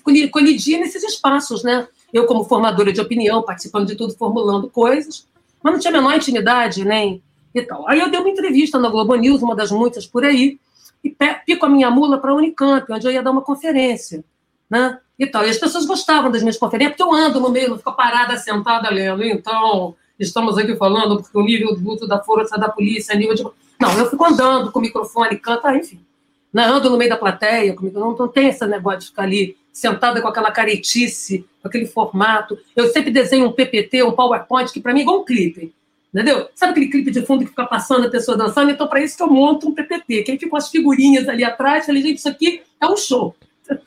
coli- colidia nesses espaços, né? Eu, como formadora de opinião, participando de tudo, formulando coisas, mas não tinha a menor intimidade, nem e tal. Aí eu dei uma entrevista na Globo News, uma das muitas por aí, e pico a minha mula para a Unicamp, onde eu ia dar uma conferência, né? E tal. E as pessoas gostavam das minhas conferências, porque eu ando no meio, não fico parada, sentada lendo. Então, estamos aqui falando porque o nível do da força da polícia, nível de... Não, eu fico andando com o microfone, canto, ah, enfim. Né? Ando no meio da plateia, comigo, não, não tem esse negócio de ficar ali sentada com aquela caretice, com aquele formato. Eu sempre desenho um PPT, um PowerPoint, que para mim é igual um clipe. Entendeu? Sabe aquele clipe de fundo que fica passando a pessoa dançando? Então, para isso que eu monto um PPT, que aí ficam as figurinhas ali atrás. Falei, gente, isso aqui é um show.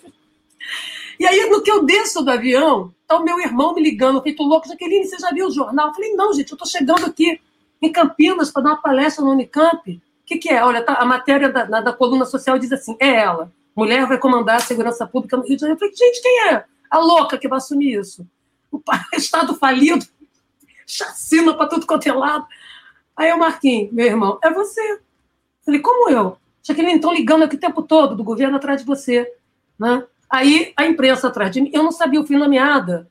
E aí, no que eu desço do avião, tá o meu irmão me ligando, feito louco, Jaqueline, você já viu o jornal? Eu falei, não, gente, eu tô chegando aqui em Campinas para dar uma palestra no Unicamp. O que, que é? Olha, tá, a matéria da, da, da coluna social diz assim: é ela. Mulher vai comandar a segurança pública no Rio de Janeiro. Eu falei, gente, quem é? A louca que vai assumir isso. O Estado falido, chacina para tudo quanto é lado. Aí eu marquei, meu irmão, é você. Falei, como eu? Jaqueline, estão ligando aqui o tempo todo do governo atrás de você. Né? Aí a imprensa atrás de mim, eu não sabia o fim da meada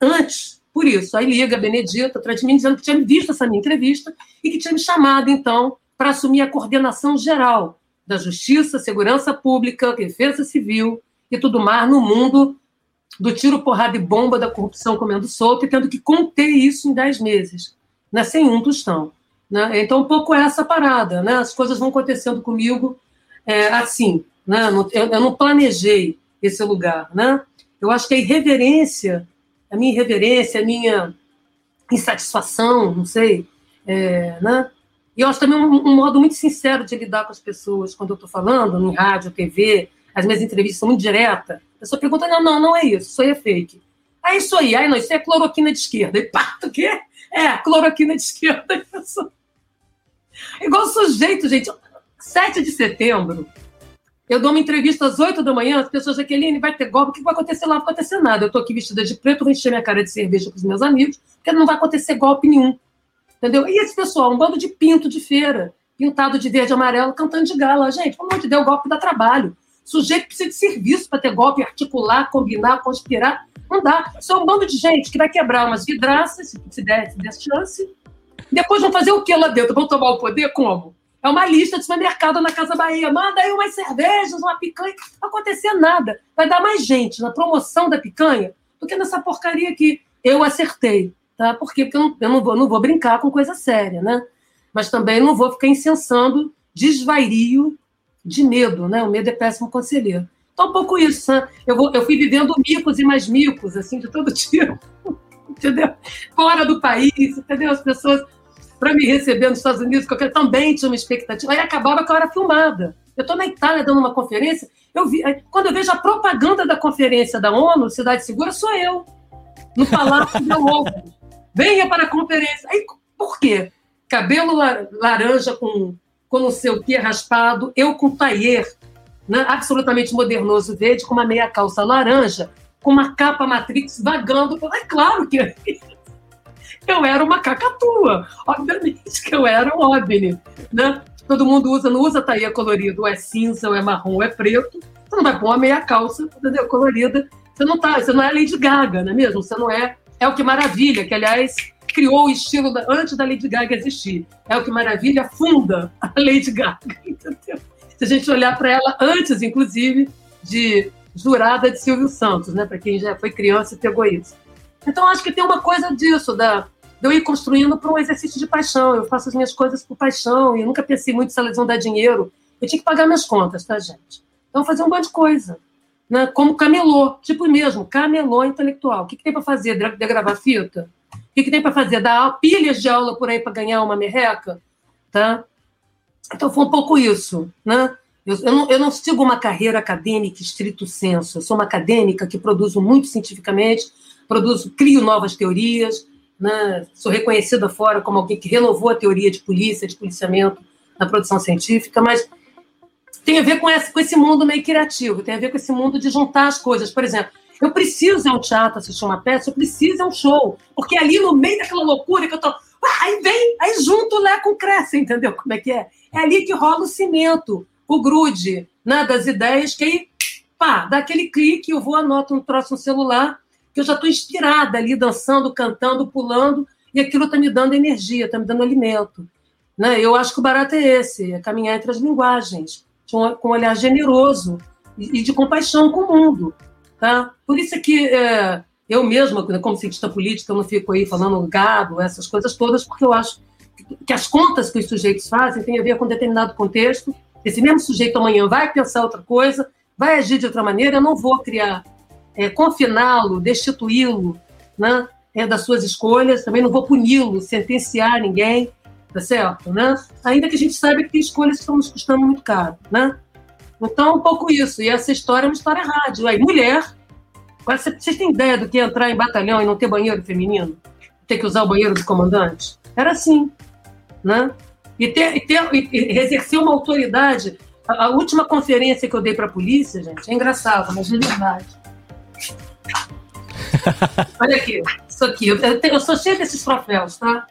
antes, por isso. Aí liga a Benedita atrás de mim, dizendo que tinha visto essa minha entrevista e que tinha me chamado, então, para assumir a coordenação geral da Justiça, Segurança Pública, Defesa Civil e tudo mais no mundo do tiro, porrada e bomba da corrupção comendo solto e tendo que conter isso em 10 meses, né, sem um tostão. Né? Então, um pouco essa parada. Né? As coisas vão acontecendo comigo é, assim. Né? Eu, eu não planejei esse lugar. Né? Eu acho que a irreverência, a minha irreverência, a minha insatisfação, não sei, é, né? Eu acho também um, um modo muito sincero de lidar com as pessoas quando eu estou falando, em rádio, TV, as minhas entrevistas são muito diretas. A pessoa pergunta: não, não, não é isso, isso aí é fake. É isso aí, aí não, isso é cloroquina de esquerda. E pá, o quê? É, cloroquina de esquerda. Pessoa- Igual sujeito, gente. 7 de setembro, eu dou uma entrevista às 8 da manhã, as pessoas, Jaqueline, vai ter golpe, o que vai acontecer lá? Não vai acontecer nada. Eu estou aqui vestida de preto, vou encher minha cara de cerveja com os meus amigos, porque não vai acontecer golpe nenhum. Entendeu? E esse pessoal, um bando de pinto de feira, pintado de verde e amarelo, cantando de gala. Gente, pelo amor de Deus, golpe dá trabalho. Sujeito precisa de serviço para ter golpe, articular, combinar, conspirar. Não dá. É um bando de gente que vai quebrar umas vidraças, se der, se der chance. Depois vão fazer o que lá dentro? Vão tomar o poder? Como? É uma lista de supermercado na Casa Bahia. Manda aí umas cervejas, uma picanha. Não vai acontecer nada. Vai dar mais gente na promoção da picanha do que nessa porcaria que eu acertei. Tá? Por quê? Porque eu, não, eu não, vou, não vou brincar com coisa séria, né? Mas também não vou ficar incensando desvairio de medo, né? O medo é péssimo conselheiro. Então, um pouco isso, né? Eu, vou, eu fui vivendo micos e mais micos, assim, de todo tipo. Entendeu? Fora do país, entendeu? As pessoas, para me receber nos Estados Unidos, que eu também tinha uma expectativa. Aí acabava que eu era filmada. Eu estou na Itália dando uma conferência. Eu vi, quando eu vejo a propaganda da conferência da ONU, Cidade Segura, sou eu, no Palácio da ONU. Venha para a conferência. Aí, por quê? Cabelo la- laranja com, com não sei o que raspado, eu com taier, né, absolutamente modernoso verde, com uma meia calça laranja, com uma capa Matrix vagando. É claro que eu era uma cacatua. Obviamente que eu era um OVNI. Né? Todo mundo usa, não usa taia colorido, ou é cinza, ou é marrom, ou é preto. Você não vai pôr uma meia calça entendeu? colorida. Você não, tá, você não é Lady Gaga, não é mesmo? Você não é. É o que maravilha, que aliás criou o estilo da, antes da Lady Gaga existir. É o que maravilha funda a Lady Gaga, entendeu? Se a gente olhar para ela antes, inclusive, de jurada de Silvio Santos, né? Para quem já foi criança e pegou isso. Então acho que tem uma coisa disso da de eu ir construindo para um exercício de paixão. Eu faço as minhas coisas por paixão e nunca pensei muito se elas vão dar dinheiro. Eu tinha que pagar minhas contas, tá, gente? Então fazer um monte de coisa, né? Como camelô, tipo mesmo, camelô intelectual. O que, que tem para fazer? De, de gravar fita? O que, que tem para fazer? Dar pilhas de aula por aí para ganhar uma merreca, tá? Então foi um pouco isso, né? Eu, eu, não, eu não sigo uma carreira acadêmica estrito senso. Eu sou uma acadêmica que produzo muito cientificamente, produzo, crio novas teorias, né? sou reconhecida fora como alguém que renovou a teoria de polícia, de policiamento na produção científica, mas tem a ver com esse, com esse mundo meio criativo, tem a ver com esse mundo de juntar as coisas. Por exemplo, eu preciso ir a um teatro assistir uma peça, eu preciso ir um show, porque ali no meio daquela loucura que eu tô. Aí vem, aí junto o com cresce, entendeu como é que é? É ali que rola o cimento, o grude né, das ideias, que aí pá, dá aquele clique, eu vou, anoto um troço no celular, que eu já estou inspirada ali, dançando, cantando, pulando, e aquilo está me dando energia, está me dando alimento. Né? Eu acho que o barato é esse, é caminhar entre as linguagens, com um olhar generoso e, de compaixão com o mundo. Tá? Por isso é que é, eu mesma, como cientista política, eu não fico aí falando gado, essas coisas todas, porque eu acho que as contas que os sujeitos fazem têm a ver com determinado contexto. Esse mesmo sujeito amanhã vai pensar outra coisa, vai agir de outra maneira, eu não vou criar, é, confiná-lo, destituí-lo né, é, das suas escolhas, também não vou puni-lo, sentenciar ninguém, tá certo? Né? Ainda que a gente saiba que tem escolhas que estão nos custando muito caro. Né? Então, um pouco isso. E essa história é uma história rádio. Aí, mulher. Vocês têm ideia do que é entrar em batalhão e não ter banheiro feminino? Ter que usar o banheiro do comandante? Era assim. Né? E, ter, e, ter, e exercer uma autoridade. A, a última conferência que eu dei para a polícia, gente, é engraçado, mas é verdade. Olha aqui, isso aqui. Eu, eu, eu sou cheia desses troféus, tá?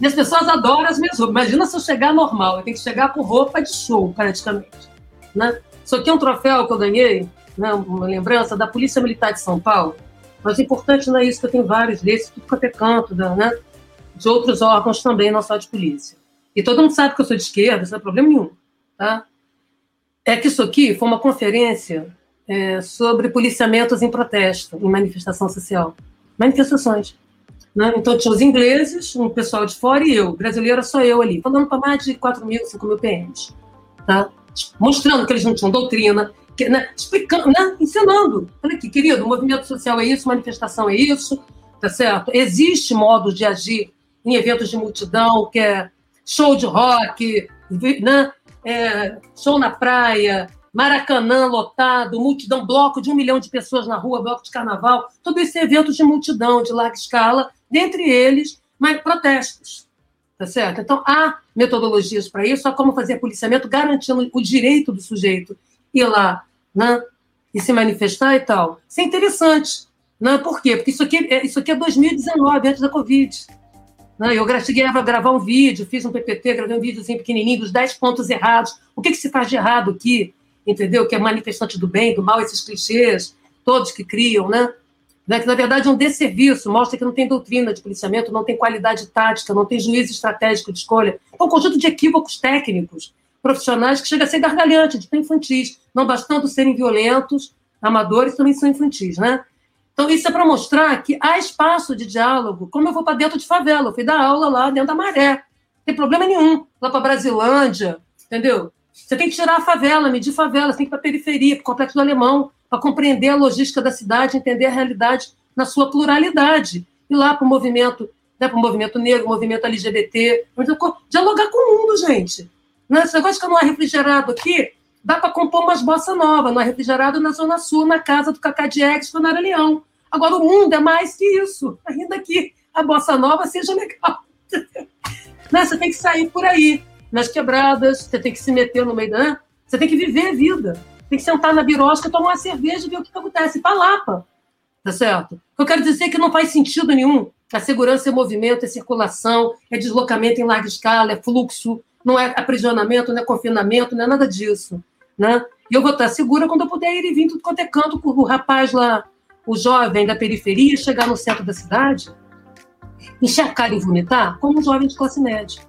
E as pessoas adoram as minhas roupas. Imagina se eu chegar normal, eu tenho que chegar com roupa de show, praticamente. Né? Isso aqui é um troféu que eu ganhei, né, uma lembrança da Polícia Militar de São Paulo. Mas o importante não é isso, que eu tenho vários desses, tudo quanto é canto, né, de outros órgãos também, não só de polícia. E todo mundo sabe que eu sou de esquerda, isso não é problema nenhum. Tá? É que isso aqui foi uma conferência é, sobre policiamentos em protesto, em manifestação social. Manifestações. Né? Então tinha os ingleses, um pessoal de fora e eu, brasileira só eu ali, falando para mais de 4 mil, 5 mil PMs. Tá? mostrando que eles não tinham doutrina, que, né, explicando, né, ensinando. Olha aqui, querido, movimento social é isso, manifestação é isso, tá certo? Existe modo de agir em eventos de multidão, que é show de rock, né, é, show na praia, Maracanã lotado, multidão, bloco de um milhão de pessoas na rua, bloco de carnaval, tudo isso é eventos de multidão, de larga escala, dentre eles, protestos. Tá certo? Então, há metodologias para isso, há como fazer policiamento garantindo o direito do sujeito ir lá né, e se manifestar e tal. Isso é interessante. Né? Por quê? Porque isso aqui, é, isso aqui é 2019, antes da Covid. Né? Eu cheguei a gravar um vídeo, fiz um PPT, gravei um videozinho pequenininho dos 10 pontos errados. O que, que se faz de errado aqui? Entendeu? Que é manifestante do bem, do mal, esses clichês todos que criam, né? Né, que na verdade é um desserviço, mostra que não tem doutrina de policiamento, não tem qualidade tática, não tem juízo estratégico de escolha. É um conjunto de equívocos técnicos, profissionais, que chega a ser gargalhante, de infantis, não bastando serem violentos, amadores, também são infantis, né? Então, isso é para mostrar que há espaço de diálogo, como eu vou para dentro de favela, eu fui dar aula lá dentro da maré, não tem problema nenhum, lá para Brasilândia, entendeu? Você tem que tirar a favela, medir favela, você tem que ir para a periferia, para o complexo do alemão, para compreender a logística da cidade, entender a realidade na sua pluralidade. E lá para o movimento, né, para o movimento negro, movimento LGBT, dialogar com o mundo, gente. Né? Esse negócio que não é refrigerado aqui, dá para compor umas bossa nova, não é refrigerado na Zona Sul, na casa do Cacá Diegues, na Área Leão. Agora, o mundo é mais que isso, ainda que a bossa nova seja legal. né? Você tem que sair por aí, nas quebradas, você tem que se meter no meio da. Né? Você tem que viver a vida tem que sentar na birosca, tomar uma cerveja e ver o que, que acontece. Para Lapa, tá certo? Eu quero dizer que não faz sentido nenhum. A segurança é movimento, é circulação, é deslocamento em larga escala, é fluxo, não é aprisionamento, não é confinamento, não é nada disso. Né? E eu vou estar segura quando eu puder ir e vir tudo quanto é canto, o rapaz lá, o jovem da periferia, chegar no centro da cidade, encharcar e vomitar, como um jovem de classe média.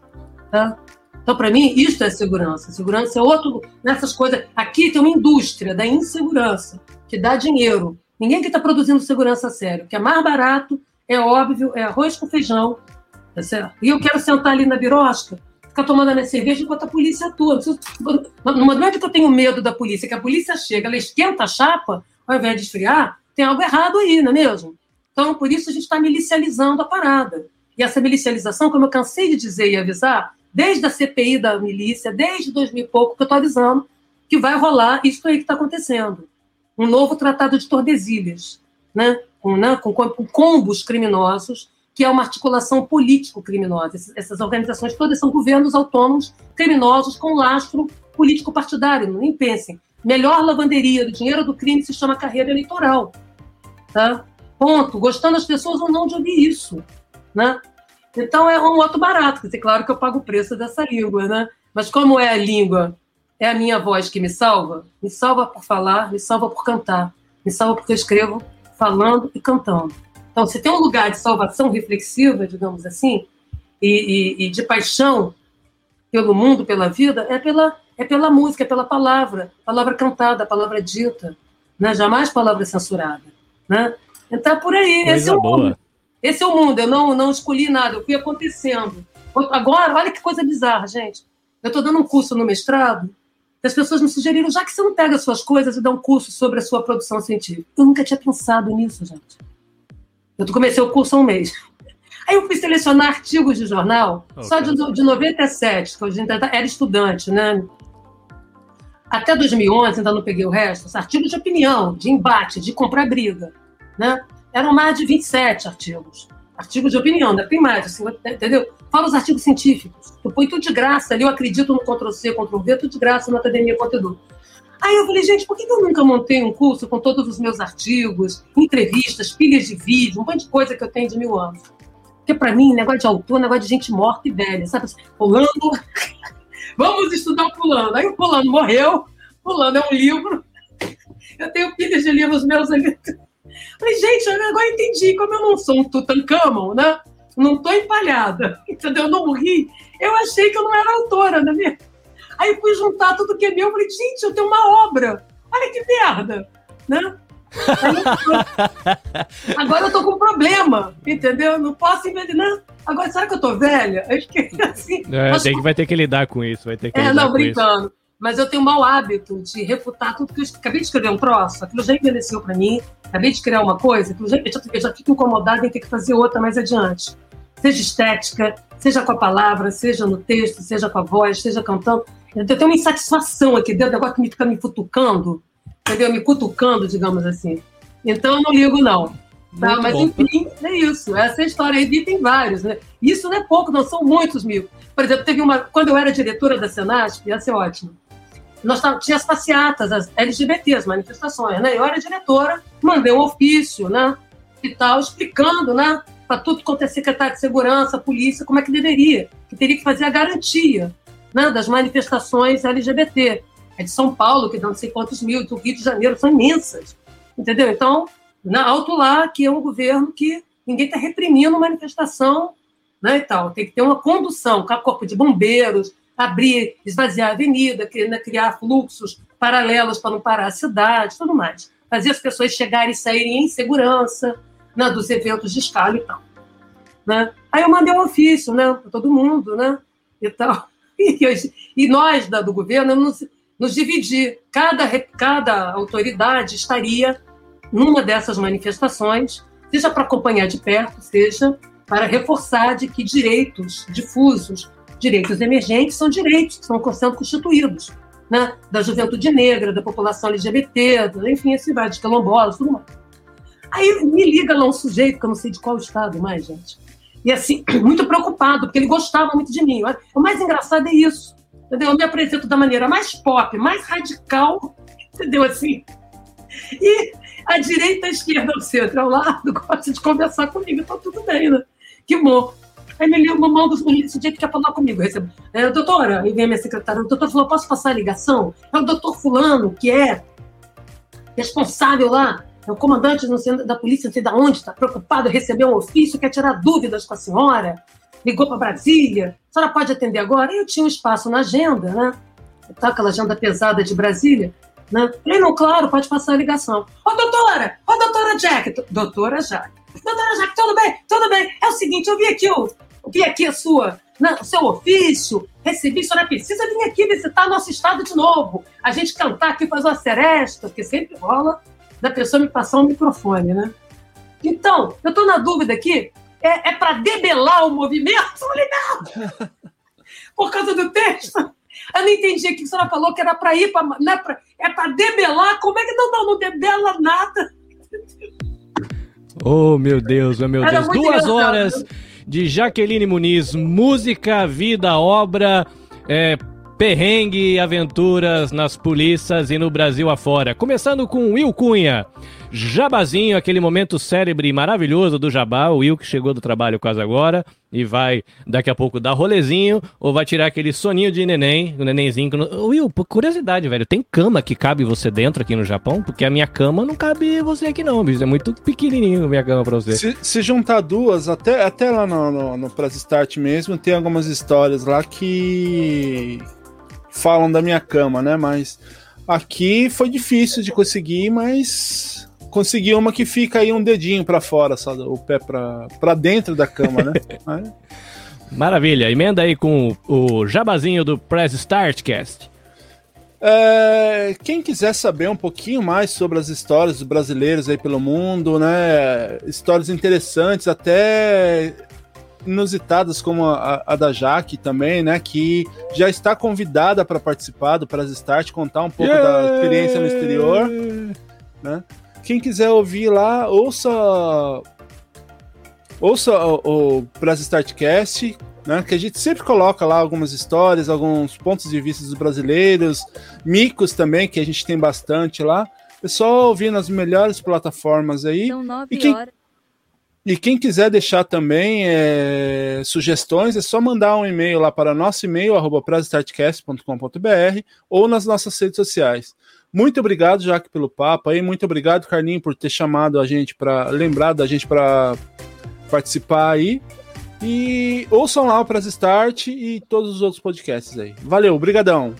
Tá? Então, para mim, isso é segurança. Segurança é outro nessas coisas. Aqui tem uma indústria da insegurança que dá dinheiro. Ninguém que está produzindo segurança sério. Que é mais barato, é óbvio, é arroz com feijão. Tá certo? E eu quero sentar ali na birosca, ficar tomando a minha cerveja enquanto a polícia atua. No momento que eu tenho medo da polícia, que a polícia chega, ela esquenta a chapa, ao invés de esfriar, tem algo errado aí, não é mesmo? Então, por isso a gente está milicializando a parada. E essa milicialização, como eu cansei de dizer e avisar, desde a CPI da milícia, desde 2000 e pouco, que eu estou avisando que vai rolar isso aí que está acontecendo. Um novo tratado de Tordesilhas, né? Com, né? Com, com, combos criminosos, que é uma articulação político-criminosa. Essas organizações todas são governos autônomos criminosos com lastro político-partidário. Nem pensem. Melhor lavanderia do dinheiro do crime se chama carreira eleitoral. Tá? Ponto. Gostando as pessoas ou não de ouvir isso. Né? Então é um outro barato, dizer, claro que eu pago o preço dessa língua, né? Mas como é a língua é a minha voz que me salva? Me salva por falar, me salva por cantar, me salva porque eu escrevo falando e cantando. Então, se tem um lugar de salvação reflexiva, digamos assim, e, e, e de paixão pelo mundo, pela vida, é pela, é pela música, é pela palavra, palavra cantada, palavra dita, né? jamais palavra censurada. Né? Então, por aí, esse é, Coisa o boa. Esse é o mundo. Eu não, não escolhi nada, eu fui acontecendo. Agora, olha que coisa bizarra, gente. Eu estou dando um curso no mestrado, e as pessoas me sugeriram, já que você não pega as suas coisas e dá um curso sobre a sua produção científica. Eu nunca tinha pensado nisso, gente. Eu comecei o curso há um mês. Aí eu fui selecionar artigos de jornal, só de, de 97, que eu ainda era estudante, né? Até 2011, ainda não peguei o resto, os artigos de opinião, de embate, de comprar briga, né? Eram mais de 27 artigos. Artigos de opinião, ainda tem mais, assim, entendeu? Fala os artigos científicos. Eu ponho tudo de graça ali, eu acredito no Ctrl-C, Ctrl-V, tudo de graça na Academia Conteúdo. Aí eu falei, gente, por que eu nunca montei um curso com todos os meus artigos, entrevistas, pilhas de vídeo, um monte de coisa que eu tenho de mil anos? Porque para mim, negócio de autor, negócio de gente morta e velha, sabe? Fulano, vamos estudar o fulano. Aí o fulano morreu, fulano é um livro. Eu tenho pilhas de livros meus ali. Falei, gente, agora eu entendi, como eu não sou um Tutankhamon, né? Não estou empalhada, entendeu? Eu não morri. Eu achei que eu não era autora, né? minha- Aí fui juntar tudo que é meu, falei, gente, eu tenho uma obra. Olha que merda, né? Tô- Agora eu tô com um problema, entendeu? Não posso imaginar. Agora, será que eu tô velha? Acho que assim. É, tem que, vai ter que lidar com isso, vai ter que é, lidar não, com isso. Mas eu tenho um mau hábito de refutar tudo que eu acabei de escrever um troço, aquilo já envelheceu para mim, acabei de criar uma coisa, aquilo já, eu, já, eu já fico incomodada em ter que fazer outra mais adiante. Seja estética, seja com a palavra, seja no texto, seja com a voz, seja cantando. Eu tenho uma insatisfação aqui dentro, agora que me fica me futucando, entendeu? Me cutucando, digamos assim. Então eu não ligo, não. Tá? Mas bom. enfim, é isso. Essa é a história aí, tem vários, né? Isso não é pouco, não, são muitos mil. Por exemplo, teve uma. Quando eu era diretora da Senasp, ia ser ótimo. Nós tá- tinha as passeatas, as LGBT, as manifestações, né? Eu era diretora, mandei um ofício, né? E tal, explicando, né? Para tudo quanto é secretário de segurança, polícia, como é que deveria, que teria que fazer a garantia, né? Das manifestações LGBT. É de São Paulo, que não sei quantos mil, do Rio de Janeiro, são imensas. Entendeu? Então, na alto lá, que é um governo que ninguém está reprimindo manifestação, né, e tal. Tem que ter uma condução, com a corpo de bombeiros, abrir, esvaziar a avenida, né, criar fluxos paralelos para não parar a cidade, tudo mais. Fazer as pessoas chegarem e saírem em segurança né, dos eventos de escala e tal. Né? Aí eu mandei um ofício né, para todo mundo, né, e tal. E, eu- e nós, da, do governo, nos, nos dividir. Cada, cada autoridade estaria numa dessas manifestações, seja para acompanhar de perto, seja para reforçar de que direitos difusos, direitos emergentes, são direitos que estão sendo constituídos, né? da juventude negra, da população LGBT, enfim, esse vai, de quilombolas, tudo mais. Aí me liga lá um sujeito, que eu não sei de qual estado mais, gente, e assim, muito preocupado, porque ele gostava muito de mim. O mais engraçado é isso, entendeu? Eu me apresento da maneira mais pop, mais radical, entendeu? Assim, e a direita, a esquerda, o centro, ao lado, gosta de conversar comigo, então tudo bem, né? Que bom. Aí me liga, manda o sujeito que quer falar comigo. Recebo, é, doutora, aí vem a minha secretária, o doutor falou, posso passar a ligação? É o doutor fulano, que é responsável lá, é o comandante sei, da polícia, não sei de onde, está preocupado, recebeu um ofício, quer tirar dúvidas com a senhora, ligou para Brasília, a senhora pode atender agora? Eu tinha um espaço na agenda, né? Tá aquela agenda pesada de Brasília, né? Falei, não, claro, pode passar a ligação. Ô, doutora! Ô, doutora Jack! Do- Doutora Jack. Doutora Jack, tudo bem? Tudo bem. É o seguinte, eu vi aqui, o, eu vi aqui a sua, né, o seu ofício, recebi, a senhora precisa vir aqui visitar nosso estado de novo. A gente cantar aqui, fazer uma seresta, porque sempre rola da pessoa me passar um microfone, né? Então, eu estou na dúvida aqui, é, é para debelar o movimento? Eu falei, não! Por causa do texto? Eu não entendi o que a senhora falou, que era para ir para. Né, pra- é para debelar? Como é que não, não, não debela nada? Oh, meu Deus, oh, meu Era Deus. Duas horas de Jaqueline Muniz, música, vida, obra, é, perrengue e aventuras nas polícias e no Brasil afora. Começando com Will Cunha. Jabazinho, aquele momento célebre maravilhoso do Jabá, o Will que chegou do trabalho quase agora. e vai daqui a pouco dar rolezinho ou vai tirar aquele soninho de neném, o nenenzinho. que Will, por curiosidade, velho, tem cama que cabe você dentro aqui no Japão? Porque a minha cama não cabe você aqui não, bicho. É muito pequenininho minha cama pra você. Se, se juntar duas, até, até lá no, no, no Press Start mesmo, tem algumas histórias lá que falam da minha cama, né? Mas aqui foi difícil de conseguir, mas consegui uma que fica aí um dedinho pra fora, só o pé pra dentro da cama, né? Aí- Maravilha, emenda aí com o, jabazinho do Press Startcast. É, quem quiser saber um pouquinho mais sobre as histórias dos brasileiros aí pelo mundo, né? Histórias interessantes, até inusitadas como a, a da Jaque também, né? Que já está convidada para participar do Press Start, contar um pouco da experiência no exterior. né? Quem quiser ouvir lá, ouça ouça o, o Press Startcast, né? Que a gente sempre coloca lá algumas histórias, alguns pontos de vista dos brasileiros, micos também, que a gente tem bastante lá. É só ouvir nas melhores plataformas aí. São nove E quem- horas. E quem quiser deixar também é, sugestões, é só mandar um e-mail lá para nosso e-mail, arroba ou nas nossas redes sociais. Muito obrigado, Jaque, pelo papo aí. Muito obrigado, Carlinho, por ter chamado a gente para lembrar da gente para participar aí. E ouçam lá o Press Start e todos os outros podcasts aí. Valeu, brigadão.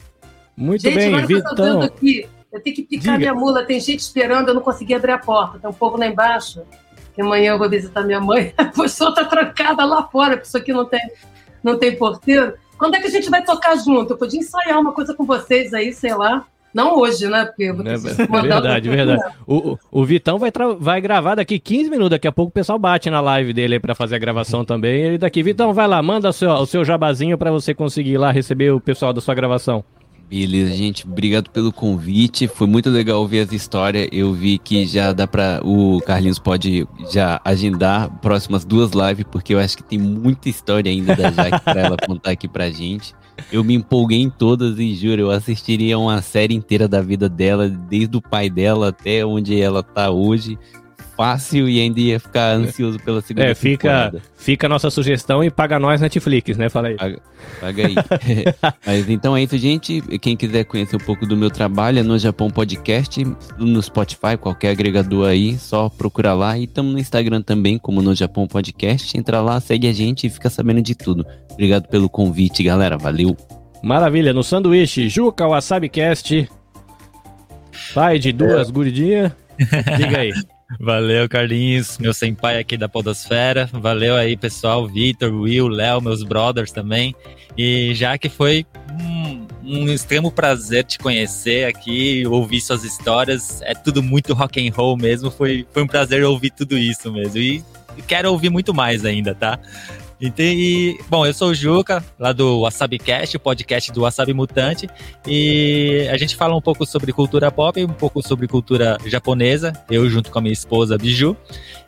Muito Gente, bem, agora que eu tô vendo Vitão. aqui, eu tenho que picar Diga. minha mula, tem gente esperando, eu não consegui abrir a porta, tem um povo lá embaixo, que amanhã eu vou visitar minha mãe, a pessoa tá trancada lá fora, porque isso aqui não tem, não tem porteiro. Quando é que a gente vai tocar junto? Eu podia ensaiar uma coisa com vocês aí, sei lá. Não hoje, né? Porque eu vou É ter que mandar verdade, verdade. O, o- o Vitão vai, tra- vai gravar daqui 15 minutos. Daqui a pouco o pessoal bate na live dele aí pra fazer a gravação também. Ele daqui, Vitão, vai lá, manda o seu, o seu jabazinho pra você conseguir ir lá receber o pessoal da sua gravação. Beleza, gente. Obrigado pelo convite. Foi muito legal ouvir as histórias. Eu vi que já dá pra. O Carlinhos pode já agendar próximas duas lives, porque eu acho que tem muita história ainda da Jaque pra ela contar aqui pra gente. Eu me empolguei em todas e juro, eu assistiria uma série inteira da vida dela, desde o pai dela até onde ela tá hoje. Fácil e ainda ia ficar ansioso pela segunda É, fica, temporada. fica a nossa sugestão e paga nós Netflix, né? Fala aí. Paga aí. Mas então é isso, gente. Quem quiser conhecer um pouco do meu trabalho é no Japão Podcast, no Spotify, qualquer agregador aí, só procurar lá. E estamos no Instagram também, como no Japão Podcast. Entra lá, segue a gente e fica sabendo de tudo. Obrigado pelo convite, galera. Valeu. Maravilha, no sanduíche, Juca Wasabicast. Pai de duas guridinhas. Diga aí. Valeu, Carlinhos, meu senpai aqui da Podosfera. Valeu aí, pessoal, Vitor, Will, Léo, meus brothers também. E já que foi um, um extremo prazer te conhecer aqui, ouvir suas histórias. É tudo muito rock and roll mesmo. Foi, foi um prazer ouvir tudo isso mesmo. E quero ouvir muito mais ainda, tá? E, e, bom, eu sou o Juca, lá do WasabiCast, o podcast do Wasabi Mutante. E a gente fala um pouco sobre cultura pop, um pouco sobre cultura japonesa, eu junto com a minha esposa Biju.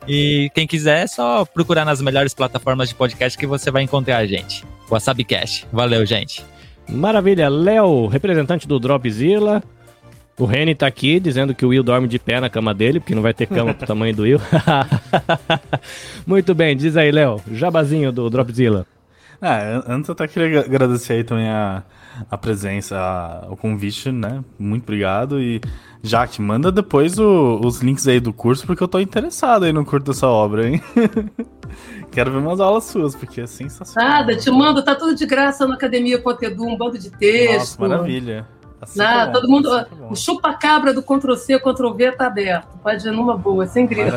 E quem quiser é só procurar nas melhores plataformas de podcast que você vai encontrar a gente. WasabiCast. Valeu, gente. Maravilha, Léo, representante do Dropzilla. O Reni tá aqui dizendo que o Will dorme de pé na cama dele, porque não vai ter cama pro tamanho do Will. Muito bem, diz aí, Léo, jabazinho do Dropzilla. Ah, an- antes eu até queria ag- agradecer aí também a, a presença, a- o convite, né? Muito obrigado. E, Jaque, manda depois o- os links aí do curso, porque eu tô interessado aí no curso dessa obra, hein? Quero ver umas aulas suas, porque é sensacional. Nada, te mando, tá tudo de graça no Academia Potedu, um bando de texto. Nossa, maravilha. Assim é bom, todo mundo. assim é. O chupa-cabra do Ctrl-C, Ctrl-V tá aberto. Pode ir numa boa, sem grito.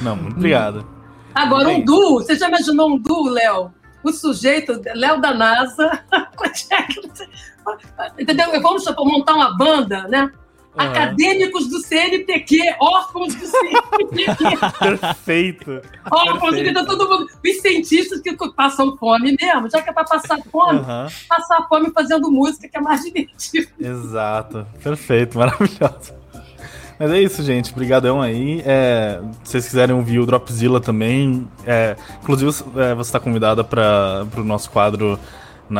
Não, muito obrigado. Agora, um duo. Você já imaginou um duo, Léo? O sujeito, Léo da NASA. Entendeu? Vamos montar uma banda, né? Aham. Acadêmicos do CNPq, órfãos do CNPq, Perfeito. órfãos, Perfeito. entendeu? Todo mundo. Os cientistas que passam fome mesmo, já que é para passar fome, Aham, passar fome fazendo música, que é mais divertido. Exato. Perfeito, maravilhoso. Mas é isso, gente. Obrigadão aí. É, se vocês quiserem ouvir o Dropzilla também, é, inclusive é, você está convidada para o nosso quadro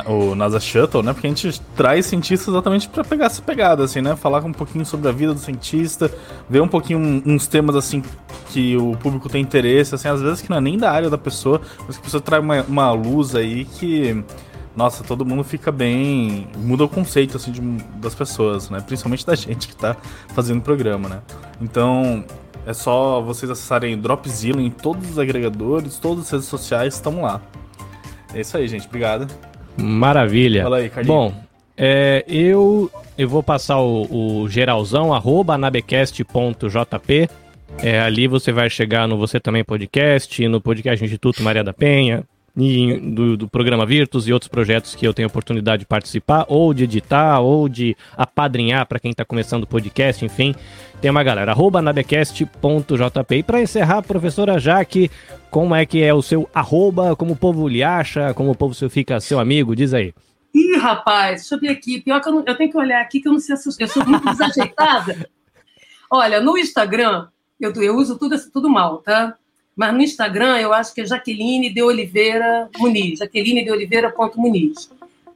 o NASA Shuttle, né? Porque a gente traz cientistas exatamente pra pegar essa pegada, assim, né? Falar um pouquinho sobre a vida do cientista, ver um pouquinho uns temas, assim, que o público tem interesse, assim, às vezes que não é nem da área da pessoa, mas que a pessoa traz uma, uma luz aí que, nossa, todo mundo fica bem. muda o conceito, assim, de- das pessoas, né? Principalmente da gente que tá fazendo o programa, né? Então. É só vocês acessarem Dropzilla em todos os agregadores, todas as redes sociais estão lá. É isso aí, gente. Obrigado. Maravilha. Fala aí, Carlinhos. Bom, é, eu, eu vou passar o, o geralzão, arroba anabecast.jp. É, ali você vai chegar no Você Também Podcast, no Podcast Instituto Maria da Penha, e do, do programa Virtus e outros projetos que eu tenho oportunidade de participar, ou de editar, ou de apadrinhar para quem está começando o podcast, enfim. Tem uma galera, arroba anabecast.jp. E para encerrar, professora Jaque, como é que é o seu arroba, como o povo lhe acha, como o povo seu fica seu amigo, diz aí. Ih, rapaz, deixa eu ver aqui. Pior que eu, não- eu tenho que olhar aqui que eu não sei se eu, sou muito desajeitada. Olha, no Instagram, eu, eu uso tudo, tudo mal, tá? Mas no Instagram eu acho que é Jaqueline de Oliveira Muniz. Jaqueline de Oliveira ponto Muniz.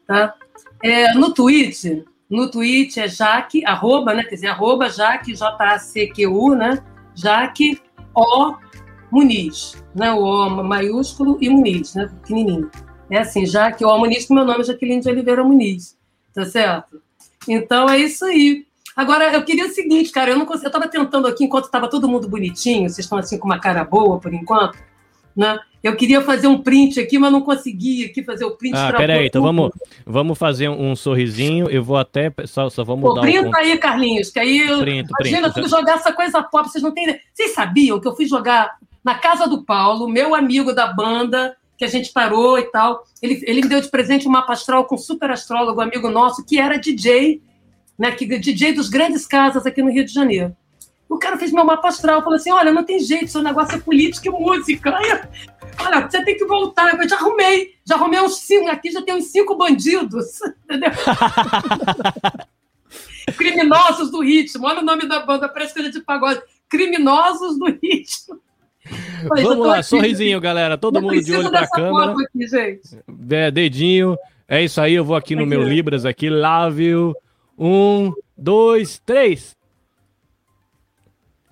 Tá? É, no Twitter, no Twitter é Jaque, arroba, né? Quer dizer, arroba Jaque, J-A-C-Q-U, né? Jaque O Muniz. Né? O O maiúsculo e Muniz, né? Pequenininho. É assim, Jaque O Muniz, que meu nome é Jaqueline de Oliveira Muniz. Tá certo? Então é isso aí. Agora, eu queria o seguinte, cara, eu não consigo, eu estava tentando aqui, enquanto estava todo mundo bonitinho, vocês estão assim com uma cara boa por enquanto, né? Eu queria fazer um print aqui, mas não consegui aqui fazer o print. Ah, peraí, então vamos, vamos fazer um, um sorrisinho. Eu vou até. Só, só Pô, mudar printa ponto. aí, Carlinhos, que aí. eu- Printo, imagina, printo. fui jogar essa coisa pop, vocês não têm. Vocês sabiam que eu fui jogar na casa do Paulo, meu amigo da banda, que a gente parou e tal. Ele, ele me deu de presente um mapa astral com um super astrólogo, amigo nosso, que era DJ, né? Que, DJ dos grandes casas aqui no Rio de Janeiro. O cara fez meu mapa astral, falou assim: olha, não tem jeito, seu negócio é política e música. Olha, você tem que voltar. Eu já arrumei, já arrumei uns cinco, aqui já tem uns cinco bandidos, entendeu? Criminosos do ritmo, olha o nome da banda, parece coisa de pagode. Criminosos do ritmo. Vamos lá, aqui. sorrisinho, galera. Todo mundo de olho pra dessa câmera. Aqui, gente. É, dedinho. É isso aí, eu vou aqui no meu Libras aqui. Lávio. Um, dois, três.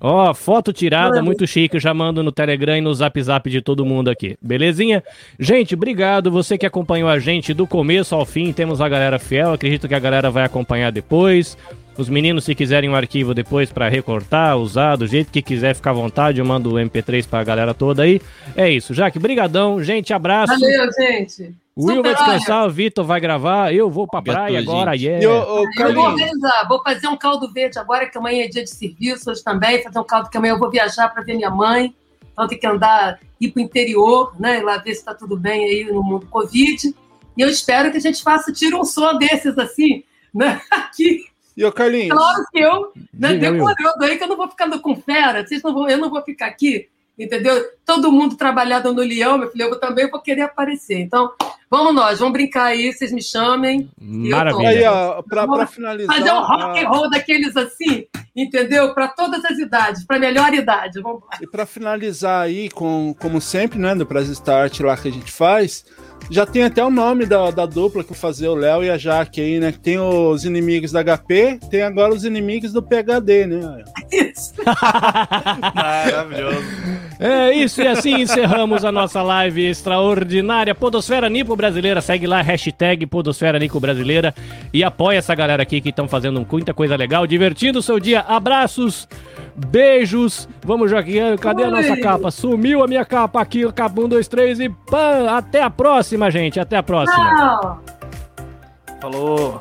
Ó, foto tirada, muito chique. Já mando no Telegram e no Zap Zap de todo mundo aqui. Belezinha? Gente, obrigado. Você que acompanhou a gente do começo ao fim. Temos a galera fiel. Acredito que a galera vai acompanhar depois. Os meninos, se quiserem um arquivo depois pra recortar, usar do jeito que quiser, ficar à vontade. Eu mando o MP3 pra galera toda aí. É isso. Jaque, brigadão. Gente, abraço. Valeu, gente. O Will vai descansar, o Vitor vai gravar, eu vou pra praia agora, yeah. E, ô, ô, Eu vou organizar, vou fazer um caldo verde agora, que amanhã é dia de serviço, hoje também, fazer um caldo que amanhã eu vou viajar para ver minha mãe, então tem que andar, ir para o interior, né, e lá ver se está tudo bem aí no mundo Covid, e eu espero que a gente faça, tire um som desses assim, né, aqui, e ô, Carlinhos, claro que eu, né, decorando aí, que eu não vou ficando com fera, vocês não vão, eu não vou ficar aqui, entendeu? Todo mundo trabalhado no Leão, meu filho, eu também vou querer aparecer, então, vamos nós, vamos brincar aí, vocês me chamem, Maravilha. aí, ó, pra, pra finalizar. fazer um rock and roll daqueles assim, entendeu? Para todas as idades, para melhor idade. Vamos lá. E para finalizar aí, com, como sempre, né, no Press Start lá que a gente faz, já tem até o nome da, da dupla que eu fazer o Léo e a Jaque aí, né? que Tem os inimigos da HP, tem agora os inimigos do PHD, né? Isso. Maravilhoso. É isso, e assim encerramos a nossa live extraordinária. Podosfera Nipo Brasileira, segue lá, hashtag Podosfera Nico Brasileira e apoia essa galera aqui que estão fazendo muita coisa legal, divertindo o seu dia. Abraços, beijos. Vamos, Joaquim, cadê a Oi. nossa capa? Sumiu a minha capa aqui, capa 1, 2, 3 e pã! Até a próxima, gente, até a próxima. Tchau. Falou.